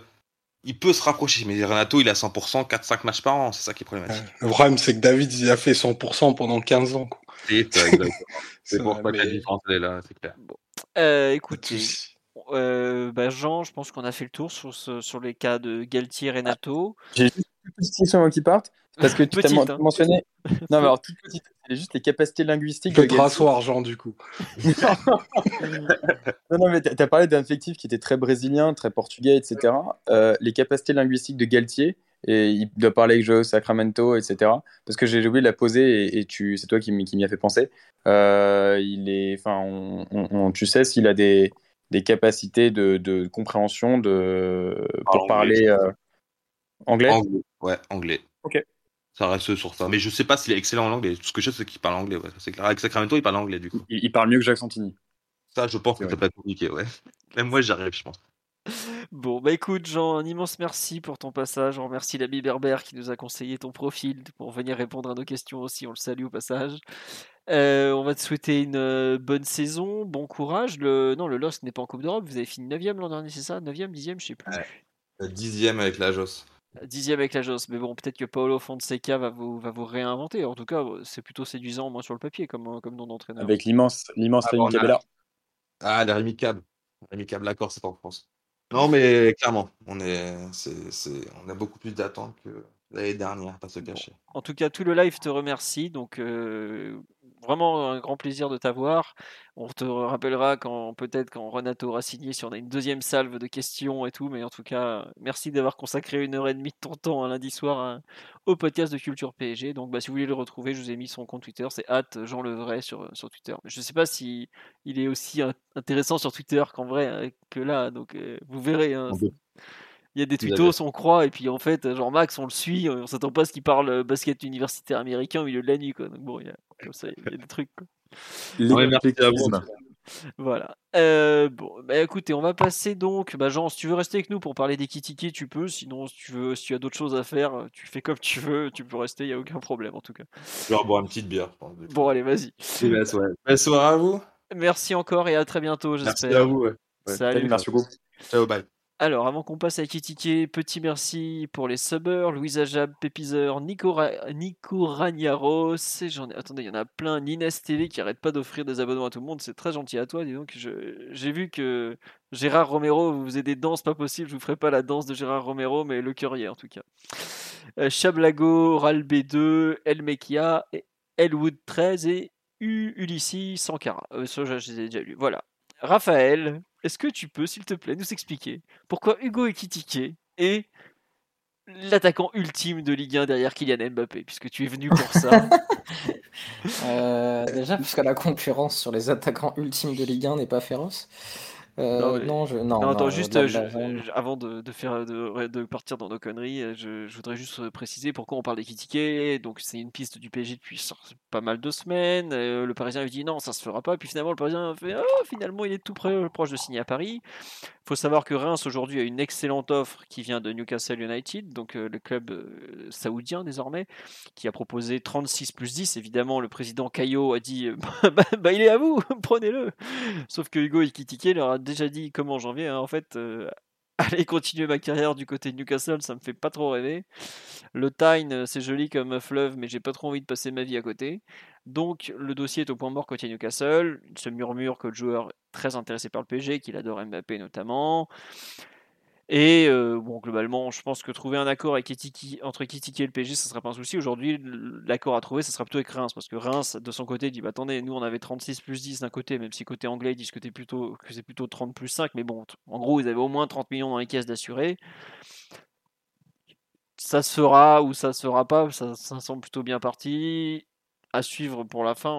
il peut se rapprocher. Mais Renato, il est à 100%, 4-5 matchs par an, c'est ça qui est problématique. Le problème, c'est que David, il a fait 100% pendant 15 ans. quoi. C'est pour ça que la différence est là, c'est clair. Euh, de Écoutez, euh, bah, Jean, je pense qu'on a fait le tour sur, ce- sur les cas de Galtier et Renato. J'ai juste une petite question avant qu'il parte. Parce que tu as hein. mentionné. Non, mais alors, toute petite, c'est juste les capacités linguistiques Galtier. rasseoir, Jean, du coup. Non, non, mais tu as parlé d'un effectif qui était très brésilien, très portugais, etc. Euh, les capacités linguistiques de Galtier, et il doit parler avec Joe Sacramento, etc. Parce que j'ai oublié de la poser et, tu, c'est toi qui, m'y a fait penser. Euh, il est, enfin, on, tu sais s'il a des, des capacités de, de compréhension de, pour parler euh, anglais. Ouais, anglais. Ok. Ça reste sur ça. Mais je sais pas s'il est excellent en anglais. Tout ce que je sais, c'est qu'il parle anglais. Ouais. C'est clair. Avec Sacramento, il parle anglais du coup. Il, parle mieux que Jacques Santini. Ça, je pense que ça peut être compliqué, ouais. Même moi, j'arrive, je pense. Bon, bah écoute, Jean, un immense merci pour ton passage. On remercie l'ami Berbère qui nous a conseillé ton profil pour venir répondre à nos questions aussi. On le salue au passage. Euh, on va te souhaiter une euh, bonne saison, bon courage. Le... Non, le Lost n'est pas en Coupe d'Europe. Vous avez fini 9ème l'an dernier, c'est ça? 9ème, 10ème, je sais plus. 10ème avec la Jos. 10ème avec la Jos. Mais bon, peut-être que Paolo Fonseca va vous, va vous réinventer. En tout cas, c'est plutôt séduisant, moins sur le papier, comme, comme nom d'entraîneur. Avec l'immense, l'immense ah, Rémi Cabella. Ah, la Rémi Cab. Rémi Cab, l'accord, c'est en France. Non, mais clairement, on, est, on a beaucoup plus d'attentes que l'année dernière, pas se cacher. en tout cas, tout le live te remercie. Donc, euh, vraiment un grand plaisir de t'avoir. On te rappellera quand peut-être quand Renato aura signé si on a une deuxième salve de questions et tout. Mais en tout cas, merci d'avoir consacré une heure et demie de ton temps un lundi soir hein, au podcast de Culture PSG. Donc bah, si vous voulez le retrouver, je vous ai mis son compte Twitter, c'est Jean Levray sur, sur Twitter. Je ne sais pas si il est aussi intéressant sur Twitter qu'en vrai hein, que là. Donc euh, vous verrez. Hein, il y a des tutos, on croit, et puis en fait, genre Max, on le suit, on s'attend pas à ce qu'il parle euh, basket universitaire américain au milieu de la nuit, quoi. Donc bon, il y a, comme ça, il y a des trucs, quoi. Voilà. Euh, bon, bah écoutez, on va passer donc. Bah Jean, si tu veux rester avec nous pour parler des Kitiki, tu peux. Sinon, si tu veux, si tu as d'autres choses à faire, tu fais comme tu veux. Tu peux rester, il y a aucun problème en tout cas. Je vais boire une petite bière. Bon, allez, vas-y. Bonne soirée à vous. Merci encore et à très bientôt, j'espère. Merci à vous. Salut. Merci beaucoup. Ciao, bye. Alors, avant qu'on passe à Kitike, petit merci pour les subbers, Louise Ajab, Pépizeur, Nico, Nico ai... attendez, il y en a plein, Nines TV qui arrête pas d'offrir des abonnements à tout le monde, c'est très gentil à toi, dis donc, j'ai vu que Gérard Romero vous faisait des danses pas possibles, je vous ferai pas la danse de Gérard Romero, mais le est en tout cas. Euh, Chablago, Ralb2, Elmekia, Elwood 13 et U Ulysses Sankara. Euh, ça, je les ai déjà lus. Voilà. Raphaël, est-ce que tu peux, s'il te plaît, nous expliquer pourquoi Hugo Ekitike est l'attaquant ultime de Ligue 1 derrière Kylian Mbappé, puisque tu es venu pour ça? Euh, Déjà, puisque la concurrence sur les attaquants ultimes de Ligue 1 n'est pas féroce. Euh, non, je, non, non, attends, juste avant de, de faire, de, de, partir dans nos conneries, euh, je, voudrais juste préciser pourquoi on parle des Donc, c'est une piste du PSG depuis pas mal de semaines. Euh, le Parisien lui dit non, ça se fera pas. Puis finalement, le Parisien fait oh, finalement, il est tout près, proche de signer à Paris. Il faut savoir que Reims aujourd'hui a une excellente offre qui vient de Newcastle United, donc le club saoudien désormais, qui a proposé 36 plus 10. Évidemment, le président Caillot a dit bah, bah, il est à vous, prenez-le. Sauf que Hugo Ekitike leur a déjà dit comment en janvier, hein, en fait, euh, aller continuer ma carrière du côté de Newcastle, ça me fait pas trop rêver. Le Tyne, euh, c'est joli comme fleuve, mais j'ai pas trop envie de passer ma vie à côté. Donc le dossier est au point mort côté Newcastle. Il se murmure que le joueur est très intéressé par le PG, qu'il adore Mbappé notamment. Et euh, bon, globalement, je pense que trouver un accord avec entre Kitiki et le PSG, ça ne sera pas un souci. Aujourd'hui, l'accord à trouver, ça sera plutôt avec Reims. Parce que Reims, de son côté, dit bah, attendez, nous on avait 36 plus 10 d'un côté, même si côté anglais, ils disent que, plutôt, que c'est plutôt 30 plus 5. Mais bon, en gros, ils avaient au moins 30 millions dans les caisses d'assurés. Ça se fera ou ça se fera pas, ça, semble plutôt bien parti. À suivre pour la fin.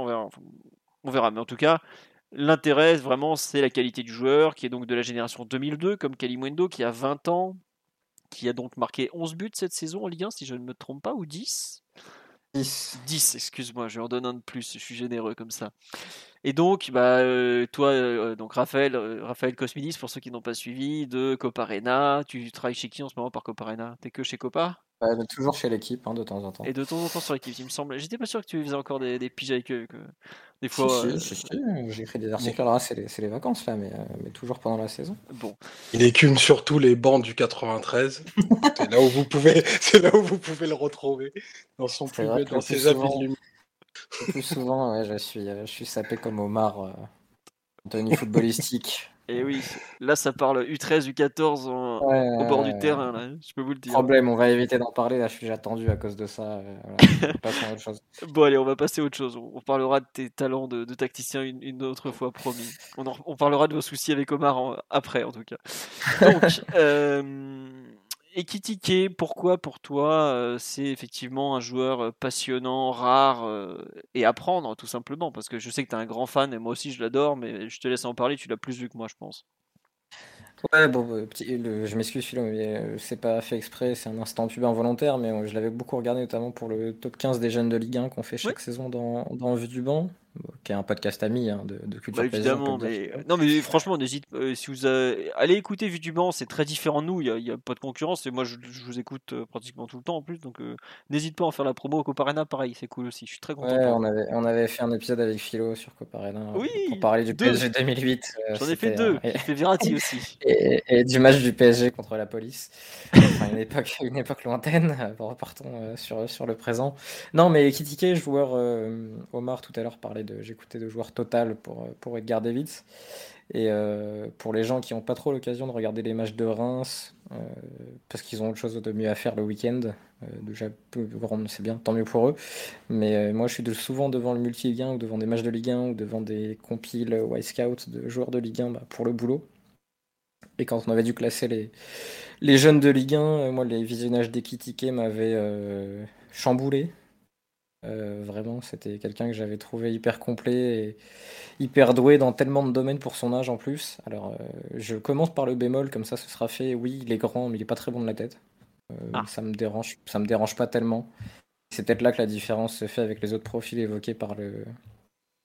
On verra. Mais en tout cas, L'intérêt, vraiment, c'est la qualité du joueur, qui est donc de la génération 2002, comme Kalimwendo, qui a 20 ans, qui a donc marqué 11 buts cette saison en Ligue 1, si je ne me trompe pas, ou 10 10. 10, excuse-moi, je en donne un de plus, je suis généreux comme ça. Et donc, bah, euh, toi, euh, donc Raphaël, euh, Raphaël Cosmidis, pour ceux qui n'ont pas suivi, de Coparena, tu travailles chez qui en ce moment par Coparena T'es que chez Copa? Toujours chez l'équipe, hein, de temps en temps. Et de temps en temps sur l'équipe, il me semble. J'étais pas sûr que tu faisais encore des, des piges avec eux. Que... Des fois. Si, si, J'écris des articles. Alors c'est les, les, vacances là, mais, mais, toujours pendant la saison. Bon. Il écume surtout les bancs du 93. c'est là où vous pouvez, c'est là où vous pouvez le retrouver dans son plus dans ses habits de Le plus souvent, ouais, je suis, je suis sapé comme Omar, euh, tenue footballistique. Et oui, là ça parle U13, U14 au bord du terrain, là, je peux vous le dire. Problème, on va éviter d'en parler, là je suis attendu à cause de ça. Euh, à autre chose. Bon allez, on va passer à autre chose. On parlera de tes talents de, tacticien une, autre fois, promis. On, on, parlera de vos soucis avec Omar après en tout cas. Donc, euh, Ekitike, pourquoi pour toi euh, c'est effectivement un joueur euh, passionnant, rare euh, et à prendre tout simplement? Parce que je sais que tu es un grand fan et moi aussi je l'adore, mais je te laisse en parler, tu l'as plus vu que moi je pense. Ouais, bon, je m'excuse Philo, mais c'est pas fait exprès, c'est un instant pub involontaire, mais je l'avais beaucoup regardé notamment pour le top 15 des jeunes de Ligue 1 qu'on fait chaque saison dans, dans Vue du banc qui est un podcast ami hein, de, de, culture bah, évidemment mais non mais franchement n'hésite euh, si vous allez écouter Vue du c'est très différent de nous il n'y a, pas de concurrence et moi je, vous écoute euh, pratiquement tout le temps en plus donc euh, n'hésite pas à en faire la promo. Au Coparena pareil c'est cool aussi je suis très content ouais, on avait, on avait fait un épisode avec Philo sur Coparena oui, pour parler du PSG 2008 j'en ai fait deux et... fait Virati aussi. Et, du match du PSG contre la police. Enfin, une époque une époque lointaine repartons sur, sur le présent. Non mais Kitike joueur Omar tout à l'heure parlait de j'écoutais de joueurs total pour, pour Edgar Davids. Et euh, pour les gens qui n'ont pas trop l'occasion de regarder les matchs de Reims, euh, parce qu'ils ont autre chose de mieux à faire le week-end, euh, déjà, c'est bien, tant mieux pour eux. Mais moi, je suis souvent devant le 1 ou devant des matchs de Ligue 1 ou devant des compiles White Scout de joueurs de Ligue 1 bah, pour le boulot. Et quand on avait dû classer les, les jeunes de Ligue 1, moi, les visionnages tickets m'avaient chamboulé. Euh, vraiment, c'était quelqu'un que j'avais trouvé hyper complet et hyper doué dans tellement de domaines pour son âge en plus. Alors, euh, je commence par le bémol, comme ça ce sera fait. Oui, il est grand, mais il est pas très bon de la tête. Euh, ah. Ça me dérange, ça me dérange pas tellement. C'est peut-être là que la différence se fait avec les autres profils évoqués par le,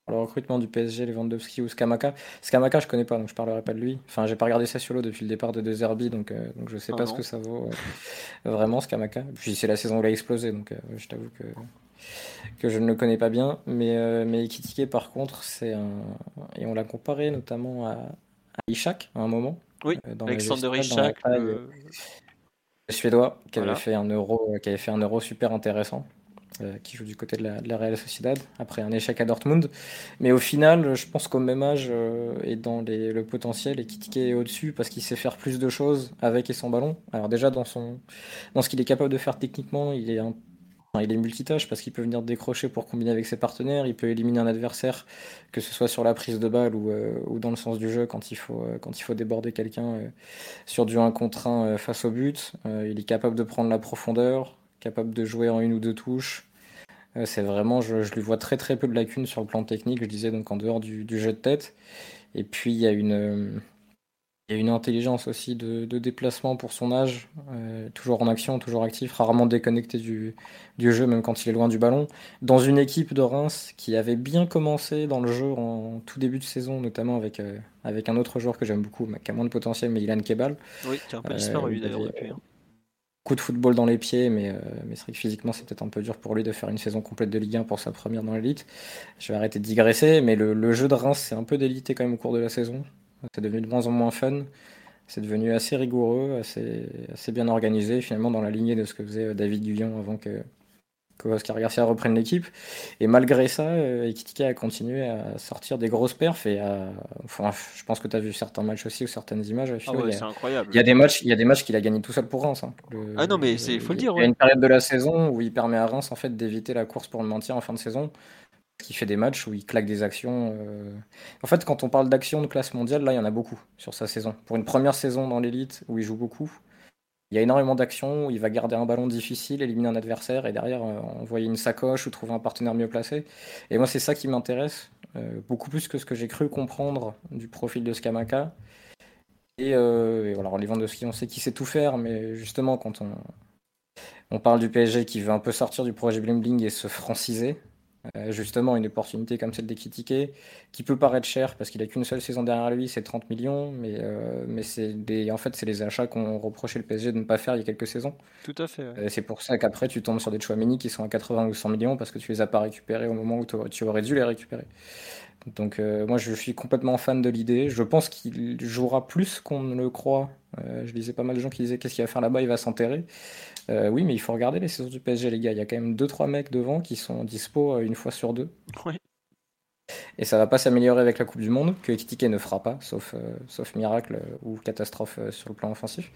le recrutement du PSG, Lewandowski ou Skamaka. Skamaka, je connais pas, donc je parlerai pas de lui. Enfin, j'ai pas regardé l'eau depuis le départ de De Zerbi, donc, donc je sais ah pas ce que ça vaut vraiment, Skamaka. Puis c'est la saison où il a explosé, donc je t'avoue que que je ne connais pas bien. Mais, euh, mais par contre, c'est un. Et on l'a comparé notamment à, à Ishak à un moment. Oui, euh, dans Alexander Ishak. Le... Suédois, qui avait, fait un euro, qui avait fait un euro super intéressant. Euh, qui joue du côté de la, de la, Real Sociedad après un échec à Dortmund. Mais au final, je pense qu'au même âge euh, et dans les, le potentiel, Ekitike est au-dessus parce qu'il sait faire plus de choses avec et sans ballon. Alors déjà dans son dans ce qu'il est capable de faire techniquement, il est un il est multitâche parce qu'il peut venir décrocher pour combiner avec ses partenaires, il peut éliminer un adversaire, que ce soit sur la prise de balle ou, euh, dans le sens du jeu quand il faut, euh, déborder quelqu'un euh, sur du 1 contre 1 face au but. il est capable de prendre la profondeur, capable de jouer en une ou deux touches. c'est vraiment, je, lui vois très très peu de lacunes sur le plan technique, je disais donc en dehors du jeu de tête. Et puis il y a une il y a une intelligence aussi de, déplacement pour son âge, euh, toujours en action, toujours actif, rarement déconnecté du, jeu, même quand il est loin du ballon. Dans une équipe de Reims qui avait bien commencé dans le jeu en tout début de saison, notamment avec, euh, avec un autre joueur que j'aime beaucoup, qui a moins de potentiel, mais Ilan Kebal. Oui, qui a un peu disparu euh, d'ailleurs depuis. Hein. Coup de football dans les pieds, mais, mais c'est vrai que physiquement c'est peut-être un peu dur pour lui de faire une saison complète de Ligue 1 pour sa première dans l'élite. Je vais arrêter de digresser, mais le, le jeu de Reims s'est un peu délité quand même au cours de la saison. C'est devenu de moins en moins fun. C'est devenu assez rigoureux, assez, assez bien organisé, finalement dans la lignée de ce que faisait euh, David Guyon avant que, que Oscar Garcia reprenne l'équipe. Et malgré ça, euh, a continué à sortir des grosses perfs. Et enfin, je pense que tu as vu certains matchs aussi ou certaines images. Ah c'est incroyable. Il y a des matchs, il y a des matchs qu'il a gagné tout seul pour Reims. Hein. ah non, mais il faut le dire. Il y a une période de la saison où il permet à Reims en fait d'éviter la course pour le maintien en fin de saison qui fait des matchs où il claque des actions. Euh. En fait, quand on parle d'actions de classe mondiale, là, il y en a beaucoup sur sa saison. Pour une première saison dans l'élite où il joue beaucoup, il y a énormément d'actions où il va garder un ballon difficile, éliminer un adversaire et derrière euh, envoyer une sacoche ou trouver un partenaire mieux placé. Et moi, c'est ça qui m'intéresse, euh, beaucoup plus que ce que j'ai cru comprendre du profil de Skamaka. Et, euh, et voilà, Lewandowski, on sait qu'il sait tout faire, mais justement, quand on, on parle du PSG qui veut un peu sortir du projet Bling Bling et se franciser, euh, justement, une opportunité comme celle des qui peut paraître cher parce qu'il a qu'une seule saison derrière lui, c'est 30 millions, mais, euh, mais c'est des, en fait, c'est les achats qu'on reprochait le PSG de ne pas faire il y a quelques saisons. Tout à fait. Euh, c'est pour ça qu'après, tu tombes sur des Chouamini qui sont à 80 ou 100 millions parce que tu les as pas récupérés au moment où tu aurais dû les récupérer. Donc moi je suis complètement fan de l'idée. Je pense qu'il jouera plus qu'on ne le croit. je lisais pas mal de gens qui disaient qu'est-ce qu'il va faire là-bas, il va s'enterrer. Euh, oui, mais il faut regarder les saisons du PSG, les gars. Il y a quand même 2-3 mecs devant qui sont dispo euh, une fois sur deux. Et ça va pas s'améliorer avec la Coupe du Monde, que Ekitike ne fera pas, sauf, euh, sauf miracle ou catastrophe sur le plan offensif.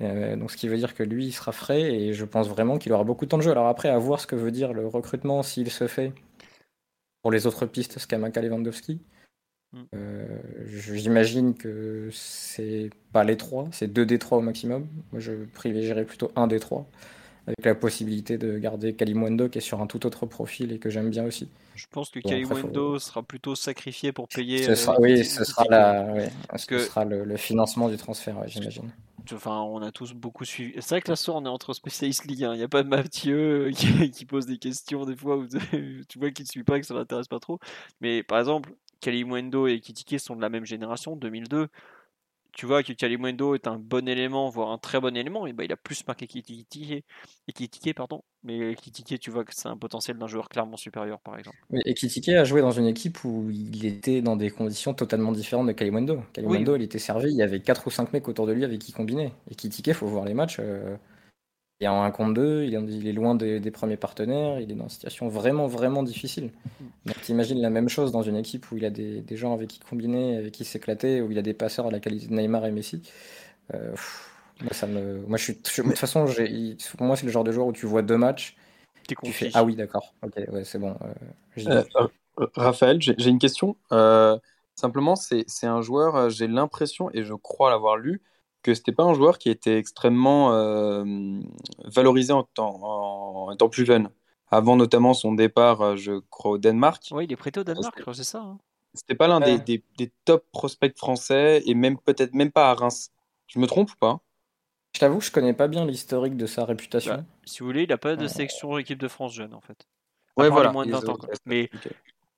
donc ce qui veut dire que lui, il sera frais et je pense vraiment qu'il aura beaucoup de temps de jeu. Alors après, à voir ce que veut dire le recrutement s'il se fait pour les autres pistes, Skamaka Lewandowski. Mm. J'imagine que c'est pas les trois, c'est deux des trois au maximum. Moi, je privilégierais plutôt un des trois avec la possibilité de garder Kalimwendo qui est sur un tout autre profil et que j'aime bien aussi. Je pense que Kalimwendo sera plutôt sacrifié pour payer. Ce sera, oui, ce sera, la, ce que... sera le, financement du transfert, j'imagine. Enfin, on a tous beaucoup suivi. C'est vrai que là, soir, on est entre spécialistes Ligue 1. Il n'y a pas de Mathieu qui, qui, pose des questions des fois où tu vois qu'il ne suit pas, que ça l'intéresse pas trop. Mais par exemple, Kalimwendo et Kitike sont de la même génération, 2002 tu vois que Kalimundo est un bon élément, voire un très bon élément, et bah, il a plus marqué qu'Ekitike, pardon. Mais Ekitike, tu vois que c'est un potentiel d'un joueur clairement supérieur, par exemple. Oui, Ekitike a joué dans une équipe où il était dans des conditions totalement différentes de Kalimundo. Kalimundo, il était servi, il y avait 4 ou 5 mecs autour de lui avec qui combiner. Ekitike, il faut voir les matchs. Euh, il est en 1 contre 2, il est, loin des, premiers partenaires, il est dans une situation vraiment, vraiment difficile. Donc t'imagines la même chose dans une équipe où il a des, gens avec qui combiner, avec qui s'éclater, où il a des passeurs à la qualité de Neymar et Messi. Euh, moi, ça me... moi, je suis... de toute façon, pour moi, c'est le genre de joueur où tu vois deux matchs, tu fais Ah oui, d'accord, ok, ouais, c'est bon. Euh, euh, Raphaël, j'ai une question. simplement, c'est un joueur, j'ai l'impression, et je crois l'avoir lu, que c'était pas un joueur qui était extrêmement euh, valorisé en temps, en, plus jeune. Avant notamment son départ, euh, je crois, au Danemark. Oui, il est prêté au Danemark, c'est ça. Hein. C'était pas l'un des, des, top prospects français et même peut-être même pas à Reims. Je me trompe ou pas? Je t'avoue, je connais pas bien l'historique de sa réputation. Bah, si vous voulez, il a pas de sélection équipe de France jeune en fait. ouais, voilà. Moins de 20 ans, Mais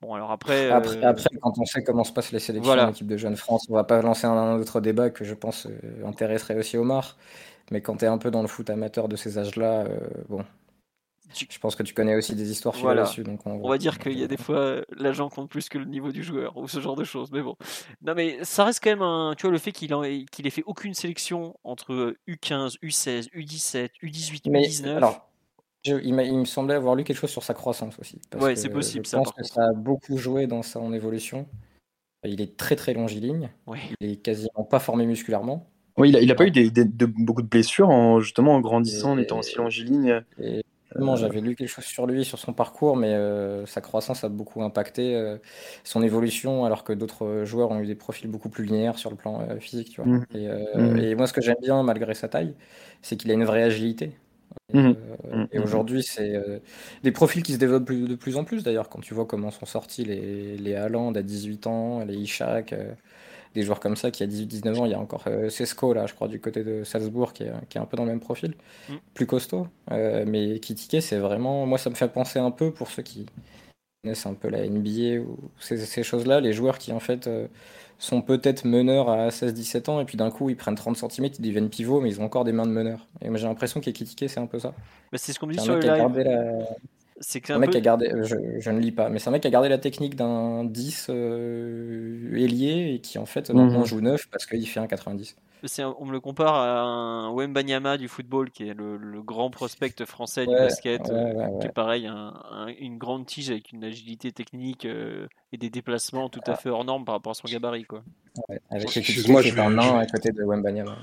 Bon, alors après, après, euh, après, quand on sait comment se passent les sélections voilà. équipe de Jeune France, on va pas lancer un, autre débat que je pense euh, intéresserait aussi Omar. Mais quand tu es un peu dans le foot amateur de ces âges-là, euh, bon, je pense que tu connais aussi des histoires voilà. là-dessus. Donc on, va dire qu'il y a des fois l'agent compte plus que le niveau du joueur ou ce genre de choses. Mais bon, non mais ça reste quand même un. Tu vois le fait qu'il qu'il ait fait aucune sélection entre U15, U16, U17, U18, U19. Alors, il, me semblait avoir lu quelque chose sur sa croissance aussi. Ouais, c'est possible. Je pense que ça a beaucoup joué dans son évolution. Il est très très longiligne. Il est quasiment pas formé musculairement. Oui, il n'a pas eu des, de, beaucoup de blessures en, justement en grandissant, en étant aussi longiligne. Et, j'avais lu quelque chose sur lui, sur son parcours, mais euh, sa croissance a beaucoup impacté euh, son évolution, alors que d'autres joueurs ont eu des profils beaucoup plus linéaires sur le plan euh, physique. Tu vois. Mmh. Et, mmh. et, moi, ce que j'aime bien, malgré sa taille, c'est qu'il a une vraie agilité. Mmh. Euh, mmh. Et aujourd'hui, c'est euh, des profils qui se développent de plus en plus d'ailleurs. Quand tu vois comment sont sortis les, les Haaland à 18 ans, les Ishak, euh, des joueurs comme ça qui à 18-19 ans, il y a encore Sesco là, je crois, du côté de Salzbourg qui est, qui est un peu dans le même profil, mmh. plus costaud. mais Kitike, c'est vraiment. Moi, ça me fait penser un peu pour ceux qui connaissent un peu la NBA ou ces, ces choses-là, les joueurs qui en fait sont peut-être meneurs à 16-17 ans et puis d'un coup ils prennent 30 cm, ils deviennent pivots mais ils ont encore des mains de meneur. Et moi j'ai l'impression qu'Ekitike c'est un peu ça. Mais c'est ce qu'on dit sur le live. C'est un, mec qui a gardé, je, ne lis pas, mais c'est un mec qui a gardé la technique d'un 10 euh, ailier et qui en fait maintenant mhm. joue 9 parce qu'il fait un 90 on me le compare à un Wembanyama du football, qui est le, grand prospect français du basket, qui est pareil, une grande tige avec une agilité technique euh, et des déplacements tout à ah. fait hors norme par rapport à son gabarit. Quoi. avec Excuse-moi, je vais... un an à côté de Wembanyama.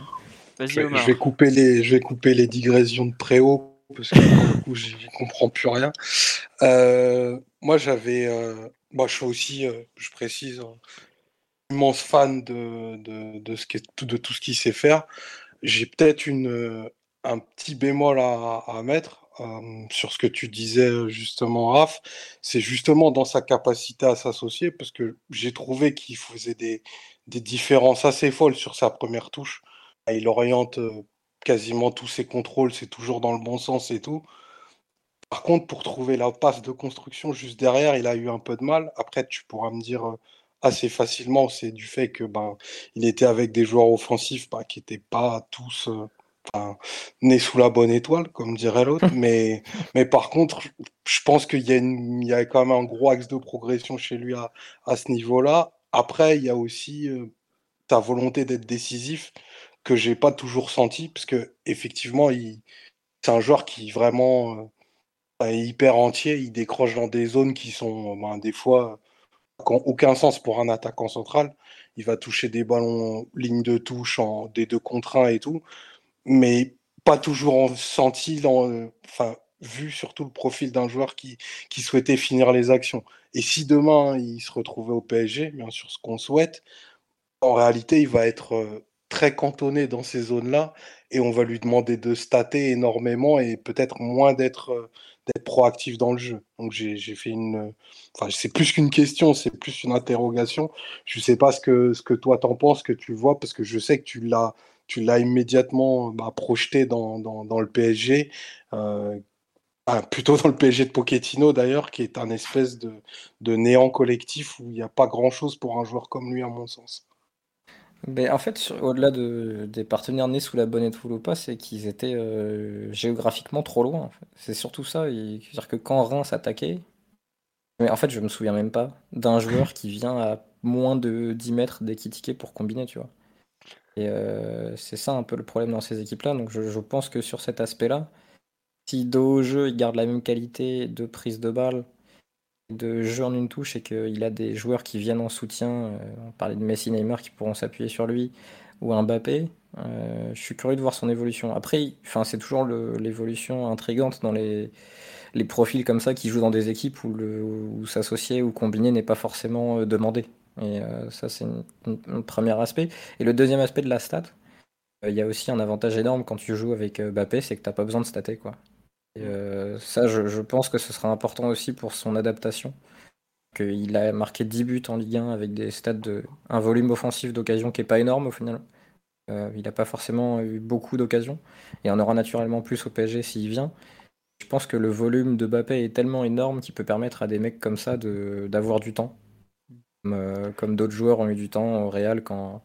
Je vais, je vais, couper les, je vais couper les digressions de Préau parce que du coup, j'y comprends plus rien. Euh, moi, j'avais, euh, moi, je suis aussi, je précise, immense fan de, de, de, ce qui est, de tout ce qu'il sait faire. J'ai peut-être une, euh, un petit bémol à, à mettre euh, sur ce que tu disais euh, justement, Raph. C'est justement dans sa capacité à s'associer parce que j'ai trouvé qu'il faisait des, des différences assez folles sur sa première touche. Il oriente quasiment tous ses contrôles, c'est toujours dans le bon sens et tout. Par contre, pour trouver la passe de construction juste derrière, il a eu un peu de mal. Après, tu pourras me dire assez facilement, c'est du fait que ben, il était avec des joueurs offensifs ben, qui n'étaient pas tous euh, nés sous la bonne étoile, comme dirait l'autre. mais, mais par contre, je pense qu'il y, a il y a quand même un gros axe de progression chez lui à, à ce niveau-là. Après, il y a aussi euh, ta volonté d'être décisif que j'ai pas toujours senti, parce que effectivement, c'est un joueur qui vraiment euh, est hyper entier. Il décroche dans des zones qui sont ben, des fois aucun sens pour un attaquant central. Il va toucher des ballons ligne de touche en des deux contre un et tout, mais pas toujours en senti. Dans, enfin, vu surtout le profil d'un joueur qui, qui souhaitait finir les actions. Et si demain il se retrouvait au PSG, bien sûr ce qu'on souhaite, en réalité il va être euh, très cantonné dans ces zones-là et on va lui demander de stater énormément et peut-être moins d'être euh, proactif dans le jeu. Donc j'ai fait une... Enfin, c'est plus qu'une question, c'est plus une interrogation. Je ne sais pas ce que, ce que toi t'en penses, que tu vois, parce que je sais que tu l'as tu l'as immédiatement bah, projeté dans, dans, dans, le PSG, euh, plutôt dans le PSG de Pochettino d'ailleurs, qui est un espèce de, de néant collectif où il n'y a pas grand-chose pour un joueur comme lui, à mon sens. Mais en fait, au-delà de, des partenaires nés sous la bonne étoile ou pas, c'est qu'ils étaient euh, géographiquement trop loin. C'est surtout ça. C'est-à-dire que quand Reims attaquait, mais en fait, je me souviens même pas d'un joueur qui vient à moins de 10 mètres d'équitiqué pour combiner, tu vois. Et euh, c'est ça un peu le problème dans ces équipes-là. Donc je, je, pense que sur cet aspect-là, si dos au jeu, il garde la même qualité de prise de balle, de jeu en une touche et qu'il a des joueurs qui viennent en soutien, euh, on parlait de Messi, Neymar qui pourront s'appuyer sur lui, ou un Mbappé, euh, je suis curieux de voir son évolution. Après, c'est toujours l'évolution intrigante dans les, profils comme ça qui jouent dans des équipes où s'associer ou combiner n'est pas forcément euh, demandé. Et ça, c'est un premier aspect. Et le deuxième aspect de la stat, il y a aussi un avantage énorme quand tu joues avec Mbappé, c'est que tu n'as pas besoin de stater. Quoi. Et euh, ça, je, pense que ce sera important aussi pour son adaptation. Il a marqué 10 buts en Ligue 1 avec des stats de un volume offensif d'occasion qui est pas énorme au final. Euh, il n'a pas forcément eu beaucoup d'occasions. Et en aura naturellement plus au PSG s'il vient. Je pense que le volume de Mbappé est tellement énorme qu'il peut permettre à des mecs comme ça d'avoir du temps. Comme, euh, comme d'autres joueurs ont eu du temps au Real quand,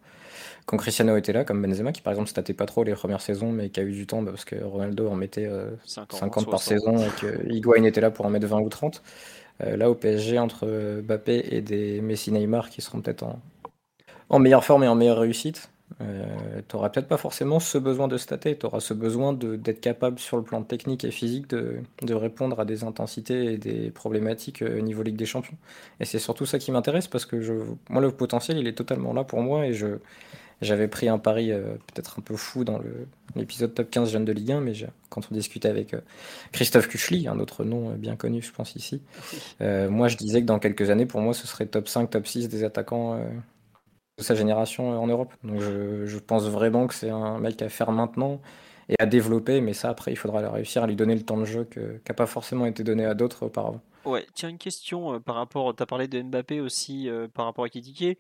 quand Cristiano était là, comme Benzema, qui par exemple statait pas trop les premières saisons, mais qui a eu du temps bah, parce que Ronaldo en mettait 50, euh, par saison et que Higuain était là pour en mettre 20 ou 30. Euh, là, au PSG, entre Mbappé et des Messi Neymar qui seront peut-être en, en meilleure forme et en meilleure réussite, euh, tu n'auras peut-être pas forcément ce besoin de stater, tu auras ce besoin d'être capable sur le plan technique et physique de, de, répondre à des intensités et des problématiques au niveau Ligue des Champions. Et c'est surtout ça qui m'intéresse parce que je, moi le potentiel il est totalement là pour moi et je, j'avais pris un pari euh, peut-être un peu fou dans l'épisode top 15 jeunes de Ligue 1, mais quand on discutait avec euh, Christophe Kuchli, un autre nom euh, bien connu, je pense, ici, moi je disais que dans quelques années, pour moi, ce serait top 5, top 6 des attaquants de sa génération en Europe. Donc je, je pense vraiment que c'est un mec à faire maintenant et à développer, mais ça, après, il faudra réussir à lui donner le temps de jeu qui n'a pas forcément été donné à d'autres auparavant. Ouais, tiens, une question par rapport, tu as parlé de Mbappé aussi par rapport à Kidike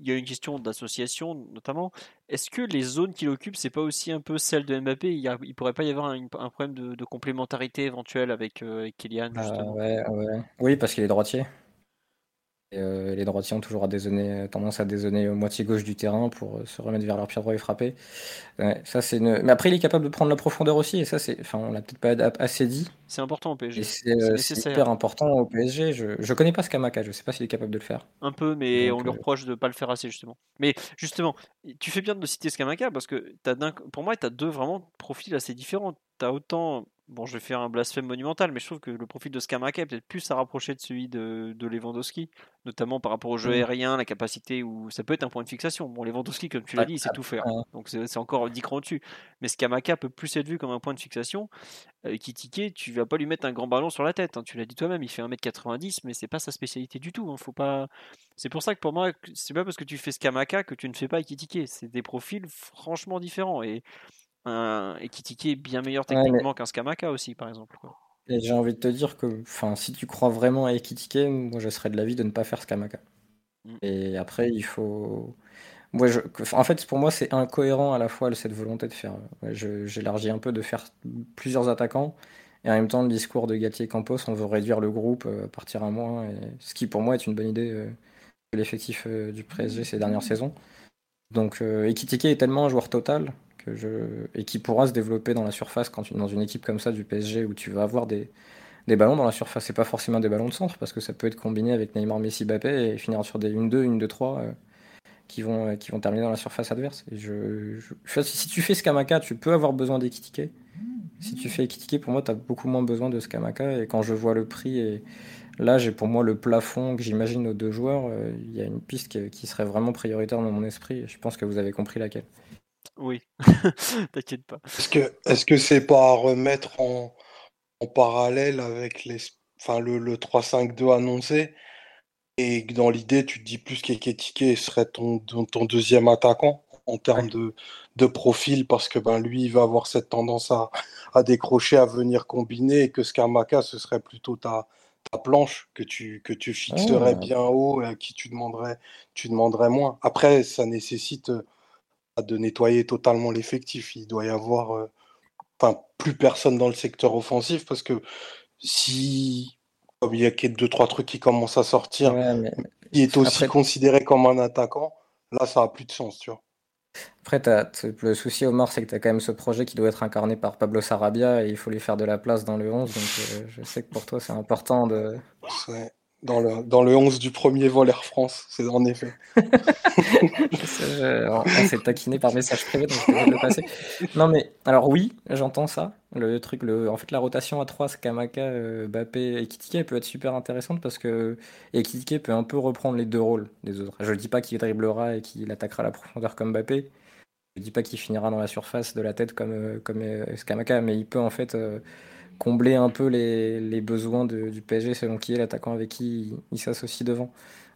il y a une question d'association notamment. Est-ce que les zones qu'il occupe, c'est pas aussi un peu celle de Mbappé? Il ne pourrait pas y avoir un, problème de, complémentarité éventuelle avec, euh, Kylian ah justement Oui, parce qu'il est droitier. Euh, les droitiers ont toujours à euh, tendance à dézonner moitié gauche du terrain pour euh, se remettre vers leur pied droit et frapper. ça, c'est Mais après, il est capable de prendre la profondeur aussi, et ça, c'est... Enfin, on l'a peut-être pas assez dit. C'est important au PSG. C'est hyper important au PSG. Je... je connais pas Skamaka, je sais pas s'il est capable de le faire. Un peu, mais on lui reproche de pas le faire assez, justement. Mais justement, tu fais bien de citer Skamaka, parce que as pour moi, tu as deux vraiment profils assez différents. Tu as autant Bon, je vais faire un blasphème monumental, mais je trouve que le profil de Skamaka est peut-être plus à rapprocher de celui de, de, Lewandowski, notamment par rapport au jeu mmh. aérien, la capacité où ça peut être un point de fixation. Bon, Lewandowski, comme tu l'as dit, il sait tout faire, donc c'est encore 10 crans dessus. Mais Skamaka peut plus être vu comme un point de fixation. Euh, tu vas pas lui mettre un grand ballon sur la tête. Hein. Tu l'as dit toi-même, il fait 1m90, mais c'est pas sa spécialité du tout. Hein. Faut pas. C'est pour ça que pour moi, c'est pas parce que tu fais Skamaka que tu ne fais pas Ekitike. C'est des profils franchement différents. Et un Ekitike est bien meilleur techniquement qu'un Skamaka aussi, par exemple. Et j'ai envie de te dire que si tu crois vraiment à Ekitike, moi je serais de l'avis de ne pas faire Skamaka. Mmh. Et après, il faut. Moi, je... En fait, pour moi, c'est incohérent à la fois cette volonté de faire. J'élargis un peu de faire plusieurs attaquants. Et en même temps, le discours de Gatier Campos, on veut réduire le groupe, euh, partir à moins. Et... Ce qui, pour moi, est une bonne idée euh, de l'effectif euh, du PSG ces dernières saisons. Donc, Ekitike est tellement un joueur total et qui pourra se développer dans la surface quand tu dans une équipe comme ça du PSG où tu vas avoir des, des ballons dans la surface. C'est pas forcément des ballons de centre parce que ça peut être combiné avec Neymar, Messi, Mbappé et finir sur des 1-2, 1-2-3 qui, vont, qui vont terminer dans la surface adverse. Et je, si tu fais Skamaka, tu peux avoir besoin d'Ekitike. Si tu fais Ekitike, pour moi, tu as beaucoup moins besoin de Skamaka. Et quand je vois le prix, et là, j'ai pour moi le plafond que j'imagine aux deux joueurs, euh, il y a une piste qui, qui serait vraiment prioritaire dans mon esprit. Je pense que vous avez compris laquelle. Oui, t'inquiète pas. Est-ce que est-ce que c'est pas à remettre en, en parallèle avec les, enfin, le, le 3-5-2 annoncé? Et dans l'idée, tu te dis plus qu'Eketike serait ton, ton deuxième attaquant en termes de, de profil? Parce que ben, lui, il va avoir cette tendance à, à décrocher, à venir combiner et que Skamaka, ce serait plutôt ta, ta planche que tu, que tu fixerais bien haut et à qui tu demanderais, tu demanderais moins. Après, ça nécessite euh, de nettoyer totalement l'effectif. Il doit y avoir euh, enfin, plus personne dans le secteur offensif parce que si comme il y a deux trois trucs qui commencent à sortir, il est aussi considéré comme un attaquant, là ça a plus de sens, tu vois. Après, le souci, Omar, c'est que tu as quand même ce projet qui doit être incarné par Pablo Sarabia et il faut lui faire de la place dans le 11. Donc, euh, je sais que pour toi, c'est important de dans le, dans le 11 du premier vol Air France, c'est en effet. on, s'est taquiné par message privé, donc je vais le passer. Non, mais alors oui, j'entends ça. Le truc, le, en fait, la rotation à 3, Skamaka, euh, Bappé et Kitike peut être super intéressante parce que Kitike peut un peu reprendre les deux rôles des autres. Je ne dis pas qu'il driblera et qu'il attaquera la profondeur comme Bappé. Je ne dis pas qu'il finira dans la surface de la tête comme, euh, comme euh, Skamaka, mais il peut en fait combler un peu les, les besoins de, du PSG selon qui est l'attaquant avec qui il, s'associe devant.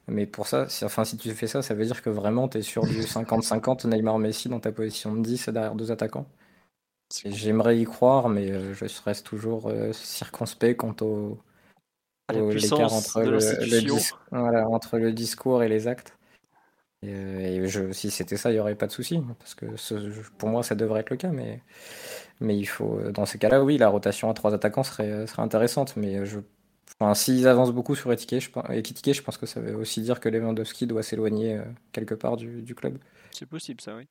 Mais pour ça, si, enfin, si tu fais ça, ça veut dire que vraiment tu es sur du 50-50 Neymar-Messi dans ta position de 10 derrière deux attaquants. J'aimerais y croire, mais euh, je reste toujours euh, circonspect quant au, l'écart entre le, voilà, entre le discours et les actes. Et, euh, je, si c'était ça, il n'y aurait pas de souci, parce que pour moi, ça devrait être le cas, mais mais il faut, euh, dans ces cas-là, oui, la rotation à trois attaquants serait, euh, serait intéressante. Mais euh, je, enfin, s'ils avancent beaucoup sur Ekitike, je, je pense que ça veut aussi dire que Lewandowski doit s'éloigner quelque part du, du club. C'est possible, ça, oui.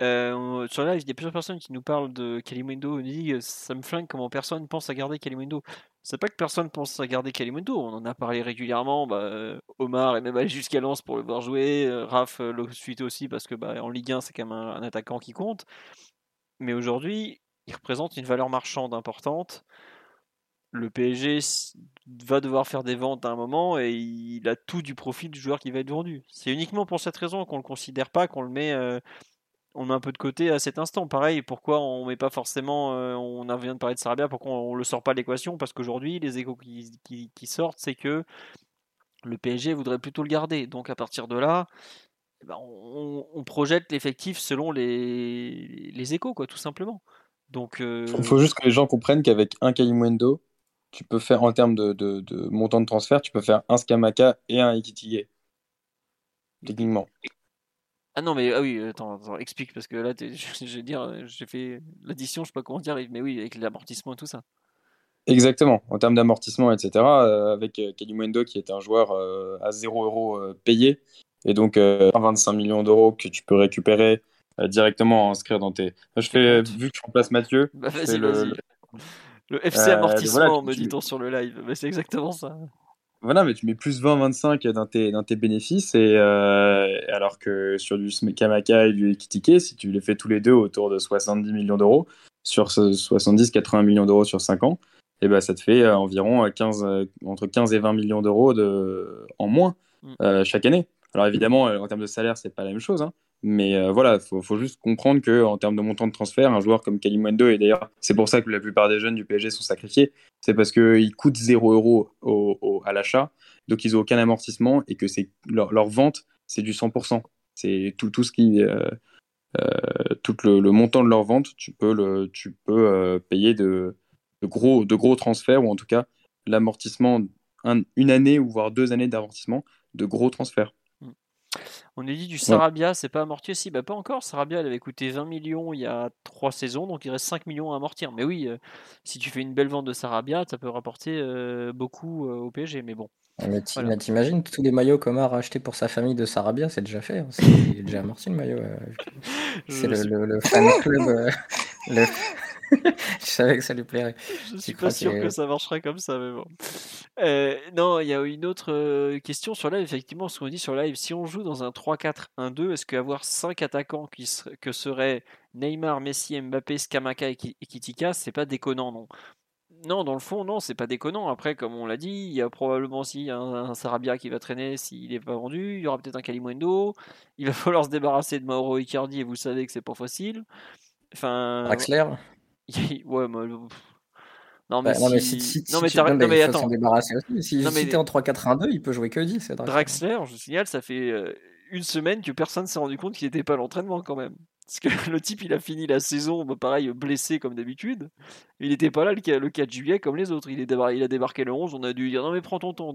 Euh, sur live, il y a plusieurs personnes qui nous parlent de Kalimundo. On dit ça me flingue comment personne pense à garder Kalimundo. C'est pas que personne pense à garder Kalimundo. On en a parlé régulièrement. Bah, Omar est même allé jusqu'à Lens pour le voir jouer. Raph le suite aussi parce que bah, en Ligue 1 c'est quand même un attaquant qui compte. Mais aujourd'hui, il représente une valeur marchande importante. Le PSG va devoir faire des ventes à un moment et il a tout du profit du joueur qui va être vendu. C'est uniquement pour cette raison qu'on ne le considère pas, qu'on le met, euh, on met un peu de côté à cet instant. Pareil, pourquoi on met pas forcément, euh, on vient de parler de Sarabia, pourquoi on, ne le sort pas de l'équation? Parce qu'aujourd'hui, les échos qui, sortent, c'est que le PSG voudrait plutôt le garder. Donc à partir de là, eh ben, on, projette l'effectif selon les, les échos, quoi, tout simplement. Donc, euh, Il faut juste que les gens comprennent qu'avec un Kalimundo, tu peux faire en termes de, de, montant de transfert, tu peux faire un Skamaka et un Ikitige. Techniquement. Ah non, mais ah oui, attends, explique, parce que là, je, vais dire, j'ai fait l'addition, je sais pas comment dire, mais oui, avec l'amortissement et tout ça. Exactement, en termes d'amortissement, etc. Euh, avec euh, Kalimundo qui est un joueur à 0 euros payé, et donc 25 millions d'euros que tu peux récupérer euh, directement inscrire dans tes. Je fais, vu que je remplace Mathieu. Bah, vas-y, le... le... FC euh, amortissement, me dit-on sur le live. Mais c'est exactement ça. Voilà, mais tu mets plus 20-25 dans tes, dans tes bénéfices, et euh, alors que sur du Kamaka et du Ekitike, si tu les fais tous les deux autour de 70 millions d'euros, sur 70-80 millions d'euros sur 5 ans, et eh ben, ça te fait environ 15, entre 15 et 20 millions d'euros de, en moins mm. chaque année. Alors évidemment, en termes de salaire, c'est pas la même chose, hein, mais euh, voilà, il faut, juste comprendre qu'en termes de montant de transfert, un joueur comme Kalimwendo, et d'ailleurs c'est pour ça que la plupart des jeunes du PSG sont sacrifiés, c'est parce qu'ils coûtent 0 euros au, à l'achat, donc ils n'ont aucun amortissement et que leur, leur vente, c'est du 100%. C'est tout, tout ce qui... Euh, euh, tout le, montant de leur vente, tu peux, le, tu peux payer de, de, gros, de gros transferts, ou en tout cas l'amortissement, une année ou voire deux années d'amortissement de gros transferts. On a dit du Sarabia, c'est pas amorti aussi Bah pas encore, Sarabia elle avait coûté 20 millions il y a 3 saisons, donc il reste 5 millions à amortir. Mais oui, euh, si tu fais une belle vente de Sarabia, ça peut rapporter euh, beaucoup euh, au PSG, mais bon. Mais t'imagines tous les maillots qu'Omar a acheté pour sa famille de Sarabia, c'est déjà fait, hein. il est déjà amorti le maillot. c'est le, le, fan club. le... je savais que ça lui plairait. Je suis pas sûr que... ça marcherait comme ça, mais bon. Euh, non, il y a une autre euh, question sur live. Effectivement, ce qu'on dit sur live, si on joue dans un 3-4-1-2, est-ce qu'avoir 5 attaquants qui que seraient Neymar, Messi, Mbappé, Skamaka et Kitika, c'est pas déconnant, non? Non, dans le fond, non, c'est pas déconnant. Après, comme on l'a dit, il y a probablement aussi un, Sarabia qui va traîner s'il n'est pas vendu. Il y aura peut-être un Kalimundo. Il va falloir se débarrasser de Mauro Icardi et vous savez que c'est pas facile. Enfin, Axler ouais, non, Non, mais, Bah, non, mais si... si, si, non, si mais, donnes, non, bah, mais attends. s'en débarrasser aussi. Si, Non, si mais- t'es en 3-4-1-2, il peut jouer que 10. c'est Draxler. Draxler, je signale, ça fait euh, une semaine que personne s'est rendu compte qu'il n'était pas à l'entraînement quand même. Parce que le type, il a fini la saison, bah, pareil, blessé comme d'habitude. Il n'était pas là le 4, le 4 juillet comme les autres. Il, est débar- il a débarqué le 11, on a dû lui dire non mais prends ton temps,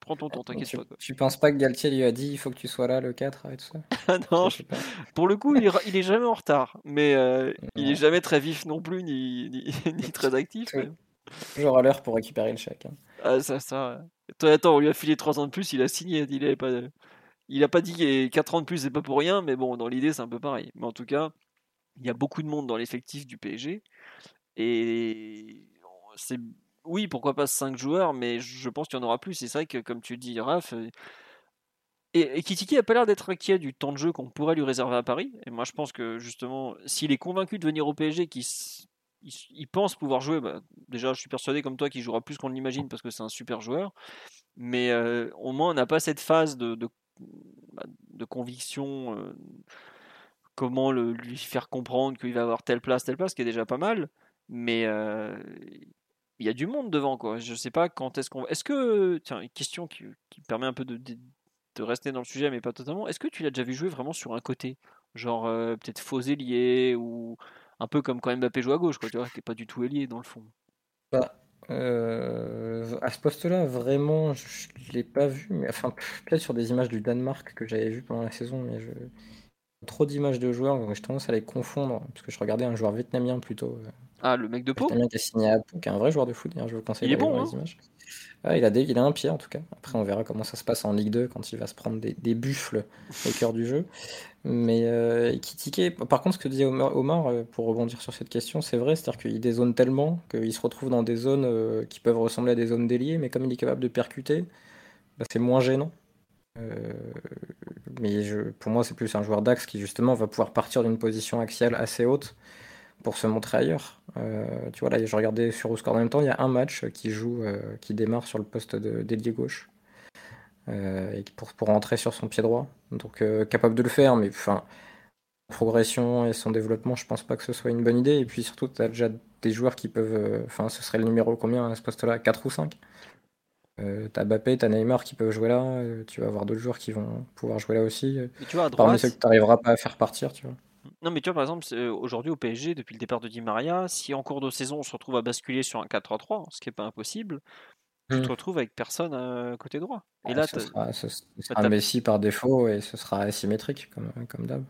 prends ton temps, t'inquiète Tu, pas. quoi. tu penses pas que Galtier lui a dit il faut que tu sois là le 4 et tout ça? Ah non, Je pour le coup, il il est jamais en retard, mais euh, il est jamais très vif non plus, ni, ni, ni très actif. Toujours à l'heure pour récupérer le chèque. hein. Ah, ça, ça. Attends, on lui a filé 3 ans de plus, il a signé. Il avait pas, il a pas dit que 4 ans de plus, c'est pas pour rien, mais bon, dans l'idée, c'est un peu pareil. Mais en tout cas, il y a beaucoup de monde dans l'effectif du PSG. Et c'est. Oui, pourquoi pas 5 joueurs, mais je pense qu'il y en aura plus. C'est vrai que, comme tu dis, Raph. Et, et Kitiki a pas l'air d'être inquiet du temps de jeu qu'on pourrait lui réserver à Paris. Et moi, je pense que justement, s'il est convaincu de venir au PSG, qu'il pense pouvoir jouer, bah, déjà, je suis persuadé comme toi qu'il jouera plus qu'on l'imagine parce que c'est un super joueur. Mais euh, au moins, on n'a pas cette phase de, de conviction. euh, comment le, lui faire comprendre qu'il va avoir telle place, telle place, qui est déjà pas mal. Mais euh, il y a du monde devant, quoi. Je sais pas quand est-ce qu'on. Est-ce que. Tiens, une question qui, qui permet un peu de, de, rester dans le sujet, mais pas totalement. Est-ce que tu l'as déjà vu jouer vraiment sur un côté? Genre euh, peut-être faux ailier ou un peu comme quand Mbappé joue à gauche, quoi, tu vois, qui est pas du tout ailier dans le fond. Bah, euh, à ce poste-là, vraiment, je ne l'ai pas vu. Mais enfin, peut-être sur des images du Danemark que j'avais vu pendant la saison, mais. Trop d'images de joueurs, donc j'ai tendance à les confondre, parce que je regardais un joueur vietnamien plutôt. Ah, le mec de Pau est signé à Pau, qui est un vrai joueur de foot, je vous conseille Il est bon, voir hein les images. Ah, il, a des, il a un pied en tout cas. Après, on verra comment ça se passe en Ligue 2 quand il va se prendre des, des buffles au cœur du jeu. Mais euh, Kitike, par contre, ce que disait Omar, Omar, euh, pour rebondir sur cette question, c'est vrai, c'est-à-dire qu'il dézone tellement qu'il se retrouve dans des zones euh, qui peuvent ressembler à des zones déliées, mais comme il est capable de percuter, bah, c'est moins gênant. Euh, mais je, pour moi, c'est plus un joueur d'axe qui justement va pouvoir partir d'une position axiale assez haute pour se montrer ailleurs. Euh, tu vois, là, je regardais sur score en même temps, il y a un match qui joue, euh, qui démarre sur le poste d'ailier gauche, euh, et pour, pour rentrer sur son pied droit. Donc, capable de le faire, mais enfin, progression et son développement, je pense pas que ce soit une bonne idée. Et puis surtout, tu as déjà des joueurs qui peuvent. Enfin, ce serait le numéro combien à ce poste-là? 4 ou 5 euh, T'as Mbappé, t'as Neymar qui peuvent jouer là, euh, tu vas avoir d'autres joueurs qui vont pouvoir jouer là aussi. Mais tu vois, à Parmi droite. ceux que tu n'arriveras pas à faire partir, tu vois. Non, mais tu vois, par exemple, euh, aujourd'hui au PSG, depuis le départ de Di Maria, si en cours de saison on se retrouve à basculer sur un 4-3-3, ce qui n'est pas impossible, tu te Mm. retrouves avec personne à côté droit. Et là, ce sera, ce, bah, Messi par défaut et ce sera asymétrique comme, comme d'hab.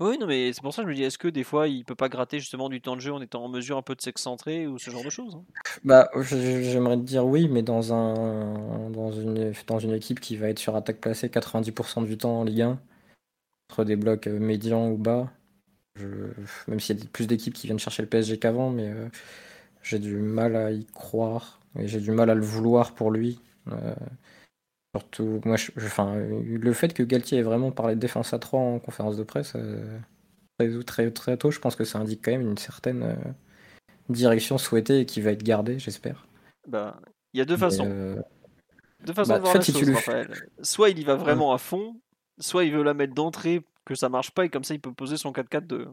oui, non, mais c'est pour ça que je me dis, est-ce que des fois il peut pas gratter justement du temps de jeu en étant en mesure un peu de s'excentrer ou ce genre de choses hein? Bah, j'aimerais te dire oui, mais dans un dans une dans une équipe qui va être sur attaque placée 90% du temps en Ligue 1, entre des blocs euh, médians ou bas, je, même s'il y a plus d'équipes qui viennent chercher le PSG qu'avant, mais euh, j'ai du mal à y croire et j'ai du mal à le vouloir pour lui. Euh, surtout, moi, je, je- enfin, le fait que Galtier ait vraiment parlé de défense à 3 en conférence de presse euh, très, très, très tôt, je pense que ça indique quand même une certaine direction souhaitée et qui va être gardée, j'espère. Bah, il y a deux façons. Deux façons bah, de voir la chose, Raphaël. Soit il y va vraiment à fond, soit il veut la mettre d'entrée, que ça marche pas, et comme ça il peut poser son 4-4-2.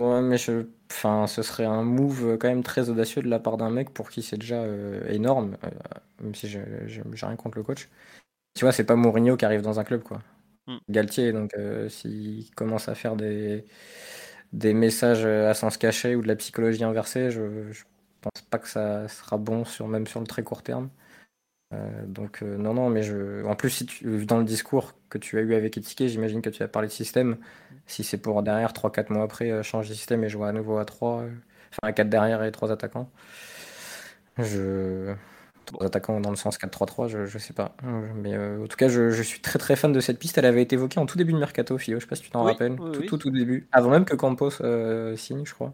Ouais, mais je... enfin, ce serait un move quand même très audacieux de la part d'un mec pour qui c'est déjà euh, énorme, euh, même si j'ai rien contre le coach. Tu vois, c'est pas Mourinho qui arrive dans un club, quoi. Mm. Galtier, donc euh, s'il commence à faire des... des messages à sens caché ou de la psychologie inversée, je, je pense pas que ça sera bon, sur... même sur le très court terme. Euh, donc euh, non, non, mais je... en plus, si tu... dans le discours que tu as eu avec Etiquet, j'imagine que tu as parlé de système. Si c'est pour derrière, 3-4 mois après, euh, changer de système et jouer à nouveau à 3, euh, enfin à 4 derrière et 3 attaquants. Je... 3 attaquants dans le sens 4-3-3, je, je sais pas. Mais en tout cas, je, je suis très très fan de cette piste. Elle avait été évoquée en tout début de Mercato, Fio. Je sais pas si tu t'en Oui, rappelles. oui, tout, oui. tout, tout début. Avant même que Campos signe, je crois.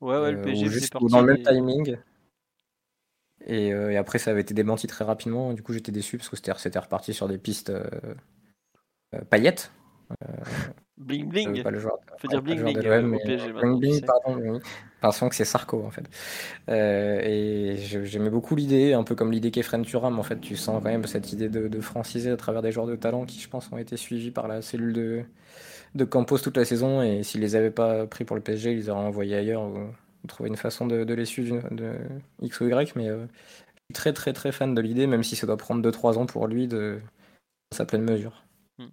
Ouais, ouais, le PSG juste dans le même timing. Et, euh, et après, ça avait été démenti très rapidement. Du coup, j'étais déçu parce que c'était reparti sur des pistes euh, euh, paillettes. Bling bling. pas le joueur, Faut dire bling bling, Bling Bling, pardon, oui. Pensons que c'est Sarko en fait. Et j'aimais beaucoup l'idée, un peu comme l'idée qu'Efren Turam, en fait, tu sens quand même cette idée de, de franciser à travers des joueurs de talent qui, je pense, ont été suivis par la cellule de, de Campos toute la saison. Et s'ils les avaient pas pris pour le PSG, ils les auraient envoyés ailleurs trouver une façon de, les suivre de X ou Y, mais je suis très très très fan de l'idée, même si ça doit prendre 2-3 ans pour lui de sa pleine mesure. Hmm.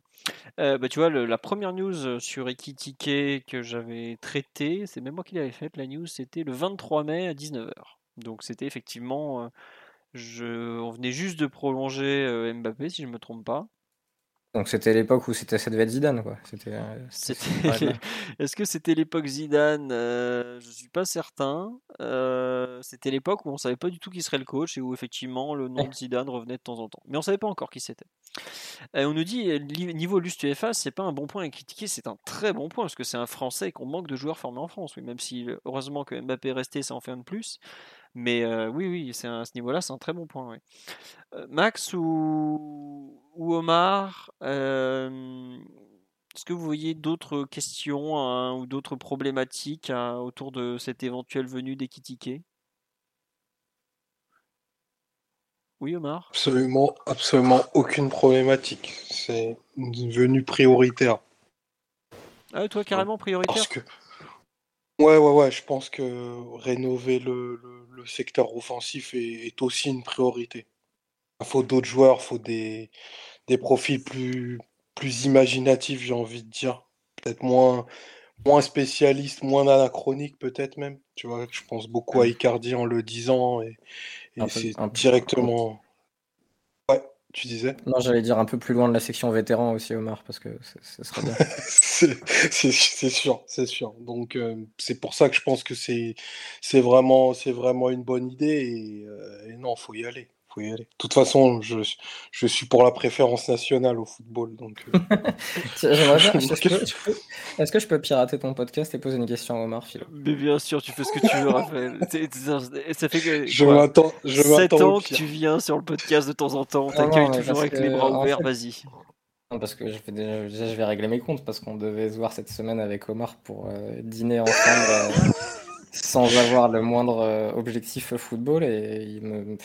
bah, tu vois, la première news sur Ekitike que j'avais traité, c'est même moi qui l'avais faite. La news, c'était le 23 mai à 19h. Donc, c'était effectivement. je, on venait juste de prolonger Mbappé, si je ne me trompe pas. Donc c'était l'époque où c'était ça devait être Zidane quoi. C'était. Euh, est-ce que c'était l'époque Zidane? Euh, Je suis pas certain. Euh, c'était l'époque où on savait pas du tout qui serait le coach et où effectivement le nom de Zidane revenait de temps en temps. Mais on savait pas encore qui c'était. On nous dit niveau l'USTFA c'est pas un bon point à critiquer, c'est un très bon point parce que c'est un Français et qu'on manque de joueurs formés en France. Oui, même si heureusement que Mbappé est resté, ça en fait un de plus. Mais oui, oui, c'est à ce niveau-là, c'est un très bon point. Max ou, ou Omar, est-ce que vous voyez d'autres questions hein, ou d'autres problématiques hein, autour de cette éventuelle venue d'Ekitike Oui, Omar? Absolument, absolument aucune problématique. C'est une venue prioritaire. Ah, toi, carrément prioritaire? Parce que Ouais, ouais, ouais, je pense que rénover le, le, secteur offensif est, aussi une priorité. Il faut d'autres joueurs, il faut des, des profils plus, plus imaginatifs, j'ai envie de dire. Peut-être moins, moins spécialistes, moins anachroniques, peut-être même. Tu vois, je pense beaucoup à Icardi en le disant et, et c'est directement. Tu disais Non, j'allais dire un peu plus loin de la section vétéran aussi, Omar, parce que ce serait bien. c'est sûr, c'est sûr. Donc euh, c'est pour ça que je pense que c'est vraiment, vraiment une bonne idée et, euh, et non, faut y aller. De toute façon, je, je suis pour la préférence nationale au football. Donc, euh. Est-ce que, je peux pirater ton podcast et poser une question à Omar Philo? Mais bien sûr, tu fais ce que tu veux, Raphaël. Ça fait que. Je m'attends. 7 ans que tu viens sur le podcast de temps en temps. On t'accueille toujours avec les bras ouverts. Vas-y. Parce que je déjà, je vais régler mes comptes parce qu'on devait se voir cette semaine avec Omar pour euh, dîner ensemble. Euh, sans avoir le moindre euh, objectif football et il me,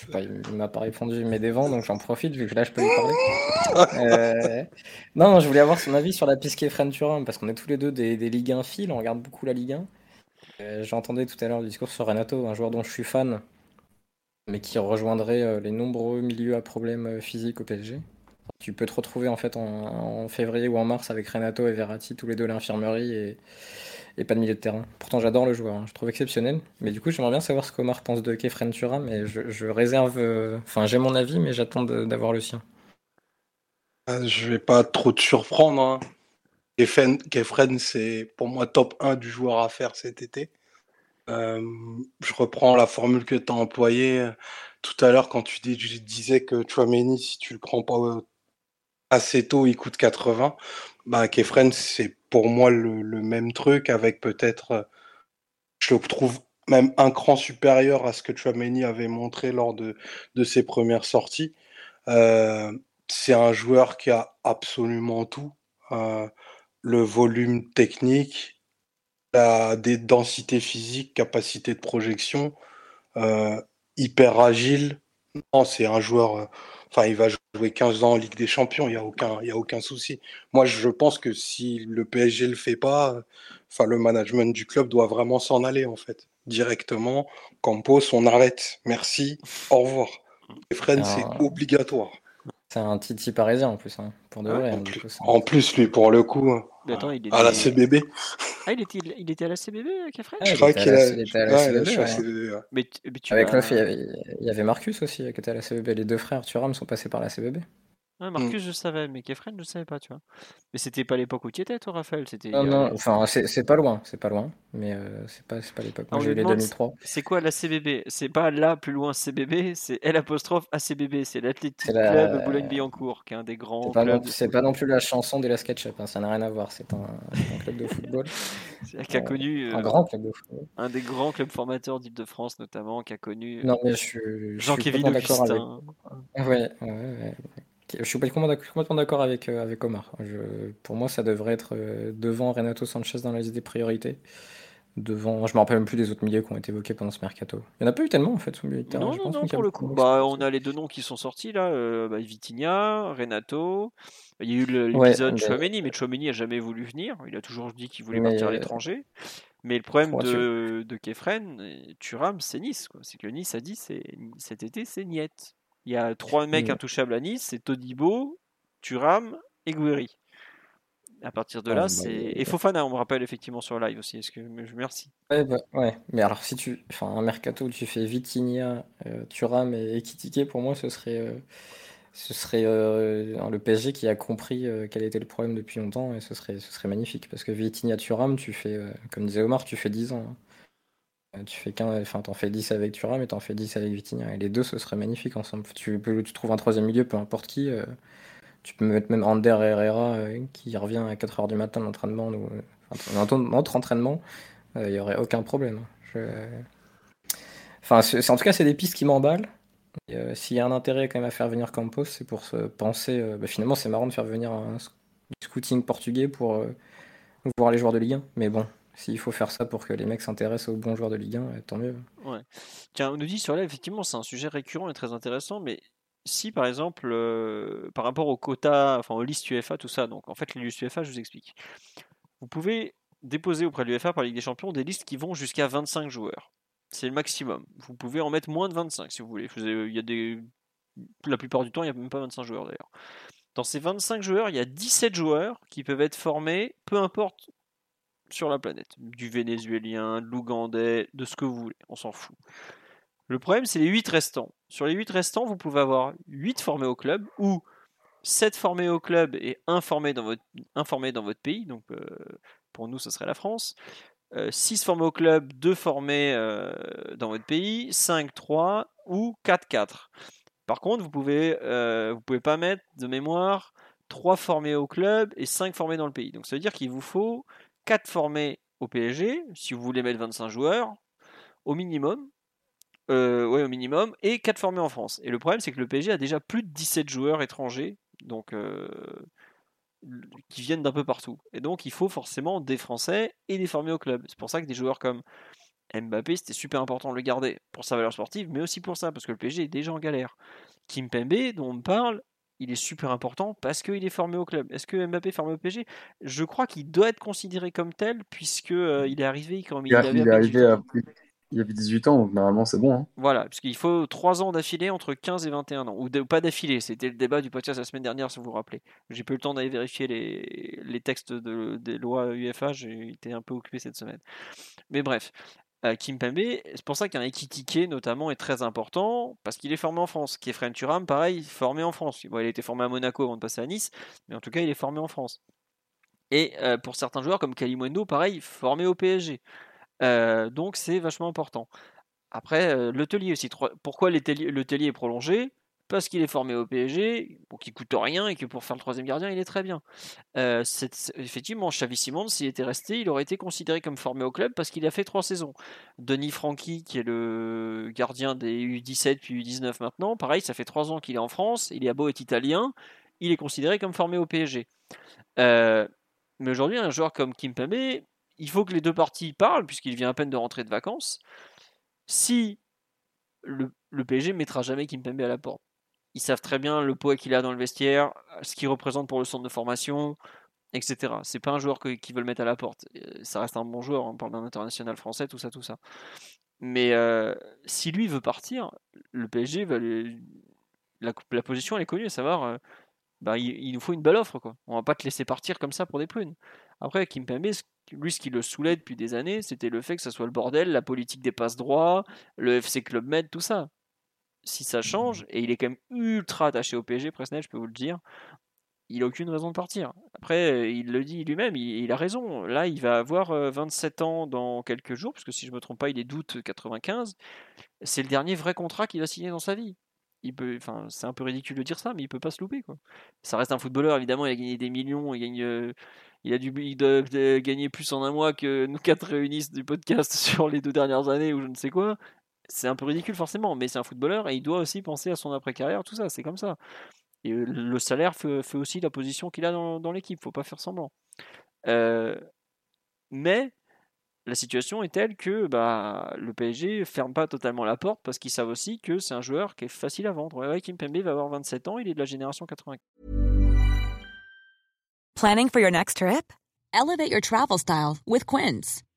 il m'a pas répondu, il met des vents, donc j'en profite vu que là je peux lui parler. Euh, non, je voulais avoir son avis sur la Pisquet Fren Turin parce qu'on est tous les deux des, des Ligue 1 fil, on regarde beaucoup la Ligue 1. Euh, j'entendais tout à l'heure le discours sur Renato, un joueur dont je suis fan, mais qui rejoindrait les nombreux milieux à problèmes physiques au PSG. Tu peux te retrouver en fait en, en février ou en mars avec Renato et Verratti, tous les deux à l'infirmerie et et pas de milieu de terrain. Pourtant, j'adore le joueur, hein. je trouve exceptionnel. Mais du coup, j'aimerais bien savoir ce qu'Omar pense de Kefren Turam, mais je, réserve. Euh, enfin, j'ai mon avis, mais j'attends d'avoir le sien. Ah, je vais pas trop te surprendre. Hein. Kefren, c'est pour moi top 1 du joueur à faire cet été. Euh, je reprends la formule que tu as employée euh, tout à l'heure quand tu disais que Chouameni, si tu le prends pas assez tôt, il coûte 80. Bah, Kefren, c'est pour moi le, même truc avec peut-être, euh, je le trouve même un cran supérieur à ce que Chouameni avait montré lors de, de ses premières sorties. Euh, c'est un joueur qui a absolument tout. Euh, le volume technique, des densités physiques, capacité de projection, hyper agile. C'est un joueur Enfin, il va jouer 15 ans en Ligue des Champions, il n'y a, aucun, a aucun souci. Moi, je pense que si le PSG ne le fait pas, enfin, le management du club doit vraiment s'en aller, en fait. Directement, Campos, on arrête. Merci, au revoir. Les Fren, c'est obligatoire. C'est un Titi parisien en plus, hein, pour de vrai. En, hein, plus, lui, pour le coup, hein. à la CBB. Ah, il était, il était à la CBB, Kefren Je crois qu'il était à la CBB. Mais, Avec l'off, il y avait Marcus aussi qui était à la CBB. Les deux frères Thuram sont passés par la CBB. Marcus, mm. je savais, mais Kefren, je savais pas, tu vois. Mais c'était pas l'époque où tu étais, toi, Raphaël c'était, Non, non, enfin, c'est pas loin, c'est pas loin, mais euh, c'est pas, pas l'époque. Moi, j'ai eu les 2003. C'est quoi la CBB C'est pas là plus loin CBB, c'est L apostrophe ACBB, c'est l'Athletic Club Boulogne-Billancourt, qui est un des grands clubs. C'est pas, non plus la chanson de la SketchUp, hein, ça n'a rien à voir, c'est un, club de football. qui a connu. un euh, grand club de football. Un des grands clubs formateurs d'Île-de-France, notamment, qui a connu. Non, mais je, Jean-Kévin Augustin. Ouais, ouais, ouais. Je suis complètement d'accord avec, euh, avec Omar. pour moi, ça devrait être euh, devant Renato Sanchez dans la liste des priorités. Devant, je me rappelle même plus des autres milieux qui ont été évoqués pendant ce mercato. Il n'y en a pas eu tellement en fait. non, non, non, pour le coup. Bah, on a les deux noms qui sont sortis là euh, bah, Vitinha, Renato. Il y a eu l'épisode ouais, mais... Chouameni, mais Chouameni n'a jamais voulu venir. Il a toujours dit qu'il voulait partir à l'étranger. Mais le problème de, de Kefren, et Thuram, c'est Nice. C'est que Nice a dit cet été, c'est Niet. Il y a trois mecs Mm. intouchables à Nice c'est Todibo, Thuram et Guéry. À partir de là, bah, c'est. euh, Et Fofana, on me rappelle effectivement sur live aussi. Est-ce que... Merci. Ouais, bah, ouais, mais alors si tu. Enfin, un mercato où tu fais Vitinha, euh, Thuram et Ekitike, pour moi, ce serait. euh, ce serait euh, le PSG qui a compris euh, quel était le problème depuis longtemps et ce serait, ce serait magnifique. Parce que Vitinha, Thuram, tu fais. comme disait Omar, tu fais 10 ans. hein. Euh, Tu fais 15, enfin, t'en fais 10 avec Thuram et t'en fais 10 avec Vitinha. Et les deux, ce serait magnifique ensemble. Tu, tu trouves un troisième milieu, peu importe qui. euh, tu peux mettre même Ander Herrera euh, qui revient à 4h du matin d'entraînement ou notre entraînement. Il n'y aurait aucun problème. Enfin, en tout cas, c'est des pistes qui m'emballent. S'il y a un intérêt quand même à faire venir Campos, c'est pour se penser. bah, finalement, c'est marrant de faire venir un scouting portugais pour voir les joueurs de Ligue 1. Mais bon, s'il faut faire ça pour que les mecs s'intéressent aux bons joueurs de Ligue 1, euh, tant mieux. Tiens, on nous dit sur là, effectivement, c'est un sujet récurrent et très intéressant, mais si par exemple, euh, par rapport aux quotas, enfin aux listes UEFA, tout ça, donc en fait, les listes UEFA, je vous explique. Vous pouvez déposer auprès de l'UEFA par Ligue des Champions des listes qui vont jusqu'à 25 joueurs. C'est le maximum. Vous pouvez en mettre moins de 25 si vous voulez. Il y a des... La plupart du temps, il n'y a même pas 25 joueurs d'ailleurs. Dans ces 25 joueurs, il y a 17 joueurs qui peuvent être formés, peu importe sur la planète. Du vénézuélien, de l'ougandais, de ce que vous voulez. On s'en fout. Le problème, c'est les 8 restants. Sur les 8 restants, vous pouvez avoir 8 formés au club ou 7 formés au club et 1 formé dans votre, pays. Donc, euh, pour nous, ce serait la France. 6 formés au club, 2 formés euh, dans votre pays, 5, 3 ou 4, 4. Par contre, vous pouvez, euh, vous pouvez pas mettre de mémoire 3 formés au club et 5 formés dans le pays. Donc ça veut dire qu'il vous faut 4 formés au PSG, si vous voulez mettre 25 joueurs, au minimum. Euh, ouais, au minimum, et 4 formés en France. Et le problème, c'est que le PSG a déjà plus de 17 joueurs étrangers, donc euh, qui viennent d'un peu partout. Et donc, il faut forcément des Français et des formés au club. C'est pour ça que des joueurs comme Mbappé, c'était super important de le garder pour sa valeur sportive, mais aussi pour ça, parce que le PSG est déjà en galère. Kim Pembe, dont on parle, il est super important parce qu'il est formé au club. Est-ce que Mbappé est formé au PSG Je crois qu'il doit être considéré comme tel, puisque euh, il est arrivé quand il, Il, a- avait il est peine arrivé 18 ans. à plus- il avait 18 ans, donc normalement c'est bon. hein. Voilà, parce qu'il faut 3 ans d'affilée entre 15 et 21 ans. Ou de- pas d'affilée, c'était le débat du podcast la semaine dernière, si vous vous rappelez. J'ai pas eu le temps d'aller vérifier les, les textes de- des lois UEFA, j'ai été un peu occupé cette semaine. Mais bref, euh, Kim Pembe, c'est pour ça qu'un Ekitike notamment est très important, parce qu'il est formé en France. Kefren Turam, pareil, formé en France. Il a été formé à Monaco avant de passer à Nice, mais en tout cas, il est formé en France. Et euh, pour certains joueurs comme Kalimundo, pareil, formé au PSG. Euh, donc c'est vachement important. Après, euh, le Tellier aussi. Pourquoi le est prolongé? Parce qu'il est formé au PSG, bon, qui coûte rien et que pour faire le troisième gardien, il est très bien. Euh, effectivement, Xavi Simons, s'il était resté, il aurait été considéré comme formé au club parce qu'il a fait trois saisons. Denis Franchi, qui est le gardien des U17 puis U19 maintenant, pareil, ça fait trois ans qu'il est en France, il est beau être italien, il est considéré comme formé au PSG. Euh, mais aujourd'hui, un joueur comme Kim Pembe, il faut que les deux parties parlent, puisqu'il vient à peine de rentrer de vacances. Si le, PSG mettra jamais Kim Pembe à la porte, ils savent très bien le poids qu'il a dans le vestiaire, ce qu'il représente pour le centre de formation, etc. C'est pas un joueur qu'ils veulent mettre à la porte. Euh, Ça reste un bon joueur, on parle d'un international français, tout ça, tout ça. Mais euh, si lui veut partir, le PSG va la, position est connue, à savoir, euh, bah, il, nous faut une belle offre, quoi. On va pas te laisser partir comme ça pour des prunes. Après, Kim Pembe, lui, ce qui le saoulait depuis des années, c'était le fait que ça soit le bordel, la politique des passes droits, le FC Club Med, tout ça. Si ça change, et il est quand même ultra attaché au PSG, Presnel, je peux vous le dire, il a aucune raison de partir. Après, euh, il le dit lui-même, il, a raison. Là, il va avoir euh, 27 ans dans quelques jours, parce si je me trompe pas, il est d'août 95. C'est le dernier vrai contrat qu'il va signer dans sa vie. C'est un peu ridicule de dire ça, mais il peut pas se louper. Ça reste un footballeur, évidemment, il a gagné des millions, il euh, a dû, il euh, gagner plus en un mois que nous quatre réunis du podcast sur les deux dernières années ou je ne sais quoi. C'est un peu ridicule forcément, mais c'est un footballeur et il doit aussi penser à son après-carrière, tout ça, c'est comme ça. Le salaire fait, aussi la position qu'il a dans, dans l'équipe, faut pas faire semblant. Euh, mais la situation est telle que bah, le PSG ferme pas totalement la porte parce qu'ils savent aussi que c'est un joueur qui est facile à vendre. Kim Pembe va avoir 27 ans, il est de la génération 80. Planning for your next trip? Elevate your travel style with Quince.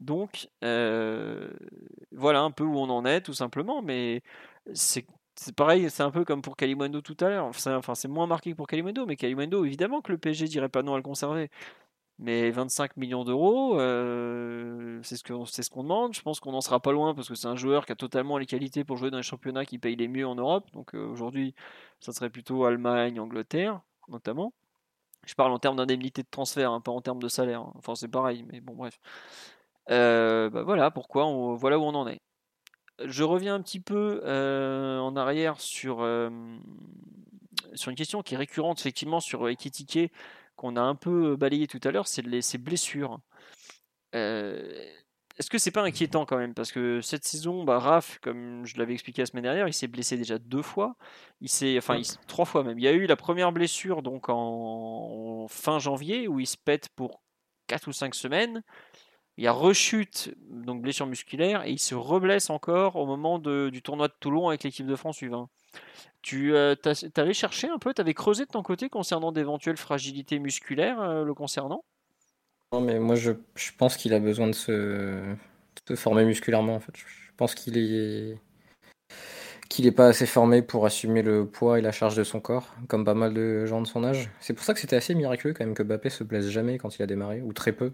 Donc, euh, voilà un peu où on en est, tout simplement, mais c'est pareil, c'est un peu comme pour Kalimundo tout à l'heure. Enfin, c'est moins marqué que pour Kalimundo, mais Kalimundo, évidemment que le PSG dirait pas non à le conserver. Mais 25 millions d'euros, euh, c'est ce qu'on ce qu'on demande. Je pense qu'on n'en sera pas loin parce que c'est un joueur qui a totalement les qualités pour jouer dans les championnats qui payent les mieux en Europe. Donc euh, aujourd'hui, ça serait plutôt Allemagne, Angleterre, notamment. Je parle en termes d'indemnité de transfert, hein, pas en termes de salaire. Hein. Enfin, c'est pareil, mais bon, bref. Euh, bah voilà pourquoi, on, voilà où on en est. Je reviens un petit peu en arrière sur, sur une question qui est récurrente effectivement sur Ekitike qu'on a un peu balayé tout à l'heure, c'est ses blessures. Est-ce que c'est pas inquiétant quand même? Parce que cette saison, bah, Raph, comme je l'avais expliqué la semaine dernière, il s'est blessé déjà deux fois. Il s'est, enfin, trois fois même. Il y a eu la première blessure donc en, fin janvier où il se pète pour quatre ou cinq semaines. Il y a rechute, donc blessure musculaire, et il se reblesse encore au moment du tournoi de Toulon avec l'équipe de France U20. Tu euh, avais cherché un peu, tu avais creusé de ton côté concernant d'éventuelles fragilités musculaires euh, le concernant? Non, mais moi je, pense qu'il a besoin de se, former musculairement en fait. Je pense qu'il est qu'il n'est pas assez formé pour assumer le poids et la charge de son corps, comme pas mal de gens de son âge. C'est pour ça que c'était assez miraculeux quand même que Bappé se blesse jamais quand il a démarré, ou très peu.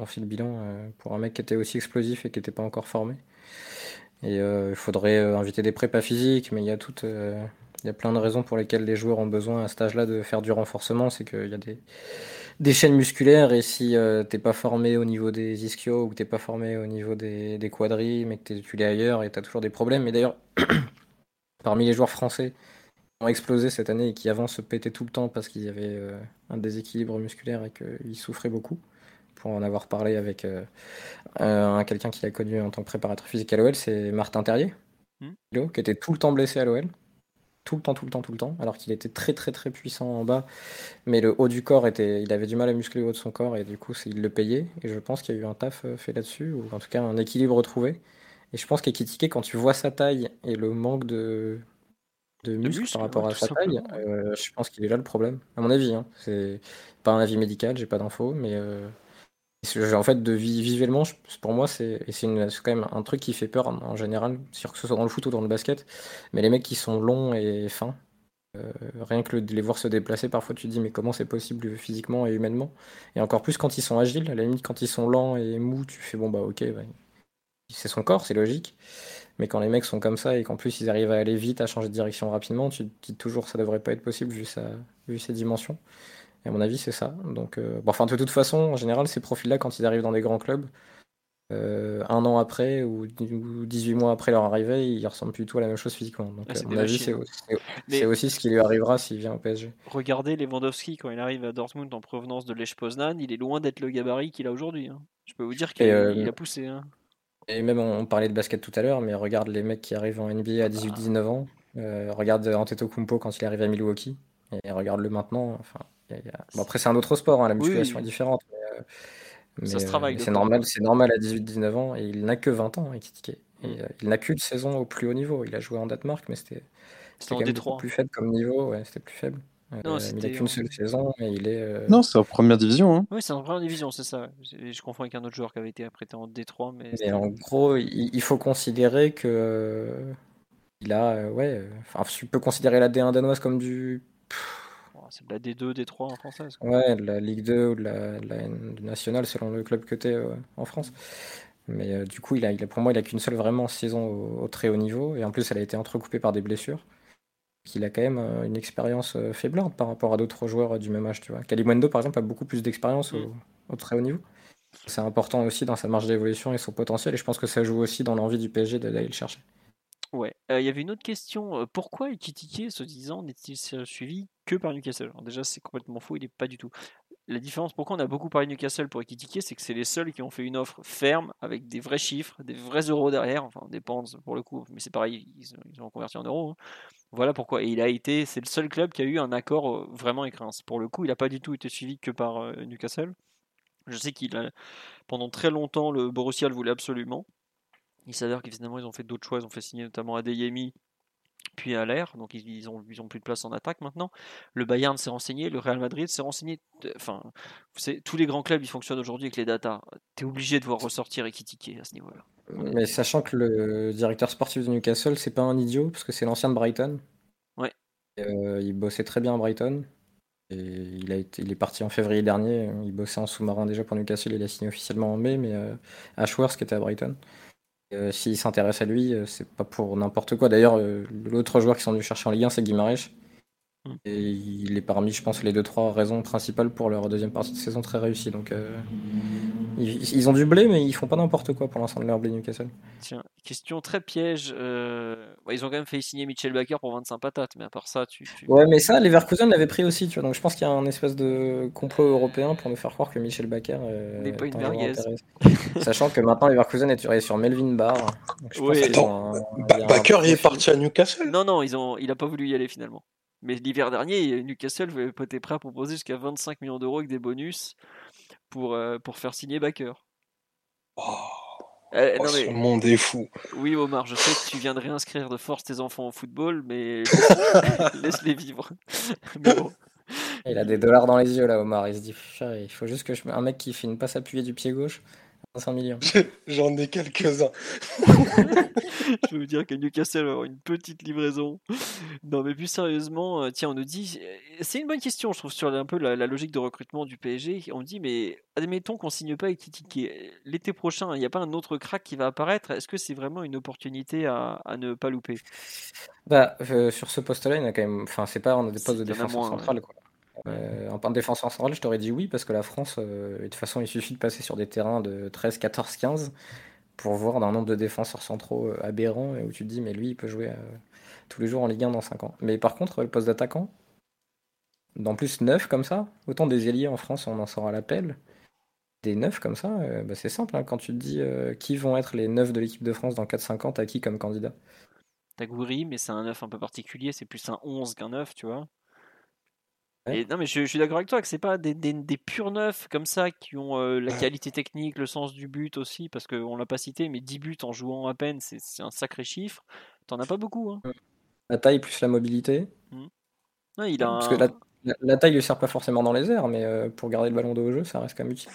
On fait le bilan euh, pour un mec qui était aussi explosif et qui n'était pas encore formé. Et euh, il faudrait euh, inviter des prépas physiques, mais il y a euh, il y a plein de raisons pour lesquelles les joueurs ont besoin à cet âge-là de faire du renforcement. C'est qu'il y a des, chaînes musculaires et si tu t'es pas formé au niveau des ischios ou que t'es pas formé au niveau des, des quadris, mais que tu l'es ailleurs et tu as toujours des problèmes. Mais d'ailleurs, parmi les joueurs français qui ont explosé cette année et qui avant se pétaient tout le temps parce qu'il y avait un déséquilibre musculaire et qu'ils souffraient beaucoup, pour en avoir parlé avec euh, euh, quelqu'un qui l'a connu en tant que préparateur physique à l'OL, c'est Martin Terrier, hmm. qui était tout le temps blessé à l'OL. Tout le temps, tout le temps, tout le temps, alors qu'il était très très très puissant en bas, mais le haut du corps était, il avait du mal à muscler le haut de son corps et du coup il le payait. Et je pense qu'il y a eu un taf euh, fait là-dessus, ou en tout cas un équilibre retrouvé. Et je pense qu'Ekitike, quand tu vois sa taille et le manque de, de muscles par rapport à sa taille, je pense qu'il est là le problème, à mon avis. Hein. C'est pas un avis médical, j'ai pas d'infos, mais en fait, de visuellement, pour moi, c'est quand même un truc qui fait peur en, général, que ce soit dans le foot ou dans le basket. Mais les mecs qui sont longs et fins, euh, rien que de les voir se déplacer, parfois tu te dis mais comment c'est possible physiquement et humainement? Et encore plus quand ils sont agiles, à la limite quand ils sont lents et mous, tu fais bon bah ok, c'est son corps, c'est logique. Mais quand les mecs sont comme ça et qu'en plus ils arrivent à aller vite, à changer de direction rapidement, tu te dis toujours ça devrait pas être possible vu, sa, vu ses dimensions. Et à mon avis, c'est ça. Donc, euh, bon, enfin, de toute façon, en général, ces profils-là, quand ils arrivent dans des grands clubs, euh, un an après ou 18 mois après leur arrivée, ils ressemblent plutôt à la même chose physiquement. Donc, ah, à mon avis, c'est aussi, ce qui lui arrivera s'il vient au PSG. Regardez Lewandowski quand il arrive à Dortmund en provenance de Lech Poznan, il est loin d'être le gabarit qu'il a aujourd'hui. Hein. Je peux vous dire qu'il euh, a poussé. Hein. Et même, on, parlait de basket tout à l'heure, mais regarde les mecs qui arrivent en NBA à 18-19 ans. regarde Antetokounmpo quand il arrive à Milwaukee. Et regarde-le maintenant. Enfin, après, c'est un autre sport, hein, la musculation est différente. Mais, ça se travaille. c'est normal, c'est normal à 18-19 ans et il n'a que 20 ans, Et, mm. euh, il n'a qu'une saison au plus haut niveau. Il a joué en Danemark, mais c'était quand même plus faible comme niveau. Ouais, c'était plus faible. Euh, il n'a qu'une seule saison, mais il est. Euh, non, c'est en première division. Hein. Oui, c'est en première division, c'est ça. Je confonds avec un autre joueur qui avait été prêté en D3. Mais, en gros, il, faut considérer que. Il a. ouais. Enfin, tu peux considérer la D1 danoise comme du c'est de la D2, D3 en française. Ouais, de la Ligue 2 ou de la, nationale selon le club que tu es euh, en France. Mais euh, du coup, il a, il a, pour moi, il a qu'une seule vraiment saison au, très haut niveau. Et en plus, elle a été entrecoupée par des blessures. Il a quand même euh, une expérience faiblarde par rapport à d'autres joueurs du même âge. Tu vois. Kalimwendo, par exemple, a beaucoup plus d'expérience au, mm. au, très haut niveau. C'est important aussi dans sa marge d'évolution et son potentiel. Et je pense que ça joue aussi dans l'envie du PSG d'aller le chercher. Ouais, il y avait une autre question, pourquoi Ekitike, se disant, n'est-il suivi que par Newcastle? Déjà, c'est complètement faux, il est pas du tout. la différence, pourquoi on a beaucoup parlé de Newcastle pour Ekitike, c'est que c'est les seuls qui ont fait une offre ferme avec des vrais chiffres, des vrais euros derrière. Enfin, dépend pour le coup, mais c'est pareil, ils, ont converti en euros. Hein. Voilà pourquoi. Et il a été, c'est le seul club qui a eu un accord euh, vraiment écrin. Pour le coup, il n'a pas du tout été suivi que par euh, Newcastle. Je sais qu'il a, pendant très longtemps, le Borussia le voulait absolument. Il s'avère qu'évidemment, ils ont fait d'autres choix. Ils ont fait signer notamment Adeyemi puis à l'air, donc ils, ont, ils ont plus de place en attaque maintenant. Le Bayern s'est renseigné, le Real Madrid s'est renseigné. Enfin, tous les grands clubs ils fonctionnent aujourd'hui avec les datas. Tu es obligé de voir ressortir et critiquer à ce niveau-là. Mais sachant que le directeur sportif de Newcastle, c'est pas un idiot, parce que c'est l'ancien de Brighton. Ouais. Euh, il bossait très bien à Brighton. Et il, a été, il est parti en février dernier. Il bossait en sous-marin déjà pour Newcastle. Il a signé officiellement en mai, mais euh, Ashworth qui était à Brighton. Euh, s'il s'intéresse à lui, euh, c'est pas pour n'importe quoi. D'ailleurs, euh, l'autre joueur qui sont venus chercher en Ligue 1, c'est Guimarães. Mm. Et il est parmi, je pense, les deux trois raisons principales pour leur deuxième partie de saison très réussie. Donc, euh, ils, ont du blé, mais ils font pas n'importe quoi pour l'instant de leur blé Newcastle. Tiens, question très piège. Euh... ils ont quand même fait signer Mitchell Baker pour 25 patates, mais à part ça, tu. tu... Ouais, mais ça, Leverkusen l'avait pris aussi, tu vois. Donc, je pense qu'il y a un espèce de complot européen pour nous faire croire que Mitchell Baker euh, n'est pas une merguez. Sachant que maintenant, Leverkusen est tiré sur Melvin Barr. Donc, je ouais, attends, un, Baker, il est parti à Newcastle? Non, non, ils ont... il a pas voulu y aller finalement. Mais l'hiver dernier, Newcastle était prêt à proposer jusqu'à 25 millions d'euros avec des bonus pour, euh, pour faire signer Baker. Oh, eh, oh, non, mais... Ce monde est fou. Oui, Omar, je sais que tu viens de réinscrire de force tes enfants au football, mais laisse-les vivre. mais bon. Il a des dollars dans les yeux là, Omar. Il se dit, il faut juste que je... un mec qui filme pas s'appuyer du pied gauche. 500 millions. J'en ai quelques-uns. je peux vous dire que Newcastle va avoir une petite livraison. Non, mais plus sérieusement, euh, tiens, on nous dit. C'est une bonne question, je trouve, sur un peu la, logique de recrutement du PSG. On dit, mais admettons qu'on signe pas avec Titi. L'été prochain, il n'y a pas un autre crack qui va apparaître. Est-ce que c'est vraiment une opportunité à, ne pas louper? Bah, euh, Sur ce poste-là, il y a quand même. Enfin, c'est pas, on a des postes de défense centrale. Quoi. Euh, en de défenseur central, je t'aurais dit oui, parce que la France, euh, de toute façon, il suffit de passer sur des terrains de 13, 14, 15 pour voir un nombre de défenseurs centraux euh, aberrant et où tu te dis, mais lui, il peut jouer tous les jours en Ligue 1 dans 5 ans. Mais par contre, le poste d'attaquant, dans plus 9 comme ça, autant des ailiers en France, on en sort à l'appel. Des 9 comme ça, bah, c'est simple. Hein, quand tu te dis qui vont être les 9 de l'équipe de France dans 4-5 t'as qui comme candidat? T'as Goury, mais c'est un 9 un peu particulier, c'est plus un 11 qu'un 9, tu vois. Et, non, mais je, suis d'accord avec toi que c'est pas des, des, des, purs neufs comme ça qui ont euh, la qualité technique, le sens du but aussi, parce qu'on l'a pas cité, mais 10 buts en jouant à peine, c'est un sacré chiffre. T'en as pas beaucoup. Hein. La taille plus la mobilité. Mmh. Il a Parce que la, la, taille lui sert pas forcément dans les airs, mais euh, pour garder le ballon de haut jeu, ça reste quand même utile.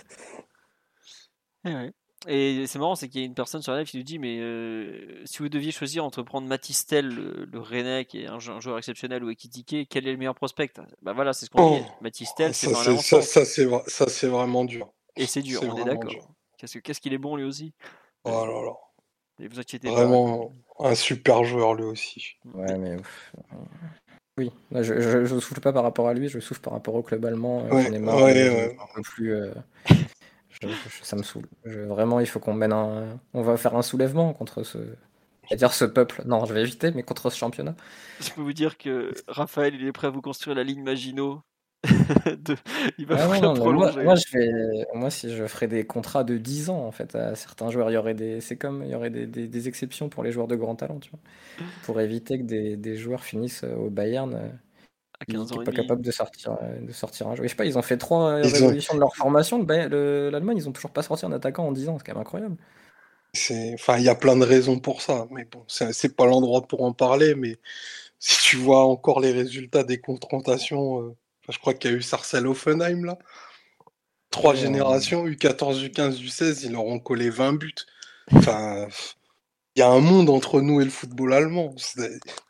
Eh ouais. Et c'est marrant, c'est qu'il y a une personne sur la live qui nous dit Mais euh, si vous deviez choisir entre prendre Matistel, le, le Rennais, qui est un, joueur exceptionnel, ou Ekitike, quel est le meilleur prospect? Bah voilà, c'est ce qu'on dit. Oh. Matistel, c'est ça, ça, ça c'est vraiment dur. Et c'est dur, on est d'accord. Qu'est-ce qu'il est bon lui aussi? Oh là là. Et vous inquiétez Vraiment un super joueur lui aussi. Ouais, mais. Oui, je, je, souffle pas par rapport à lui, je souffle par rapport au club allemand. Euh, ouais, marre, ouais, un peu plus. Euh, ça me saoule. vraiment, il faut qu'on mène un. On va faire un soulèvement contre ce. dire ce peuple. Non, je vais éviter, mais contre ce championnat. Je peux vous dire que Raphaël, il est prêt à vous construire la ligne Maginot. Il va ah moi, je vais... moi, si je ferais des contrats de 10 ans, en fait, à certains joueurs, il y aurait des. C'est comme il y aurait des, des, exceptions pour les joueurs de grand talent, tu vois. Pour éviter que des, des joueurs finissent au Bayern à 15 ans. pas capable de sortir, euh, de sortir un jeu. Je sais pas, ils ont fait trois euh, révolutions de leur formation. L'Allemagne, ils ont toujours pas sorti un attaquant en 10 ans, c'est quand même incroyable. Enfin, il y a plein de raisons pour ça, mais bon, c'est pas l'endroit pour en parler. Mais si tu vois encore les résultats des confrontations, euh, je crois qu'il y a eu Sarcel Offenheim là. Trois générations, U14, U15, U16, ils leur ont collé 20 buts. Enfin, il y a un monde entre nous et le football allemand.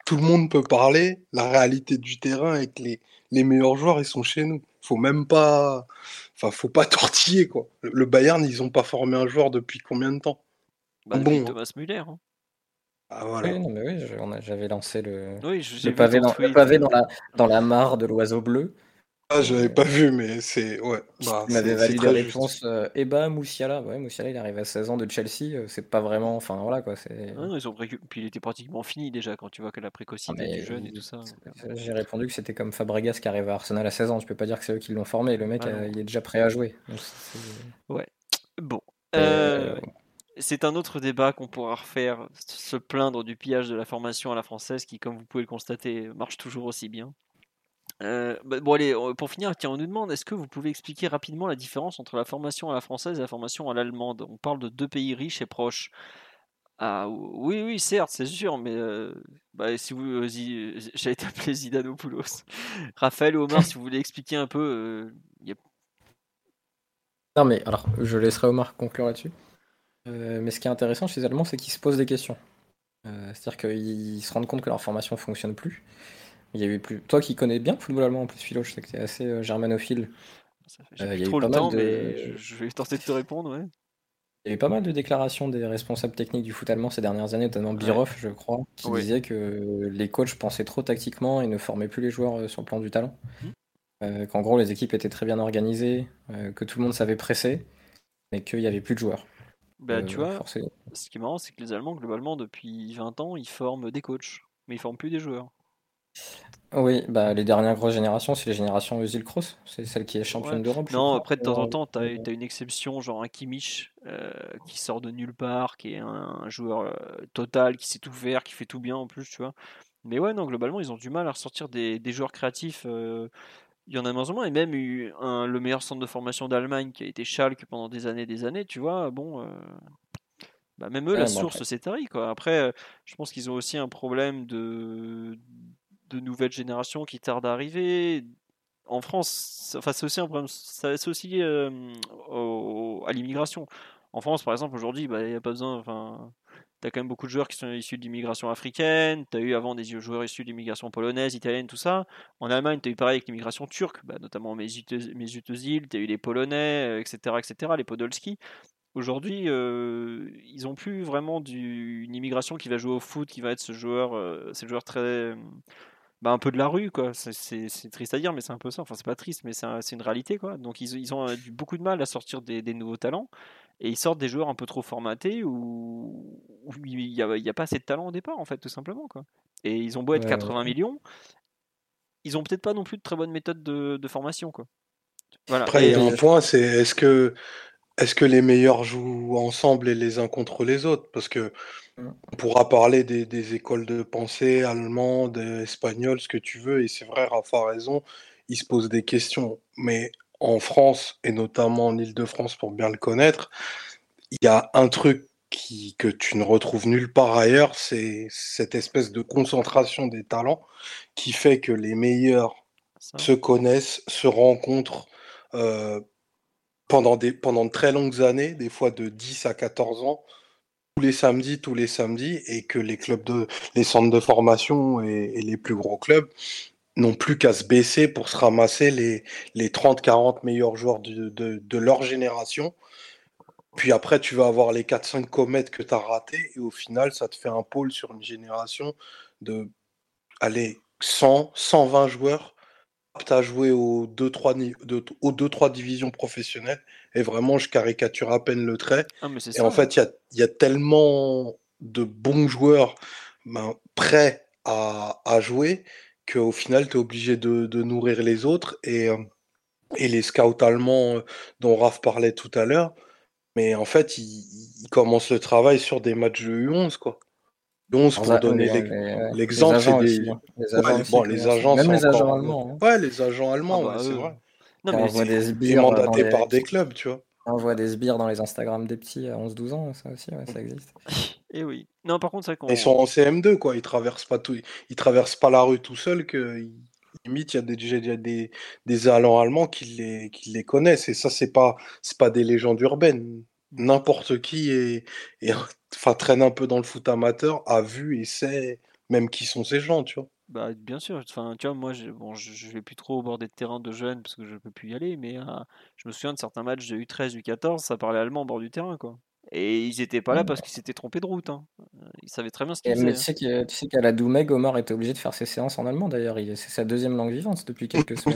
Tout le monde peut parler. La réalité du terrain et que les, les meilleurs joueurs, ils sont chez nous. Faut même pas, enfin, faut pas tortiller quoi. Le Bayern, ils ont pas formé un joueur depuis combien de temps? Bah, Bon, Thomas Müller. Hein. Ah, voilà. Oui, non, mais oui, j'avais lancé le, le pavé, dans, le pavé dans, la, dans la mare de l'oiseau bleu. Ah, j'avais pas vu, mais c'est. Ouais. Bah, Il m'avait valu euh, Eba Moussiala, ouais, Moussiala, il arrive à 16 ans de Chelsea, euh, c'est pas vraiment. Enfin voilà quoi, c'est. Ah non, ils ont Puis il était pratiquement fini déjà quand tu vois que la Ah, précocité mais du jeune et tout ça. J'ai répondu que c'était comme Fabregas qui arrive à Arsenal à 16 ans. Tu peux pas dire que c'est eux qui l'ont formé. Le mec, Ah euh, il est déjà prêt à jouer. Donc, c'est- Bon. Euh, Euh, c'est un autre débat qu'on pourra refaire, se plaindre du pillage de la formation à la française qui, comme vous pouvez le constater, marche toujours aussi bien. Euh, bah, bon allez, pour finir, on nous demande est-ce que vous pouvez expliquer rapidement la différence entre la formation à la française et la formation à l'allemande? On parle de deux pays riches et proches. Ah oui, oui, certes, c'est sûr, mais euh, bah, si vous, euh, j'allais t'appeler Zidanopoulos. Raphaël ou Omar, si vous voulez expliquer un peu, euh, Non, mais alors, je laisserai Omar conclure là-dessus. Euh, mais ce qui est intéressant chez les Allemands, c'est qu'ils se posent des questions. C'est-à-dire qu'ils se rendent compte que leur formation fonctionne plus. Il y a eu plus. Toi qui connais bien le football allemand en plus, Philo, je sais que tu es assez euh, germanophile. ça fait- Euh, plus y a eu trop pas le mal temps, de- mais je, vais tenter de te répondre. Ouais. Il y a eu pas mal de déclarations des responsables techniques du foot allemand ces dernières années, notamment Birov, je crois, qui Ouais. disait que les coachs pensaient trop tactiquement et ne formaient plus les joueurs euh, sur le plan du talent. Mhm. Euh, qu'en gros, les équipes étaient très bien organisées, euh, que tout le monde savait presser, mais qu'il n'y avait plus de joueurs. Bah, tu vois, forcément. ce qui est marrant, c'est que les Allemands, globalement, depuis 20 ans, ils forment des coachs, mais ils forment plus des joueurs. Oui, bah, les dernières grosses générations, c'est les générations Özil Kroos, c'est celle qui est championne Ouais. d'Europe. Non, après, de temps en Euh, temps, tu as, une exception, genre un Kimmich, euh, qui sort de nulle part, qui est un, un joueur euh, total, qui sait tout faire, qui fait tout bien en plus, tu vois. Mais ouais, non, globalement, ils ont du mal à ressortir des, des joueurs créatifs. euh, il y en a moins en moins, et même eu un, le meilleur centre de formation d'Allemagne, qui a été Schalke pendant des années des années, tu vois, bon... euh, bah, même eux, Ouais, la bon, source, c'est quoi. Après, euh, je pense qu'ils ont aussi un problème de, de nouvelle génération qui tarde à arriver. En France, enfin, c'est aussi un problème, ça- lié euh, au- à l'immigration. En France, par exemple, aujourd'hui, bah, il n'y a pas besoin, enfin, tu as quand même beaucoup de joueurs qui sont issus d'immigration africaine, tu as eu avant des joueurs issus d'immigration polonaise, italienne, tout ça. En Allemagne, tu as eu pareil avec l'immigration turque, bah, notamment Mesut Özil, tu as eu les Polonais, euh, etc., etc., les Podolski. Aujourd'hui, euh, ils n'ont plus vraiment du, une immigration qui va jouer au foot, qui va être ce joueur, euh, ce joueur très, bah, un peu de la rue, quoi. C'est- triste à dire, mais c'est un peu ça. Enfin, c'est pas triste, mais c'est un- c'est une réalité, quoi. Donc, ils, ils ont euh, du- beaucoup de mal à sortir des, des nouveaux talents, et ils sortent des joueurs un peu trop formatés où, où il n'y a, il y a pas assez de talent au départ, en fait, tout simplement, quoi. Et ils ont beau être Ouais, 80 ouais. millions, ils ont peut-être pas non plus de très bonnes méthodes de, de formation, quoi. Voilà. Après, il y a un point, c'est est-ce que, est-ce que les meilleurs jouent ensemble et les uns contre les autres? Parce que. On pourra parler des, des écoles de pensée allemandes, espagnoles, ce que tu veux, et c'est vrai, Rafa a raison, il se pose des questions. Mais en France, et notamment en Île-de-France pour bien le connaître, il y a un truc qui, que tu ne retrouves nulle part ailleurs, c'est cette espèce de concentration des talents qui fait que les meilleurs ça. se connaissent, se rencontrent euh, pendant, des, pendant de très longues années, des fois de 10 à 14 ans, tous les samedis, tous les samedis, et que les clubs de, les centres de formation et, et les plus gros clubs n'ont plus qu'à se baisser pour se ramasser les, les 30-40 meilleurs joueurs de, leur génération. Puis après, tu vas avoir les 4-5 comètes que tu as ratées, et au final, ça te fait un pôle sur une génération de, allez, 100, 120 joueurs aptes à jouer aux 2-3 ni- de- aux 2-3 divisions professionnelles. Et vraiment, je caricature à peine le trait. Ah, mais Et ça. en fait, il y a, il y a tellement de bons joueurs ben, prêts à, à jouer qu'au final, tu es obligé de, de nourrir les autres. Et, euh, et les scouts allemands euh, dont Raph parlait tout à l'heure, mais en fait, ils, ils commencent le travail sur des matchs de U11, quoi. U11, pour donner l'exemple, les agents c'est des- aussi, hein. Les Ouais, agents les- aussi bon, les commencent. agents, Même c'est les encore agents un allemands. hein. Ouais, les agents allemands, Ah bah, ouais, c'est vrai. Non, On mais des Et sbires les- par des clubs, tu vois. On voit des sbires dans les Instagram des petits à 11-12 ans, ça aussi, ouais, ça existe. Et oui. Non, par contre. Ils sont en CM2, quoi. Ils traversent pas tout, ils traversent pas la rue tout seuls que limite il y a des il y a des des Allemands allemands qui les qui les connaissent et ça c'est pas c'est pas des légendes urbaines. N'importe qui est, est- enfin traîne un peu dans le foot amateur, a vu et sait même qui sont ces gens, tu vois. Bah, bien sûr, enfin, tu vois, moi, je, bon, vais plus trop au bord des terrains de jeunes parce que je peux plus y aller, mais euh, je me souviens de certains matchs de U13, U14, ça parlait allemand au bord du terrain, quoi. Et ils n'étaient pas là Ouais. parce qu'ils s'étaient trompés de route. hein. Euh, Ils savaient très bien ce qu'ils mais faisaient. tu sais que- tu sais qu'à la Doumeg, Omar était obligé de faire ses séances en allemand d'ailleurs. Il- C'est sa deuxième langue vivante depuis quelques semaines.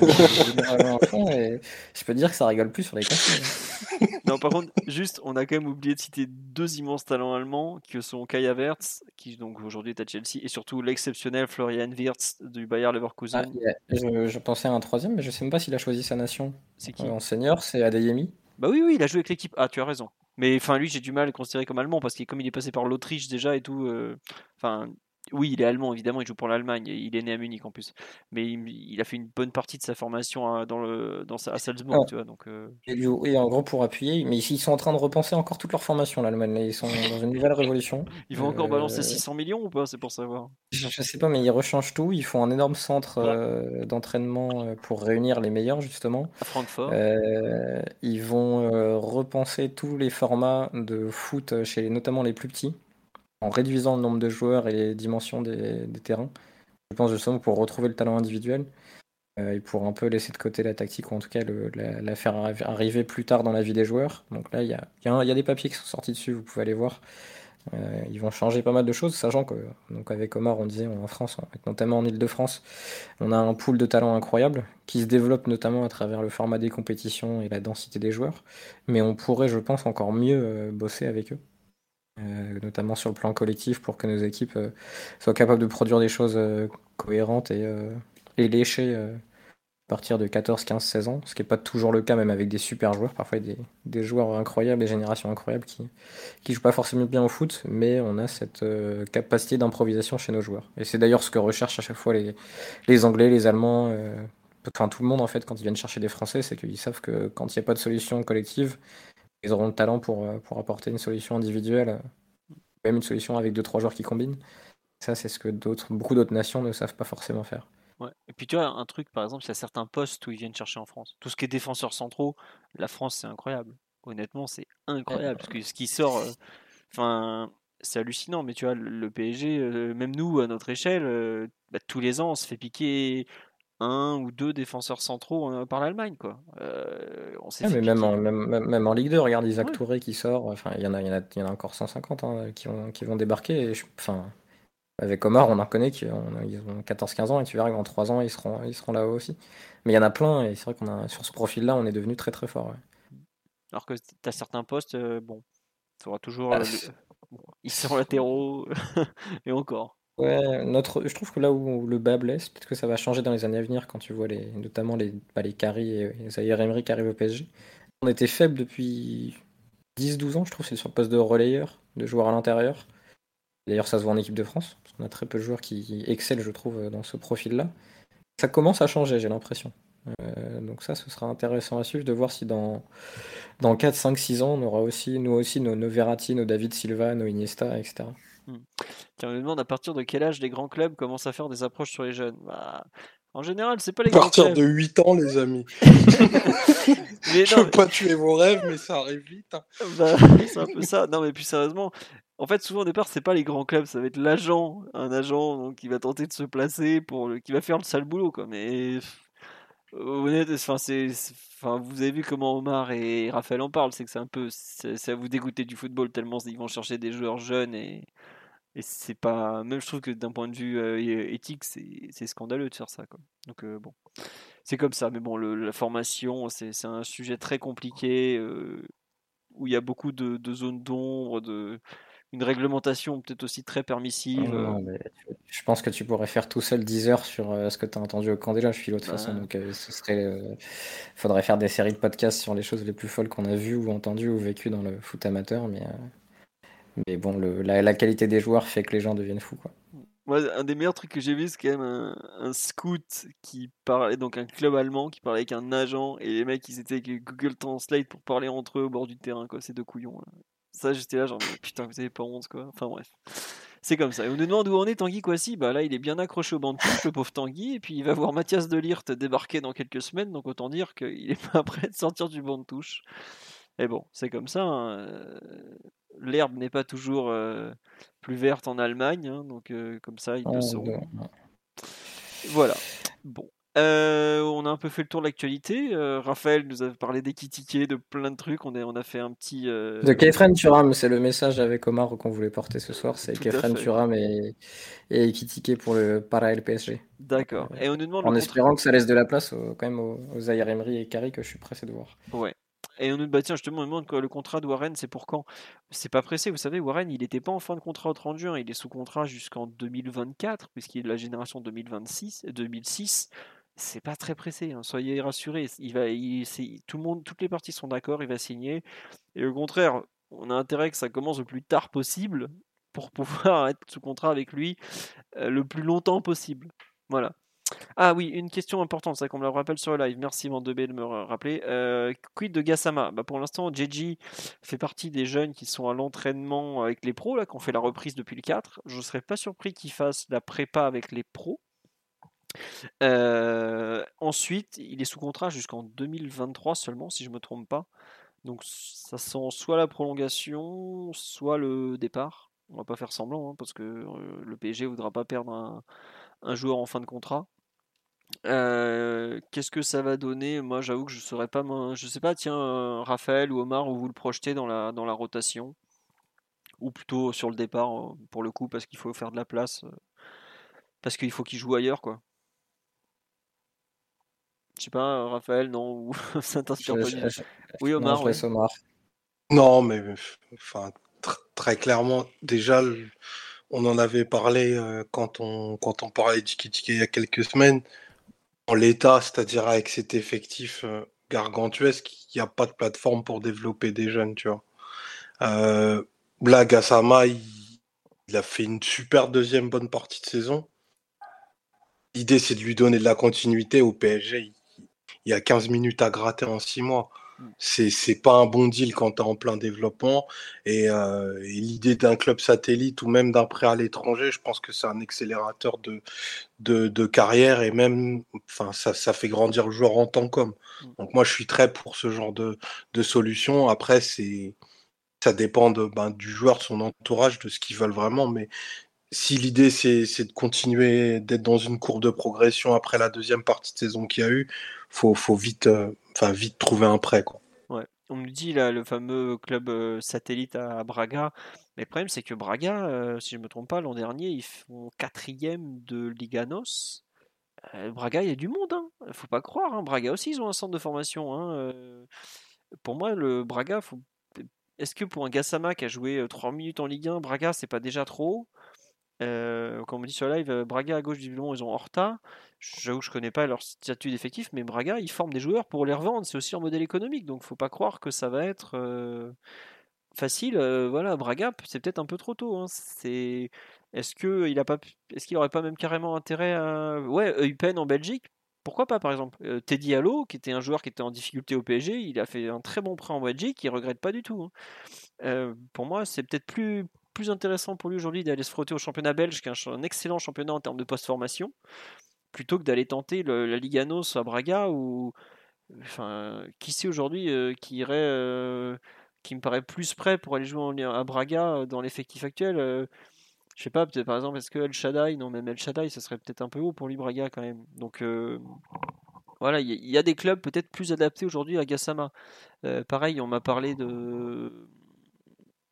Et je peux dire que ça rigole plus sur les consignes. Non, par contre, juste, on a quand même oublié de citer deux immenses talents allemands que sont Kai Havertz, qui donc aujourd'hui est à Chelsea, et surtout l'exceptionnel Florian Wirtz du Bayer Ah, Leverkusen. je, je pensais à un troisième, mais je sais même pas s'il a choisi sa nation. C'est qui? Euh, en senior, c'est Adeyemi. Bah oui, oui, il a joué avec l'équipe. Ah, tu as raison. Mais enfin, lui, j'ai du mal à le considérer comme allemand parce que comme il est passé par l'Autriche déjà et tout. euh, Enfin, oui, il est allemand évidemment. Il joue pour l'Allemagne. Il est né à Munich en plus. Mais il, il a fait une bonne partie de sa formation à, dans le, dans sa- à Salzbourg, Ah. tu vois. Donc, euh, Et, en gros, pour appuyer, mais ils sont en train de repenser encore toute leur formation, l'Allemagne. Ils sont dans une nouvelle révolution. ils vont encore Euh, balancer 600 millions ou pas C'est pour savoir? Je, je sais pas, mais ils rechangent tout. Ils font un énorme centre euh, d'entraînement euh, pour réunir les meilleurs, justement. À Francfort. Euh, ils vont euh, repenser tous les formats de foot chez notamment les plus petits, en réduisant le nombre de joueurs et les dimensions des, terrains. Je pense justement pour retrouver le talent individuel euh, et pour un peu laisser de côté la tactique, ou en tout cas le- la, faire arri- arriver plus tard dans la vie des joueurs. Donc là, il y a, des papiers qui sont sortis dessus, vous pouvez aller voir. Euh, ils vont changer pas mal de choses, sachant que, donc avec Omar, on disait en France, notamment en Ile-de-France, on a un pool de talents incroyable qui se développe notamment à travers le format des compétitions et la densité des joueurs. Mais on pourrait, je pense, encore mieux euh, bosser avec eux, notamment sur le plan collectif pour que nos équipes euh, soient capables de produire des choses euh, cohérentes et, euh, et léchées euh, à partir de 14, 15, 16 ans, ce qui n'est pas toujours le cas, même avec des super joueurs. Parfois, des, des joueurs incroyables, des générations incroyables qui qui jouent pas forcément bien au foot, mais on a cette euh, capacité d'improvisation chez nos joueurs. Et c'est d'ailleurs ce que recherchent à chaque fois les, les Anglais, les Allemands, euh, enfin tout le monde en fait, quand ils viennent chercher des Français, c'est qu'ils savent que quand il n'y a pas de solution collective, ils auront le talent pour, euh, pour apporter une solution individuelle, euh, même une solution avec deux trois joueurs qui combinent. Ça, c'est ce que d'autres, beaucoup d'autres nations ne savent pas forcément faire. Ouais. Et puis tu vois, un truc, par exemple, il y a certains postes où ils viennent chercher en France. Tout ce qui est défenseurs centraux, la France, c'est incroyable. Honnêtement, c'est incroyable. Parce que ce qui sort, euh, enfin, c'est hallucinant. Mais tu vois, le, PSG, même nous, à notre échelle, bah, tous les ans, on se fait piquer un ou deux défenseurs centraux euh, par l'Allemagne, quoi. Euh, on s'est mais même en, même, en Ligue 2, regarde Isaac Ouais. Touré qui sort, enfin il y en a, y en a, il y en a encore 150 hein, qui, vont, qui vont débarquer. Et je- enfin, avec Omar, on en connaît qui ont, ils ont 14-15 ans et tu verras qu'en 3 ans, ils seront, ils seront là-haut aussi. Mais il y en a plein et c'est vrai qu'on a, sur ce profil-là, on est devenu très très fort. ouais. Alors que tu as certains postes, euh, bon, tu auras toujours. Ah, euh, le- c'est- bon, ils sont latéraux, et encore. Ouais, notre, je trouve que là où le bas blesse, peut-être que ça va changer dans les années à venir quand tu vois les, notamment les, bah, les et, Zaire Emery qui arrivent au PSG. On était faible depuis 10-12 ans, je trouve, c'est sur le poste de relayeur, de joueur à l'intérieur. D'ailleurs, ça se voit en équipe de France, parce qu'on a très peu de joueurs qui excellent, je trouve, dans ce profil-là. Ça commence à changer, j'ai l'impression. Euh, donc ça, ce sera intéressant à suivre de voir si dans, dans 4, 5, 6 ans, on aura aussi, nous aussi, nos, nos Verratti, nos David Silva, nos Iniesta, etc. Tiens, on me demande à partir de quel âge les grands clubs commencent à faire des approches sur les jeunes? Bah, en général, c'est pas les À grands partir clubs. de 8 ans, les amis. Mais Je non, veux pas tuer vos rêves, mais ça arrive vite. hein. Bah, c'est un peu ça. Non, mais plus sérieusement, en fait, souvent au départ, c'est pas les grands clubs, ça va être l'agent, un agent donc, qui va tenter de se placer pour le... qui va faire le sale boulot, quoi. Mais vous avez vu comment Omar et Raphaël en parlent, c'est que c'est un peu, à vous dégoûter du football tellement ils vont chercher des joueurs jeunes et c'est pas, même je trouve que d'un point de vue euh, éthique, c'est, scandaleux de faire ça. Donc euh, bon, c'est comme ça. Mais bon, la formation, c'est, c'est un sujet très compliqué. euh, où il y a beaucoup de, de zones d'ombre, de une réglementation peut-être aussi très permissive. euh, Non, mais tu- je pense que tu pourrais faire tout seul 10 heures sur euh, ce que tu as entendu au camp déjà, je suis de toute façon. Ouais. Donc, euh, ce serait, euh, faudrait faire des séries de podcasts sur les choses les plus folles qu'on a vues ou entendues ou vécues dans le foot amateur. Mais, mais bon, le, la, la qualité des joueurs fait que les gens deviennent fous. Quoi. Moi, un des meilleurs trucs que j'ai vu, c'est quand même un, un scout qui parlait, donc un club allemand qui parlait avec un agent et les mecs ils étaient avec Google Translate pour parler entre eux au bord du terrain, quoi. Ces deux couillons. là. Ça, j'étais là, genre, putain, vous avez pas honte, quoi. Enfin bref. C'est comme ça. Et on nous demande où en est Tanguy Kouassi. Bah là, il est bien accroché au banc de touche, le pauvre Tanguy. Et puis il va voir Mathias Delirte débarquer dans quelques semaines. Donc autant dire qu'il est pas prêt de sortir du banc de touche. Et bon, c'est comme ça. hein, L'herbe n'est pas toujours euh, plus verte en Allemagne. hein, donc euh, comme ça, ils le Oh, sauront. non. Voilà. Bon. Euh, on a un peu fait le tour de l'actualité. Euh, Raphaël nous a parlé des tickets, de plein de trucs. On a, on a fait un petit. euh, De Kefren Turam, c'est le message avec Omar qu'on voulait porter ce soir. C'est Kefren. Turam et, et Ekitike pour le para LPSG. D'accord. Et on nous demande le En espérant que ça laisse de la place au- quand même aux, aux Emery et Kari que je suis pressé de voir. Ouais. Et on nous bah tiens, justement, on nous demande quoi, le contrat de Warren, c'est pour quand? C'est pas pressé, vous savez, Warren, il n'était pas en fin de contrat au 30 juin, il est sous contrat jusqu'en 2024, puisqu'il est de la génération 2026, 2006. C'est pas très pressé, hein, soyez rassurés. Il va, tout le monde, toutes les parties sont d'accord, il va signer. Et au contraire, on a intérêt que ça commence le plus tard possible pour pouvoir être sous contrat avec lui le plus longtemps possible. Voilà. Ah oui, une question importante, c'est qu'on me la rappelle sur le live. Merci Mandebé de me ra- rappeler. Quid de Gassama? Bah, Pour l'instant, JJ fait partie des jeunes qui sont à l'entraînement avec les pros, là, qui ont fait la reprise depuis le 4. Je ne serais pas surpris qu'ils fassent la prépa avec les pros. Ensuite, il est sous contrat jusqu'en 2023 seulement, si je ne me trompe pas. Donc ça sent soit la prolongation, soit le départ. On va pas faire semblant, hein, parce que le PSG voudra pas perdre un, joueur en fin de contrat. Qu'est-ce que ça va donner? Moi, j'avoue que je saurais pas. Je sais pas. Tiens, Raphaël ou Omar, où vous le projetez dans la dans la rotation, ou plutôt sur le départ pour le coup, parce qu'il faut faire de la place, parce qu'il faut qu'il joue ailleurs, quoi. Je sais pas, Raphaël, non, ou ça t'inspire pas je- je- Oui, non, Omar. ouais. laisse Omar. Non, mais enfin, tr- très clairement, déjà, le- on en avait parlé euh, quand on, quand on parlait d'Ikitike il y a quelques semaines. En l'état, c'est-à-dire avec cet effectif euh, gargantuesque, il n'y a pas de plateforme pour développer des jeunes, tu vois. Euh, là, Gassama, il, il a fait une super deuxième bonne partie de saison. L'idée, c'est de lui donner de la continuité au PSG. Il, y a 15 minutes à gratter en 6 mois. C'est, c'est pas un bon deal quand tu es en plein développement. Et, euh, et l'idée d'un club satellite ou même d'un prêt à l'étranger, je pense que c'est un accélérateur de, de, de carrière et même, enfin, ça, ça fait grandir le joueur en tant qu'homme. Donc moi, je suis très pour ce genre de, de solution. Après, c'est, ça dépend de, ben, du joueur, de son entourage, de ce qu'ils veulent vraiment. Mais si l'idée, c'est, c'est de continuer d'être dans une courbe de progression après la deuxième partie de saison qu'il y a eu, faut, faut vite, euh, enfin, vite trouver un prêt, quoi. Ouais. On nous dit là le fameux club euh, satellite à Braga. Mais le problème c'est que Braga, euh, si je me trompe pas, l'an dernier ils font quatrième de Liganos. Braga, il y a du monde, hein. Faut pas croire. hein. Braga aussi, ils ont un centre de formation. hein. Pour moi, le Braga, faut... est-ce que pour un Gassama qui a joué euh, 3 minutes en Ligue 1, Braga, c'est pas déjà trop Euh, Comme on dit sur live, Braga à gauche, visiblement, ils ont Horta. J'avoue que je connais pas leur statut d'effectif, mais Braga, ils forment des joueurs pour les revendre. C'est aussi un modèle économique, donc faut pas croire que ça va être euh, facile. Euh, voilà, Braga, c'est peut-être un peu trop tôt. hein. C'est est-ce que il a pas, est-ce qu'il aurait pas même carrément intérêt à, ouais, Eupen en Belgique? Pourquoi pas, par exemple? Euh, Teddy Allo, qui était un joueur qui était en difficulté au PSG, il a fait un très bon prêt en Belgique, il regrette pas du tout. hein. Pour moi, c'est peut-être plus, plus intéressant pour lui aujourd'hui d'aller se frotter au championnat belge, qui est un, excellent championnat en termes de post-formation, plutôt que d'aller tenter le- la Liga NOS à Braga, ou enfin, qui sait aujourd'hui euh, qui irait, euh, qui me paraît plus prêt pour aller jouer en à Braga euh, dans l'effectif actuel. je sais pas, peut-être par exemple, est-ce que El Shaddai, non, même El Shaddai, ça serait peut-être un peu haut pour lui, Braga, quand même. Donc, voilà, il y, y a des clubs peut-être plus adaptés aujourd'hui à Gassama. Pareil, on m'a parlé de.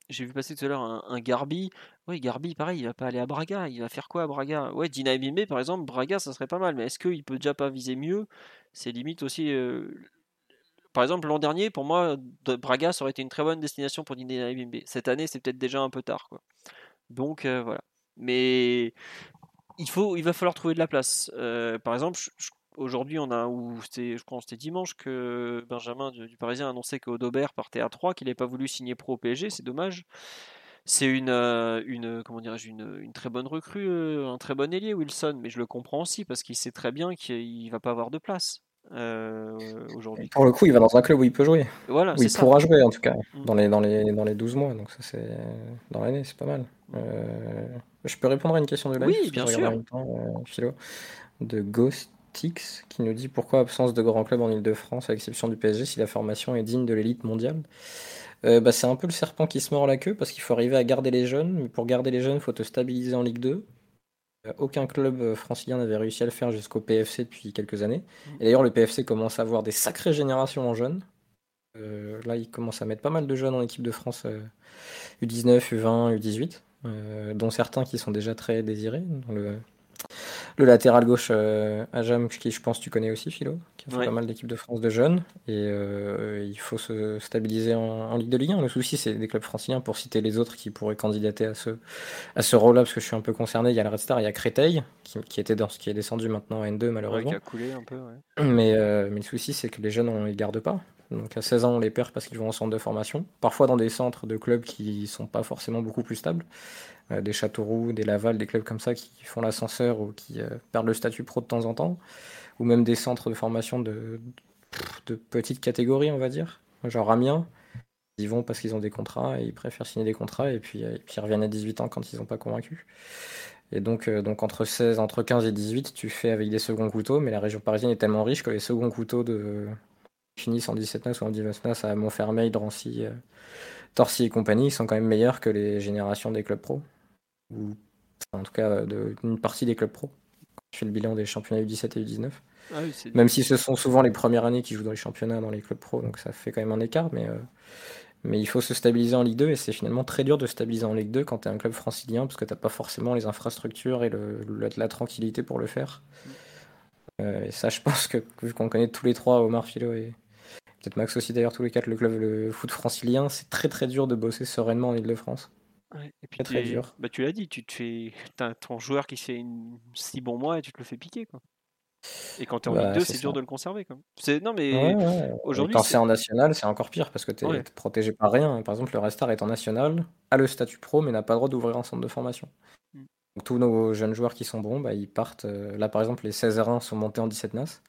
J'ai vu passer tout à l'heure un, un Garbi. Oui, Garbi, pareil, il va pas aller à Braga. Il va faire quoi à Braga? Ouais, Dina Mimé, par exemple, Braga, ça serait pas mal. Mais est-ce qu'il peut déjà pas viser mieux? C'est limite aussi. euh, Par exemple, l'an dernier, pour moi, Braga, ça aurait été une très bonne destination pour Dina Mimé. Cette année, c'est peut-être déjà un peu tard, quoi. Donc, euh, voilà. Mais il faut, il va falloir trouver de la place. Euh, par exemple, je- aujourd'hui, on a, ou c'était, je crois c'était dimanche que Benjamin du, du Parisien a annoncé que Odobert partait à 3, qu'il n'avait pas voulu signer pro au PSG, c'est dommage. C'est une, euh, une, comment dirais-je, une, une très bonne recrue, euh, un très bon ailier, Wilson, mais je le comprends aussi parce qu'il sait très bien qu'il va pas avoir de place euh, aujourd'hui. Pour le coup, il va dans un club où il peut jouer. Voilà, Où il ça. pourra jouer, en tout cas, Mm. dans les, dans les, dans les 12 mois. Donc, ça, c'est dans l'année, c'est pas mal. Euh, je peux répondre à une question de live Oui, bien sûr. temps, euh, Philo, de Qui nous dit pourquoi absence de grands clubs en Ile-de-France à l'exception du PSG si la formation est digne de l'élite mondiale. Euh, bah, c'est un peu le serpent qui se mord la queue parce qu'il faut arriver à garder les jeunes, mais pour garder les jeunes, il faut te stabiliser en Ligue 2. Euh, aucun club euh, francilien n'avait réussi à le faire jusqu'au PFC depuis quelques années. Et d'ailleurs, le PFC commence à avoir des sacrées générations en jeunes. Là, il commence à mettre pas mal de jeunes en équipe de France U19, U20, U18, dont certains qui sont déjà très désirés. Le latéral gauche euh, Ajam, qui je pense tu connais aussi, Philo, qui a fait pas mal d'équipes de France de jeunes. Et euh, il faut se stabiliser en, Ligue de Ligue 1. Le souci, c'est des clubs franciliens, pour citer les autres qui pourraient candidater à ce, à ce rôle-là, parce que je suis un peu concerné. Il y a le Red Star, il y a Créteil, qui, était dans ce qui est descendu maintenant à N2, malheureusement. qui a coulé un peu, mais, euh, mais le souci, c'est que les jeunes, on les garde pas. Donc à 16 ans, on les perd parce qu'ils vont en centre de formation. Parfois dans des centres de clubs qui sont pas forcément beaucoup plus stables. Euh, des Châteauroux, des Laval, des clubs comme ça qui font l'ascenseur ou qui euh, perdent le statut pro de temps en temps, ou même des centres de formation de, de petite catégorie, on va dire, genre Amiens. Ils vont parce qu'ils ont des contrats et ils préfèrent signer des contrats et puis, euh, ils reviennent à 18 ans quand ils n'ont pas convaincu. Et donc, donc entre 16, entre 15 et 18, tu fais avec des seconds couteaux, mais la région parisienne est tellement riche que les seconds couteaux de finissent en 17 nas ou en 19 nas à Montfermeil, Drancy, Torcy et compagnie sont quand même meilleurs que les générations des clubs pro ou en tout cas d'une partie des clubs pro. Quand je fais le bilan des championnats U17 et U19. Ah même si ce sont souvent les premières années qui jouent dans les championnats, dans les clubs pro, donc ça fait quand même un écart, mais, euh, mais il faut se stabiliser en Ligue 2 et c'est finalement très dur de stabiliser en Ligue 2 quand tu es un club francilien parce que tu pas forcément les infrastructures et le, la tranquillité pour le faire. Euh, et ça, je pense que vu qu'on connaît tous les trois, Omar Philo et peut-être Max aussi d'ailleurs, tous les quatre, le club, le foot francilien, c'est très très dur de bosser sereinement en Ile-de-France et puis très, dur. Bah, tu l'as dit, tu te fais, as ton joueur qui fait une... six bons mois et tu te le fais piquer. Quoi. Et quand tu es en Ligue 2, bah, c'est dur de le conserver. C'est Non, mais aujourd'hui. Quand c'est en national, c'est encore pire parce que tu es protégé par rien. Par exemple, le Restar est en national, a le statut pro, mais n'a pas le droit d'ouvrir un centre de formation. Mmh. Donc, tous nos jeunes joueurs qui sont bons, bah, ils partent. Euh, là, par exemple, les 16 r 1 sont montés en 17 NAS.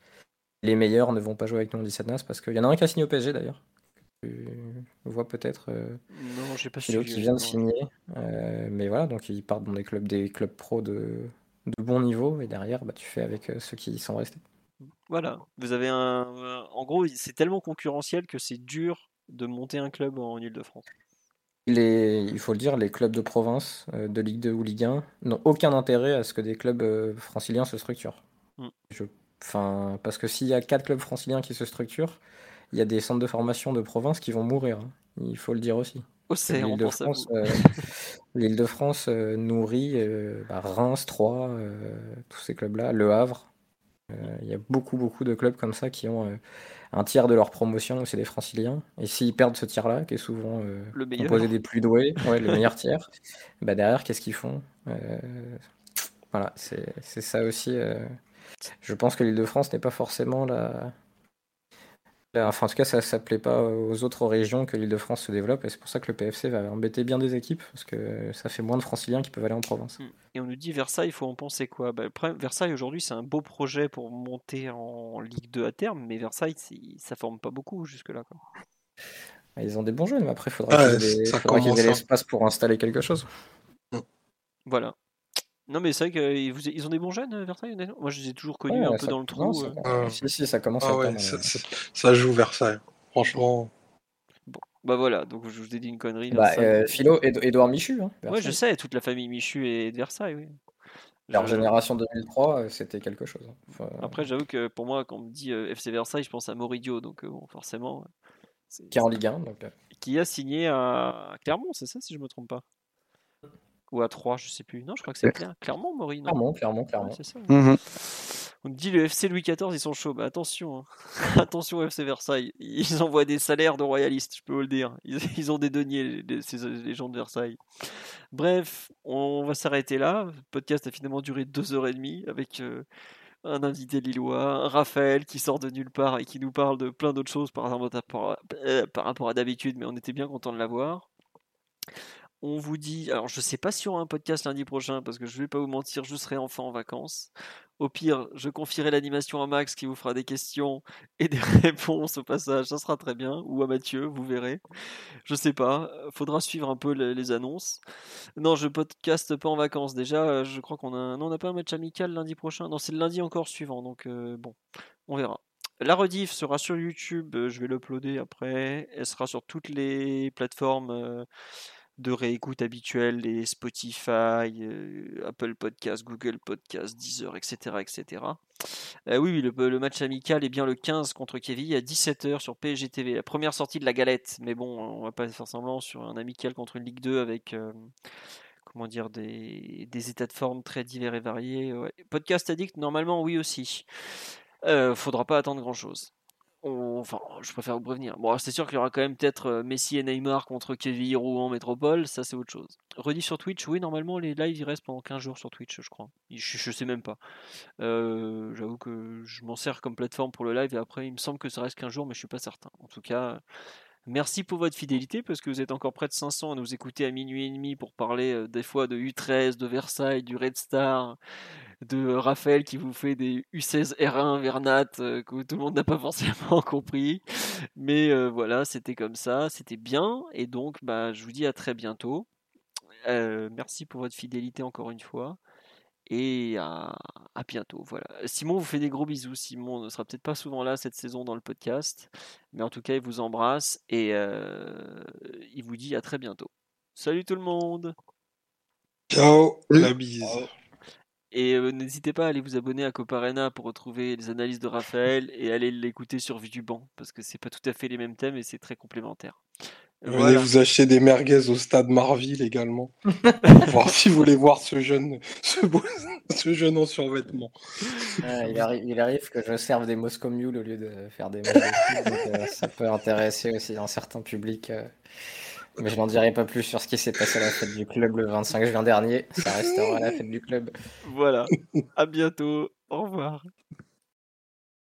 Les meilleurs ne vont pas jouer avec nous en 17 NAS parce qu'il y en a un qui a signé au PSG d'ailleurs tu vois peut-être euh, non, j'ai pas qui vient de signer. Euh, mais voilà, donc ils partent dans des clubs, des clubs pro de, de bon niveau et derrière, bah, tu fais avec euh, ceux qui sont restés. Voilà, vous avez un. En gros, c'est tellement concurrentiel que c'est dur de monter un club en Ile-de-France. Les, il faut le dire, les clubs de province, de Ligue 2 ou Ligue 1, n'ont aucun intérêt à ce que des clubs franciliens se structurent. Mm. Je, enfin, parce que s'il y a quatre clubs franciliens qui se structurent, il y a des centres de formation de province qui vont mourir. Hein. Il faut le dire aussi. L'île de, France, euh, de France euh, nourrit euh, bah, Reims, Troyes, tous ces clubs-là, Le Havre. Il y a beaucoup, beaucoup de clubs comme ça qui ont un tiers de leur promotion, c'est des franciliens. Et s'ils perdent ce tiers-là, qui est souvent le composé des plus doués, ouais, le meilleur tiers, bah derrière, qu'est-ce qu'ils font? Voilà, c'est ça aussi. Je pense que l'île de France n'est pas forcément la, Enfin, en tout cas, ça ne plaît pas aux autres régions que l'Île-de-France se développe, et c'est pour ça que le PFC va embêter bien des équipes, parce que ça fait moins de franciliens qui peuvent aller en province. Hmm. Et on nous dit Versailles, il faut en penser quoi? Bah, Versailles, aujourd'hui, c'est un beau projet pour monter en Ligue 2 à terme, mais Versailles, ça forme pas beaucoup jusque-là. Ah, ils ont des bons jeux, mais après, il faudra qu'ils aient l'espace pour installer quelque chose. Voilà. Non, mais c'est vrai qu'ils ont des bons jeunes, Versailles, Moi, je les ai toujours connus un peu dans le trou. Ça, euh. si, si, ça commence ah, à ouais, ça, ça, joue Versailles. Franchement. Bon, bah voilà, donc je vous ai dit une connerie. Bah, euh, Philo, Edouard Michu. Hein, ouais, je sais, toute la famille Michu est de Versailles, oui. Leur génération 2003, euh, c'était quelque chose. Hein. Après, j'avoue que pour moi, quand on me dit FC Versailles, je pense à Moridio, donc bon, forcément. Qui est en Ligue 1. Donc... Qui a signé à Clermont, c'est ça, si je me trompe pas? Ou à 3, je sais plus. Non, je crois que c'est clair. Clairement, Maureen. Clairement, clairement, clairement. ça, mmh On dit le FC Louis XIV, ils sont chauds. Bah, attention, hein. attention FC Versailles. Ils envoient des salaires de royalistes, je peux vous le dire. Ils, ont des deniers, les, gens de Versailles. Bref, on va s'arrêter là. Le podcast a finalement duré deux heures et demie avec euh, un invité lillois, un Raphaël qui sort de nulle part et qui nous parle de plein d'autres choses par rapport à, euh, par rapport à d'habitude, mais on était bien content de l'avoir. On vous dit, alors je sais pas si on aura un podcast lundi prochain parce que je vais pas vous mentir, je serai enfin en vacances. Au pire, je confierai l'animation à Max qui vous fera des questions et des réponses au passage, ça sera très bien. Ou à Mathieu, vous verrez. Je sais pas, faudra suivre un peu les, annonces. Non, je podcast pas en vacances. Déjà, je crois qu'on a, non, on n'a pas un match amical lundi prochain. Non, c'est le lundi encore suivant, donc euh, bon, on verra. La rediff sera sur YouTube, je vais l'uploader après. Elle sera sur toutes les plateformes. Euh, de réécoute habituelles, les Spotify, euh, Apple Podcasts, Google Podcasts, Deezer, etc. etc. Euh, oui, oui le, match amical est bien le 15 contre Kevin à 17h sur PSG TV. La première sortie de la galette, mais bon, on va pas faire semblant sur un amical contre une Ligue 2 avec euh, comment dire des, états de forme très divers et variés. Podcast addict, normalement, oui aussi. faudra pas attendre grand chose. Enfin, je préfère vous prévenir. Bon, c'est sûr qu'il y aura quand même peut-être euh, Messi et Neymar contre Kevin Rouen Métropole, ça c'est autre chose. Redit sur Twitch, oui, normalement les lives ils restent pendant 15 jours sur Twitch, je crois. Je, je sais même pas. Euh, j'avoue que je m'en sers comme plateforme pour le live et après il me semble que ça reste 15 jours, mais je suis pas certain. En tout cas, merci pour votre fidélité parce que vous êtes encore près de 500 à nous écouter à minuit et demi pour parler euh, des fois de U13, de Versailles, du Red Star de Raphaël qui vous fait des U16 R1 Vernat euh, que tout le monde n'a pas forcément compris. Mais euh, voilà, c'était comme ça, c'était bien. Et donc, bah, je vous dis à très bientôt. Euh, merci pour votre fidélité encore une fois. Et à, bientôt. Voilà. Simon vous fait des gros bisous. Simon ne sera peut-être pas souvent là cette saison dans le podcast. Mais en tout cas, il vous embrasse et il vous dit à très bientôt. Salut tout le monde. Ciao. La bise. Et n'hésitez pas à aller vous abonner à Coparena pour retrouver les analyses de Raphaël et aller l'écouter sur Vue du banc parce que c'est pas tout à fait les mêmes thèmes et c'est très complémentaire. Venez vous acheter des merguez au stade Marville également. voir si vous voulez voir ce jeune, ce, jeune en survêtement. Ah, il, arrive, il, arrive, que je serve des Moscow Mule au lieu de faire des merguez. ça peut intéresser aussi un certain public. Mais je n'en dirai pas plus sur ce qui s'est passé à la fête du club le 25 juin dernier. Ça restera à la fête du club. Voilà. À bientôt. Au revoir.